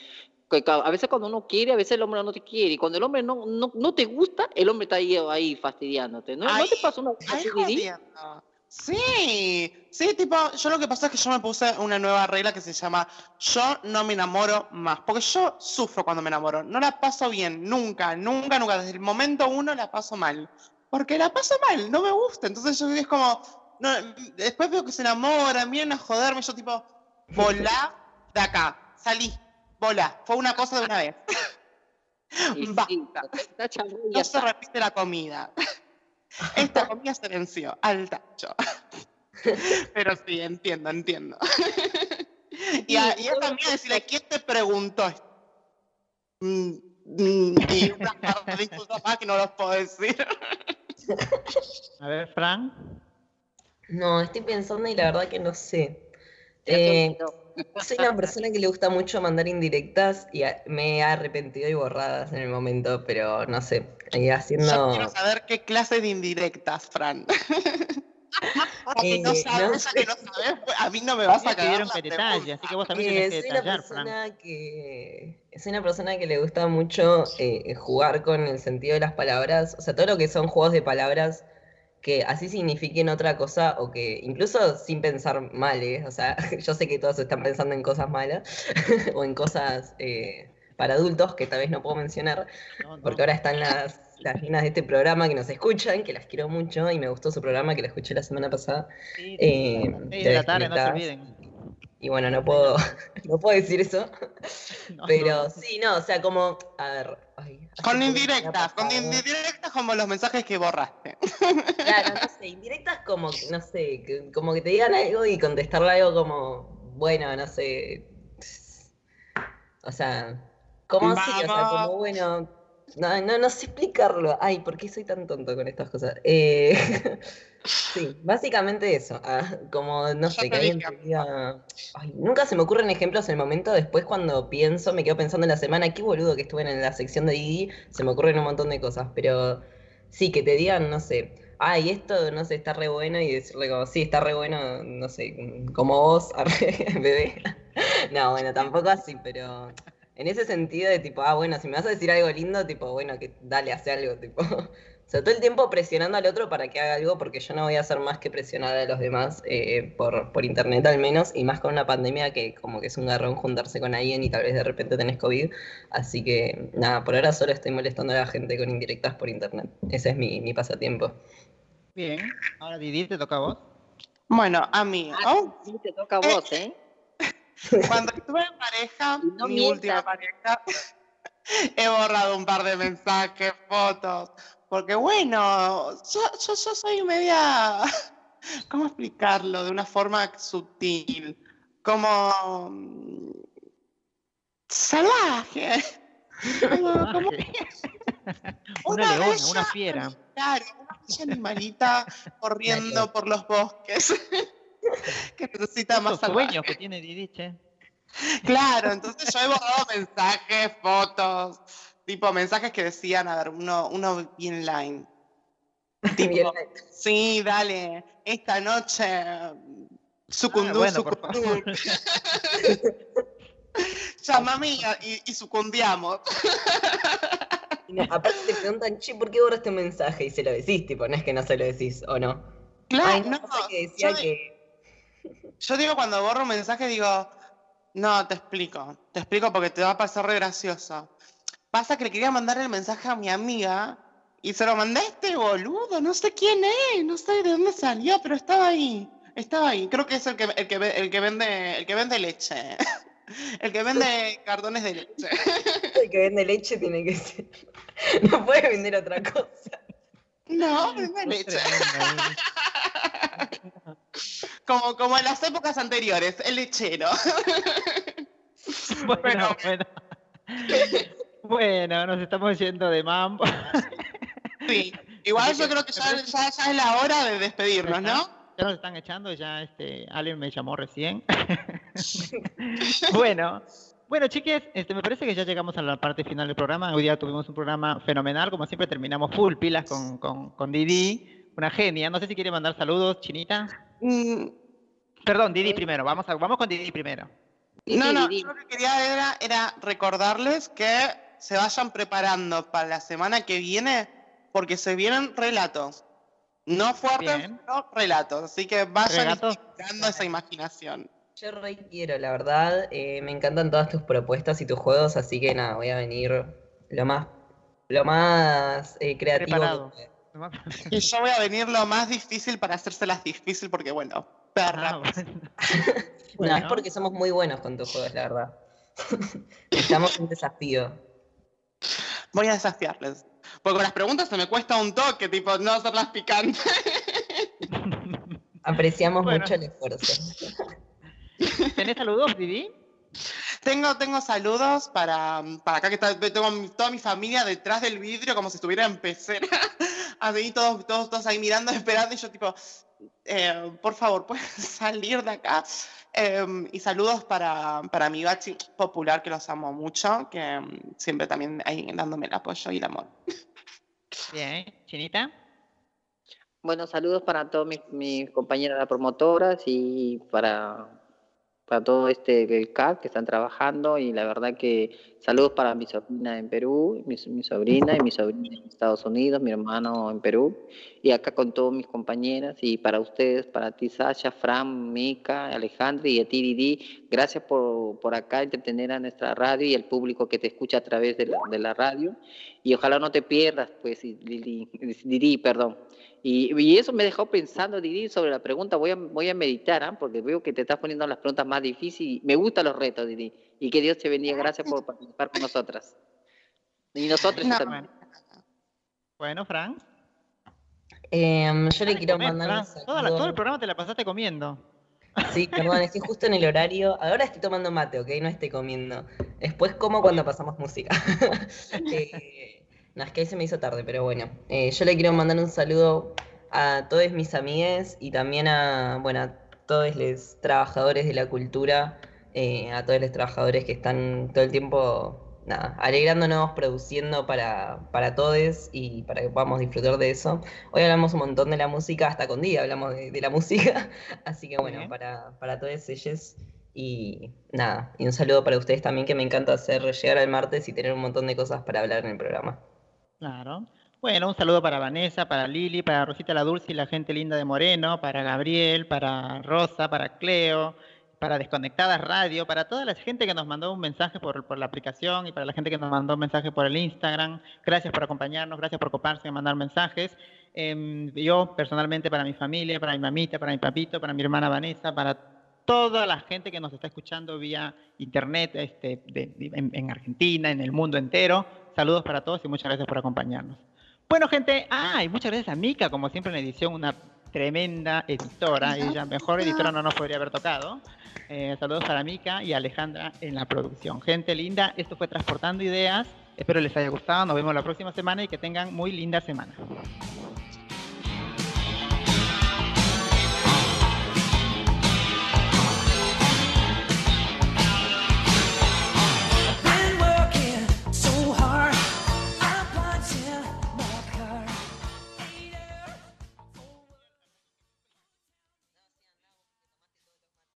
A veces cuando uno quiere, a veces el hombre no te quiere, y cuando el hombre no, no, no te gusta, el hombre está ahí, ahí fastidiándote. ¿No, ¿No te pasa una cosa Ay. Sí, sí, tipo, yo lo que pasa es que yo me puse una nueva regla que se llama yo no me enamoro más, porque yo sufro cuando me enamoro, no la paso bien, nunca, nunca, nunca, desde el momento uno la paso mal, porque la paso mal, no me gusta, entonces yo es como, no, después veo que se enamoran, vienen a joderme, yo tipo, volá de acá, salí, volá, fue una cosa de una vez. Y sí, Basta. No se repite la comida. Esta comida se venció al tacho. Pero sí, entiendo, entiendo. Y a, y a esta amiga decirle, ¿quién te preguntó esto? Mm, mm, Y unas par de más que no los puedo decir. A ver, Fran. No, estoy pensando y la verdad que no sé. Eh, soy una persona que le gusta mucho mandar indirectas y a- me he arrepentido y borradas en el momento, pero no sé. Yo haciendo. quiero saber qué clase de indirectas, Fran. Porque no Eh, sabes, no que no sabes, a mí no me vas a que detalle, pregunta. así que vos también Eh, tenés que soy una detallar, Fran. persona que soy una persona que le gusta mucho eh, jugar con el sentido de las palabras, o sea, todo lo que son juegos de palabras que así signifiquen otra cosa o que incluso sin pensar mal, ¿eh? o sea, yo sé que todos están pensando en cosas malas o en cosas eh, para adultos que tal vez no puedo mencionar, No, no. porque ahora están las, las nenas de este programa que nos escuchan, que las quiero mucho y me gustó su programa que la escuché la semana pasada. Sí, eh, seis de la tarde, no se Desconectadas. olviden. Y bueno, no puedo, no puedo decir eso. No, Pero no. sí, no, o sea, como, a ver, ay, Con indirectas, con indirectas como los mensajes que borraste. Claro, no sé, indirectas como, que, no sé, como que te digan algo y contestarle algo como, bueno, no sé. O sea, como sí, o sea, como bueno, no, no, no sé explicarlo. Ay, ¿por qué soy tan tonto con estas cosas? Eh, sí, básicamente eso. ah, como, no sé, que alguien diga. Ay, nunca se me ocurren ejemplos en el momento. Después, cuando pienso, me quedo pensando en la semana, qué boludo que estuve en la sección de Didi, se me ocurren un montón de cosas. Pero sí, que te digan, no sé. Ay, esto, no sé, está re bueno y decirle como, sí, está re bueno, no sé, como vos, bebé. No, bueno, tampoco así, pero en ese sentido de tipo, ah, bueno, si me vas a decir algo lindo, tipo, bueno, que dale, hace algo, tipo. O sea, todo el tiempo presionando al otro para que haga algo, porque yo no voy a hacer más que presionar a los demás, eh, por, por internet al menos, y más con una pandemia que como que es un garrón juntarse con alguien y tal vez de repente tenés COVID. Así que, nada, por ahora solo estoy molestando a la gente con indirectas por internet. Ese es mi, mi pasatiempo. Bien, ahora Didi, te toca a vos. Bueno, a mí, Ah, sí, te toca a vos, ¿eh? Cuando estuve en pareja, no mi mientas. última pareja, he borrado un par de mensajes, fotos, porque bueno, yo, yo, yo soy media, ¿cómo explicarlo? De una forma sutil, como mm, salvaje. Como- como Una leona, bella- una fiera. Claro, una bella animalita corriendo por los bosques. que necesita más sueños que tiene Didi, che. Claro, entonces yo he borrado mensajes, fotos, tipo mensajes que decían, a ver, uno, uno bien line. Tipo, sí, dale, esta noche sucundú, Ah, bueno, sucundú. Llamame y, y sucundiamos. Y no, aparte te preguntan, che, ¿por qué borraste un mensaje? Y se lo decís, tipo, no es que no se lo decís, ¿o no? Claro, Ay, no, pasa que decía yo, que... yo digo cuando borro un mensaje, digo, no, te explico, te explico porque te va a pasar re gracioso. Pasa que le quería mandar el mensaje a mi amiga y se lo mandé a este boludo, no sé quién es, no sé de dónde salió, pero estaba ahí, estaba ahí. Creo que es el que, el que, el que vende, el que vende leche, el que vende cartones de leche. El que vende leche tiene que ser... No puede vender otra cosa. No, vende leche. Como, como en las épocas anteriores, el lechero. Bueno, bueno. Bueno, nos estamos yendo de mambo. Sí, igual yo creo que ya, ya, ya es la hora de despedirnos, ¿no? Ya nos están echando, ya este, alguien me llamó recién. bueno, bueno, chiques, este, me parece que ya llegamos a la parte final del programa. Hoy día tuvimos un programa fenomenal, como siempre terminamos full pilas con, con, con Didi, una genia. No sé si quiere mandar saludos, Chinita. Mm, Perdón, Didi primero, vamos, a, vamos con Didi primero. No, no, yo lo que quería era, era recordarles que se vayan preparando para la semana que viene, porque se vienen relatos. No fuertes, pero relatos. Así que vayan dando esa imaginación. Yo re quiero, la verdad. eh, me encantan todas tus propuestas y tus juegos, así que nada, voy a venir lo más, lo más eh, creativo. que. Y yo voy a venir lo más difícil para hacérselas difícil, porque bueno, perra. Ah, bueno. No, es porque somos muy buenos con tus juegos, la verdad. Estamos en un desafío. Voy a desafiarles. Porque con las preguntas se me cuesta un toque, tipo, no hacerlas picantes. Apreciamos Bueno. mucho el esfuerzo. ¿Tenés saludos, Didi? Tengo, tengo saludos para, para acá que está, tengo toda mi familia detrás del vidrio como si estuviera en pecera. Así todos, todos, todos ahí mirando, esperando y yo tipo, eh, por favor, ¿puedes salir de acá? Eh, y saludos para, para mi bachi popular que los amo mucho, que mm, siempre también ahí dándome el apoyo y el amor. Bien, Chinita. Bueno, saludos para todos mis, mis compañeras promotoras y para, para todo este el CAC que están trabajando y la verdad que saludos para mi sobrina en Perú, mi, mi sobrina y mi sobrina en Estados Unidos, mi hermano en Perú y acá con todos mis compañeras y para ustedes, para ti Sasha, Fran, Mica, Alejandra y a ti Didi, gracias por, por acá entretener a nuestra radio y al público que te escucha a través de la, de la radio y ojalá no te pierdas, pues, Didi, Didi, perdón. Y, y eso me dejó pensando, Didi, sobre la pregunta. Voy a, voy a meditar, ¿ah? porque veo que te estás poniendo las preguntas más difíciles. Me gustan los retos, Didi. Y que Dios te bendiga. Gracias por participar con nosotras. Y nosotros No, también. Bueno, Fran. Em, yo le quiero comer, mandar un Fran. Toda la- todo el programa te la pasaste comiendo. Sí, perdón, estoy justo en el horario. Ahora estoy tomando mate, ¿ok? No estoy comiendo. Después como cuando pasamos música. Eh, no, es que ahí se me hizo tarde, pero bueno. Eh, yo le quiero mandar un saludo a todos mis amigues y también a, bueno, a todos los trabajadores de la cultura, eh, a todos los trabajadores que están todo el tiempo, nada, alegrándonos, produciendo para, para todos y para que podamos disfrutar de eso. Hoy hablamos un montón de la música, hasta con día hablamos de, de la música, así que bueno, para, para todos ellos y nada, y un saludo para ustedes también que me encanta hacer llegar al martes y tener un montón de cosas para hablar en el programa. Claro. Bueno, un saludo para Vanessa, para Lili, para Rosita la Dulce y la gente linda de Moreno, para Gabriel, para Rosa, para Cleo, para Desconectadas Radio, para toda la gente que nos mandó un mensaje por, por la aplicación y para la gente que nos mandó un mensaje por el Instagram. Gracias por acompañarnos, gracias por coparse y mandar mensajes. Em, yo personalmente para mi familia, para mi mamita, para mi papito, para mi hermana Vanessa, para toda la gente que nos está escuchando vía internet este, de- de- en, en Argentina, en el mundo entero. Saludos para todos y muchas gracias por acompañarnos. Bueno, gente, ah, y muchas gracias a Mika, como siempre en edición, una tremenda editora. Ella, mejor editora no nos podría haber tocado. Eh, saludos para Mika y Alejandra en la producción. Gente linda, esto fue Transportando Ideas. Espero les haya gustado. Nos vemos la próxima semana y que tengan muy linda semana.